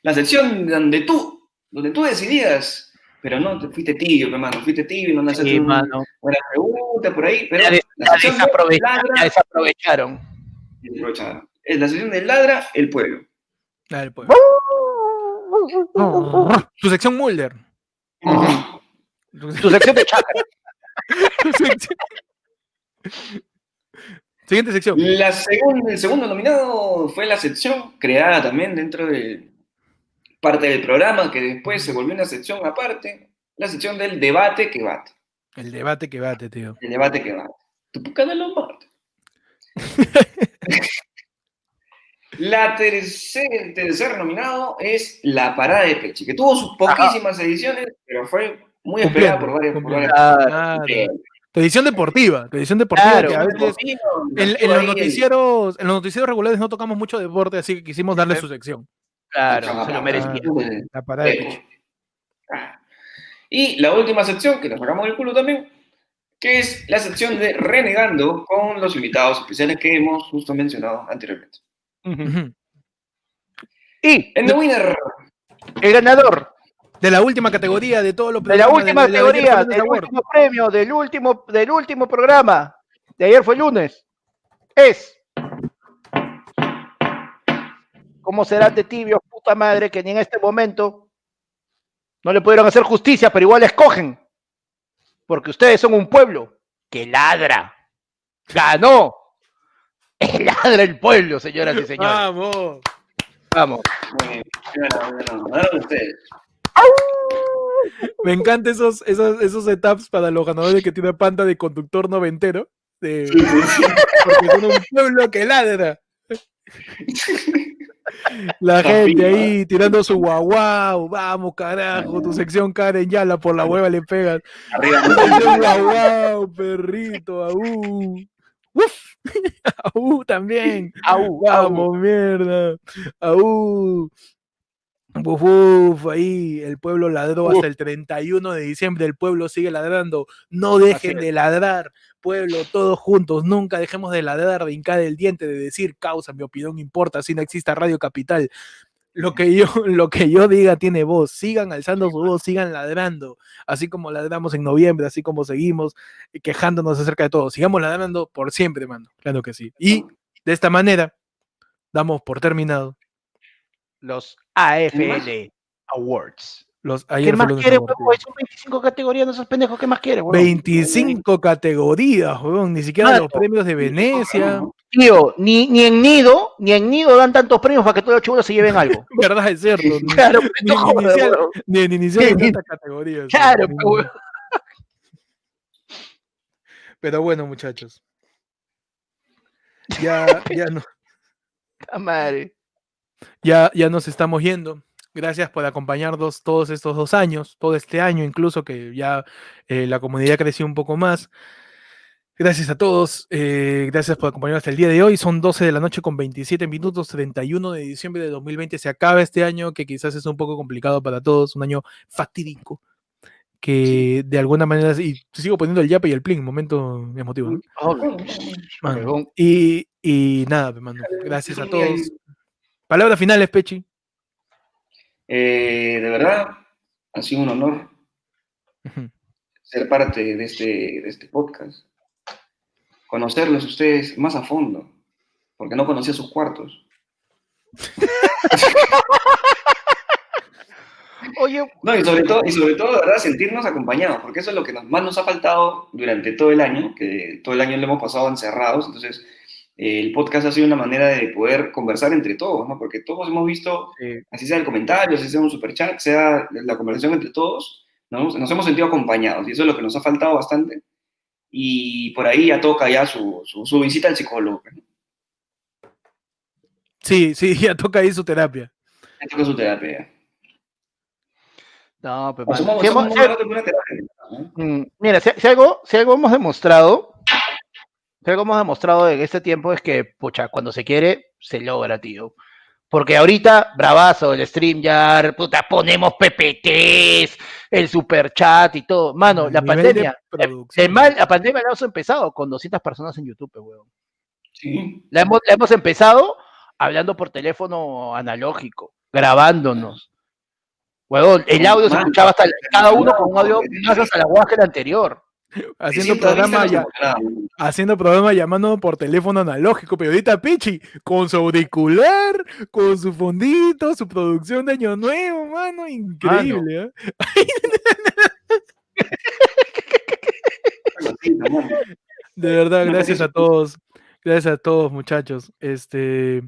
La sección donde tú, donde tú decidías, pero no te fuiste tibio, hermano, fuiste tibio, no me Sí, una mano. buena pregunta por ahí, pero Ya, de- la ya de desaprovecharon, ya ladra, desaprovecharon. desaprovecharon. Es la sección de ladra el pueblo. Dale, pues. Tu sección Mulder. Tu Tu sección de chakra. sección- Siguiente sección. La segun- el segundo nominado fue la sección creada también dentro de parte del programa, que después se volvió una sección aparte, la sección del debate que bate. El debate que bate, tío. El debate que bate. Tu de los martes. La tercer, tercer nominado es La Parada de Peche, que tuvo sus poquísimas ediciones, pero fue muy esperada por varias, por Edición deportiva. Tu edición deportiva Claro. que a veces en, en los noticieros, en los noticieros regulares no tocamos mucho deporte, así que quisimos darle su sección. Claro, se lo merecía. La parada de pecho. Y la última sección, que la sacamos del culo también, que es la sección de Renegando con los invitados especiales que hemos justo mencionado anteriormente. Y En The Winner, el ganador De la última categoría de todos los de la última de- categoría, de- de- del de- de- último premio, del último, del último programa, de ayer fue lunes, es. ¿Cómo serán de tibios, puta madre, que ni en este momento no le pudieron hacer justicia, pero igual escogen? Porque ustedes son un pueblo que ladra. Ganó. Ladra el pueblo, señoras y señores. Vamos. Vamos. bueno, bueno, ustedes. Me encantan esos, esos, esos setups para los ganadores que tiene panta de conductor noventero. de- porque son un pueblo que ladra. La gente ahí tirando su guau guau, vamos carajo, tu sección Karen Yala por la hueva le pegas. Arriba, Tu sección guau guau, perrito, aú. Uf, aú también. Au. Vamos, mierda. Aú. Uf, uf, ahí el pueblo ladró hasta el 31 de diciembre. El pueblo sigue ladrando. No dejen de ladrar, pueblo, todos juntos. Nunca dejemos de ladrar, de hincar el diente, de decir causa, mi opinión importa, si no exista Radio Capital. Lo que yo, lo que yo diga tiene voz. Sigan alzando su voz, sigan ladrando. Así como ladramos en noviembre, así como seguimos quejándonos acerca de todo. Sigamos ladrando por siempre, mano. Claro que sí. Y de esta manera, damos por terminado Los AFL Awards. los ¿Qué más fue lunes quiere, abortivos. huevón? Son 25 categorías, no esos pendejos, ¿qué más quiere, huevón? 25 categorías, weón. Ni siquiera los premios de Venecia. Tío, ni, ni en Nido, ni en Nido dan tantos premios para que todos los chulos se lleven algo. ¿Verdad? Es cierto. Ni, Claro, Ni- no ni jodas, inicial. huevón. ni en inicial Ni- tantas categorías. Claro, pero, huevón. Pero bueno, muchachos. Ya, ya, no, madre. Ya, ya nos estamos yendo. Gracias por acompañarnos todos estos dos años, todo este año incluso, que ya eh, la comunidad creció un poco más. Gracias a todos, eh, gracias por acompañarnos hasta el día de hoy. Son 12 de la noche con 27 minutos, 31 de diciembre de 2020. Se acaba este año, que quizás es un poco complicado para todos, un año fatídico, que de alguna manera, y sigo poniendo el yape y el plin, momento emotivo. ¿no? Mano, Huevón. Y, y nada, mano, gracias a todos. Palabras finales, Pechi. Eh, de verdad, ha sido un honor ser parte de este, de este podcast. Conocerlos ustedes más a fondo, porque no conocía sus cuartos. Oye, No, y sobre todo, y sobre todo, de verdad, sentirnos acompañados, porque eso es lo que más nos ha faltado durante todo el año, que todo el año lo hemos pasado encerrados, entonces el podcast ha sido una manera de poder conversar entre todos, ¿no? Porque todos hemos visto, así sea el comentario, así sea un superchat, sea la conversación entre todos, ¿no? nos hemos sentido acompañados, y eso es lo que nos ha faltado bastante, y por ahí ya toca ya su, su, su visita al psicólogo, ¿no? Sí, sí, ya toca ahí su terapia. ya toca su terapia. no, pues, O mano. somos- Si hemos- somos si- una buena terapia, ¿no? Mm, Mira, si, si algo, si algo hemos demostrado, si algo hemos demostrado en este tiempo es que, pucha, cuando se quiere, se logra, tío. Porque ahorita, bravazo, el stream ya, puta, ponemos PPTs, el super chat y todo. Mano, El la pandemia, el, producción. el mal, la pandemia la hemos empezado con 200 personas en YouTube, weón. Sí. La hemos, la hemos empezado hablando por teléfono analógico, grabándonos. Huevón, el audio se escuchaba hasta el- cada uno con un audio más hasta la guaja que el anterior. Haciendo 300 programa, ya, haciendo programa llamando por teléfono analógico, pero ahorita Pichi, con su auricular, con su fondito, su producción de Año Nuevo, mano, increíble, ¿eh? De verdad, gracias a todos, gracias a todos, muchachos, este,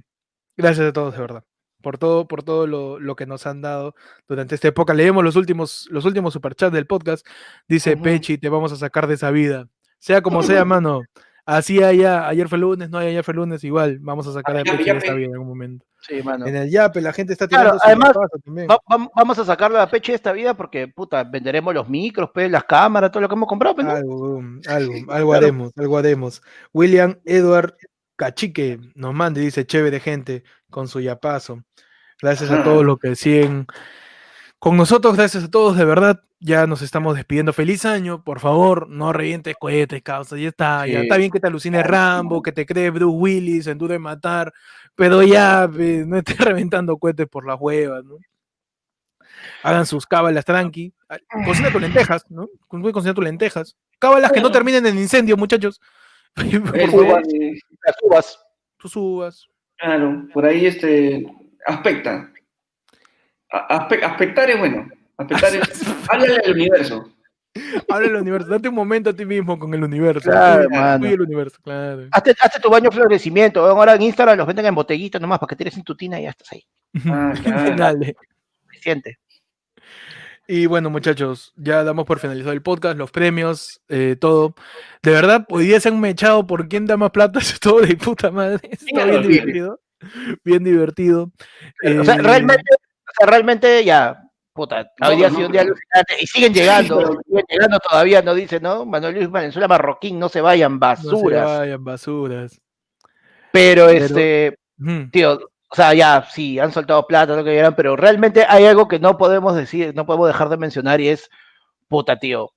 gracias a todos, de verdad, por todo, por todo lo, lo que nos han dado durante esta época. Leemos los últimos, los últimos superchats del podcast, dice Ujú. Pechi, te vamos a sacar de esa vida, sea como sea, mano, así haya, ayer fue lunes, no hay ayer fue lunes, igual, vamos a sacar a Yape, Pechi de esta vida en algún momento. Sí, mano. En el Yape la gente está Claro, tirando su además. Va- vam- vamos a sacarlo a peche de esta vida porque, puta, venderemos los micros, pues, las cámaras, todo lo que hemos comprado, pues, ¿no? Algo, algo, algo haremos, algo haremos. William Edward Cachique nos manda y dice, chévere gente, con su yapazo. Gracias a todos los que siguen con nosotros, gracias a todos, de verdad. Ya nos estamos despidiendo. Feliz año, por favor, no revientes cohetes, causa. Ya está, ya está bien que te alucine Rambo, que te cree Bruce Willis en de Matar, pero ya no estés reventando cohetes por las huevas, ¿no? Hagan sus cábalas tranqui. Cocina tus lentejas, ¿no? Cocina tus lentejas. Cábalas que no terminen en incendio, muchachos. por Eh, favor, Las uvas. tus uvas. Claro, por ahí este aspecta. Aspe- aspectar es bueno. Aspectar es. Háblale al universo. Habla el universo. Date un momento a ti mismo con el universo. Claro, fluye el universo, claro. Hazte, hazte tu baño de florecimiento. Ahora en Instagram los venden en botellitas nomás para que tires en tu tina y ya estás ahí. Ah, claro. Dale. Suficiente. Y bueno, muchachos, ya damos por finalizado el podcast, los premios, eh, todo. De verdad, hoy día se han mechado por quién da más plata, eso es todo de puta madre. Está bien divertido. Bien divertido. o sea, Eh, realmente, o sea, realmente ya, puta, hoy día ha sido un día alucinante y siguen llegando, pero- siguen llegando todavía, no dice, ¿no? Manuel Luis Valenzuela Marroquín, no se vayan, no se basuras. vayan, basuras. pero Pero- este, tío, o sea, ya, sí, han soltado plata, lo que quieran, pero realmente hay algo que no podemos decir, no podemos dejar de mencionar y es, puta, tío. O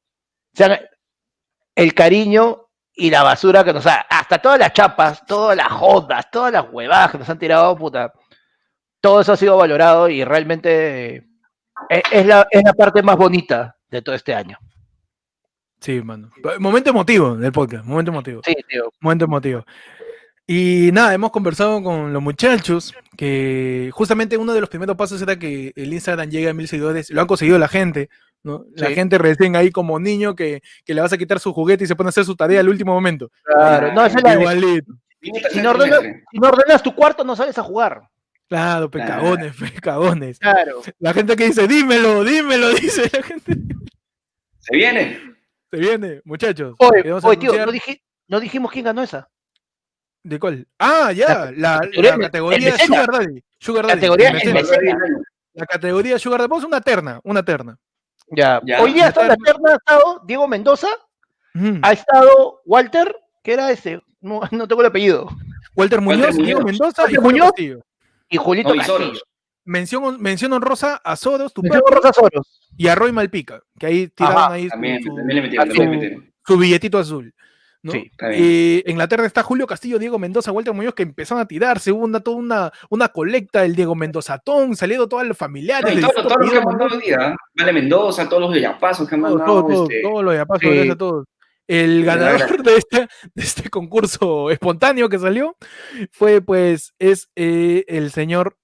sea, el cariño y la basura que nos ha, hasta todas las chapas, todas las jodas, todas las huevadas que nos han tirado, puta, todo eso ha sido valorado y realmente eh, es, es la, es la parte más bonita de todo este año. Sí, mano. Momento emotivo del podcast, momento emotivo. Sí, tío. Momento emotivo. Y nada, hemos conversado con los muchachos que justamente uno de los primeros pasos era que el Instagram llegue a mil seguidores. Lo han conseguido la gente, ¿no? La Sí. gente recién ahí como niño que, que le vas a quitar su juguete y se pone a hacer su tarea al último momento. Claro, no, esa la Igualito. Viene si, no ordenas, si no ordenas tu cuarto, no sales a jugar. Claro, pecagones, pecagones. Claro. La gente que dice, dímelo, dímelo, dice la gente. Se viene. Se viene, muchachos. Oye, tío, no, dije- no dijimos quién ganó esa. ¿De cuál? Ah, ya, la, categoría- la. Sugar Daddy. Sugar Daddy. Categoría. La categoría Sugar Daddy. Vamos a una terna, una terna. Ya. Ya. Hoy día está en la terna, ha estado Diego Mendoza, ha estado Walter, que era ese, no, no tengo el apellido, Walter Muñoz, Walter Diego Muñoz. Mendoza y Walter Muñoz. Castillo. y Julito No, Castillo. Mención, mención honrosa a Soros, tu Mención Soros. y a Roy Malpica, que ahí tiraron Ajá, ahí su, También, su- también le metieron, también le metieron. su billetito azul. ¿No? Sí, está bien. Y en la terna está Julio Castillo, Diego Mendoza, Walter Muñoz, que empezaron a tirarse, hubo una, toda una, una colecta del Diego Mendozatón, salieron todos los familiares. No, y todos todo los que han mandado hoy día, ¿eh? Vale Mendoza, todos los de Yapazos que han mandado. todo, todo, este, todo lo de Apazo, sí. gracias a todos. El ganador de este, de este concurso espontáneo que salió fue, pues, es eh, el señor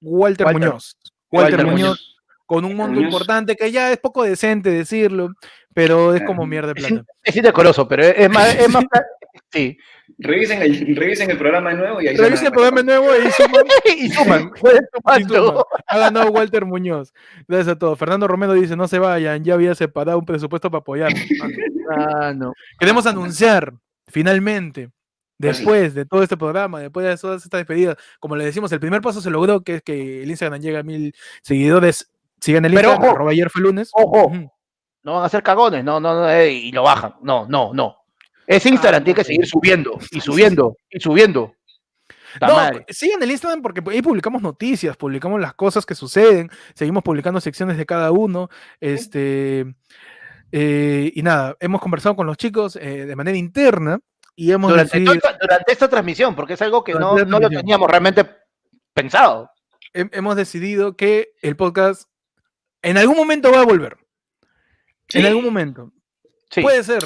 Walter, Walter. Muñoz. Walter, Walter Muñoz, Muñoz. Con un monto importante que ya es poco decente decirlo, pero es Ah. como mierda de plata. Es indecoroso, pero es, más, es más sí. Revisen el, revisen el programa de nuevo y ahí se Revisen el programa nuevo y suman y suman, pueden sumar Y suman. todo. Ha ganado Walter Muñoz. Gracias a todos. Fernando Romero dice, no se vayan, ya había separado un presupuesto para apoyar. Ah, no. Queremos anunciar, finalmente, después de todo este programa, después de todas estas despedidas, como le decimos, el primer paso se logró, que es que el Instagram llega a mil seguidores. Sigan el Pero Instagram, ojo. ayer fue lunes. Ojo, no van a ser cagones, no, no, no, eh, y lo bajan. No, no, no. Ese Instagram Ah, tiene que seguir subiendo, y subiendo, y subiendo. No, sigan el Instagram porque ahí publicamos noticias, publicamos las cosas que suceden, seguimos publicando secciones de cada uno. Este, eh, y nada, hemos conversado con los chicos eh, de manera interna y hemos Durante, decidido, toda- durante esta transmisión, porque es algo que no, no lo teníamos realmente pensado. hem- hemos decidido que el podcast en algún momento va a volver. En algún momento. Sí. Puede ser,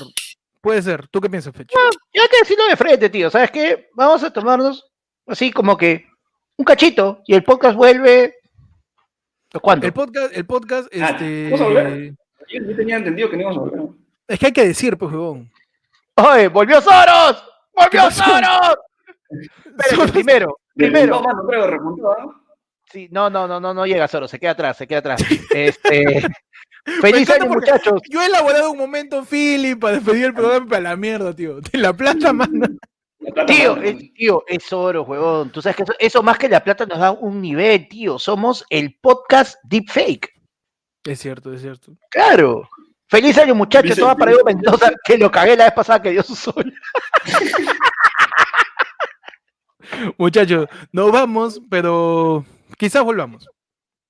puede ser. ¿Tú qué piensas, Fecho? Y hay que decirlo de frente, tío. ¿Sabes qué? Vamos a tomarnos así como que un cachito y el podcast vuelve. ¿Cuándo? El podcast, el podcast, Ah, este. ¿vamos a volver? Yo, yo tenía entendido que no íbamos a volver. Es que hay que decir, pues, huevón. ¡Oye! ¡Volvió Soros! ¡Volvió? Soros! Soros- primero, primero. No, mano, creo, remontó, ¿ah? Sí, no, no, no, no, no llega Soros, se queda atrás, se queda atrás. Este. Feliz año, muchachos. Yo he elaborado un momento, Philip, para despedir el programa para la mierda, tío. De la plata, plata, Tío, es, tío, es oro, huevón. Tú sabes que eso, eso más que la plata nos da un nivel, tío. Somos el podcast Deepfake. Es cierto, es cierto. Claro. Feliz año, muchachos. Todo para Evo Mendoza, que lo cagué la vez pasada que dio su sol. Muchachos, nos vamos, pero quizás volvamos.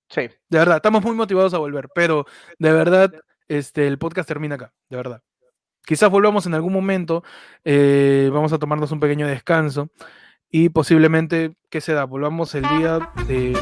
Sí. De verdad, estamos muy motivados a volver, pero de verdad, este, el podcast termina acá, de verdad. Quizás volvamos en algún momento, eh, vamos a tomarnos un pequeño descanso y posiblemente, ¿qué se da? Volvamos el día de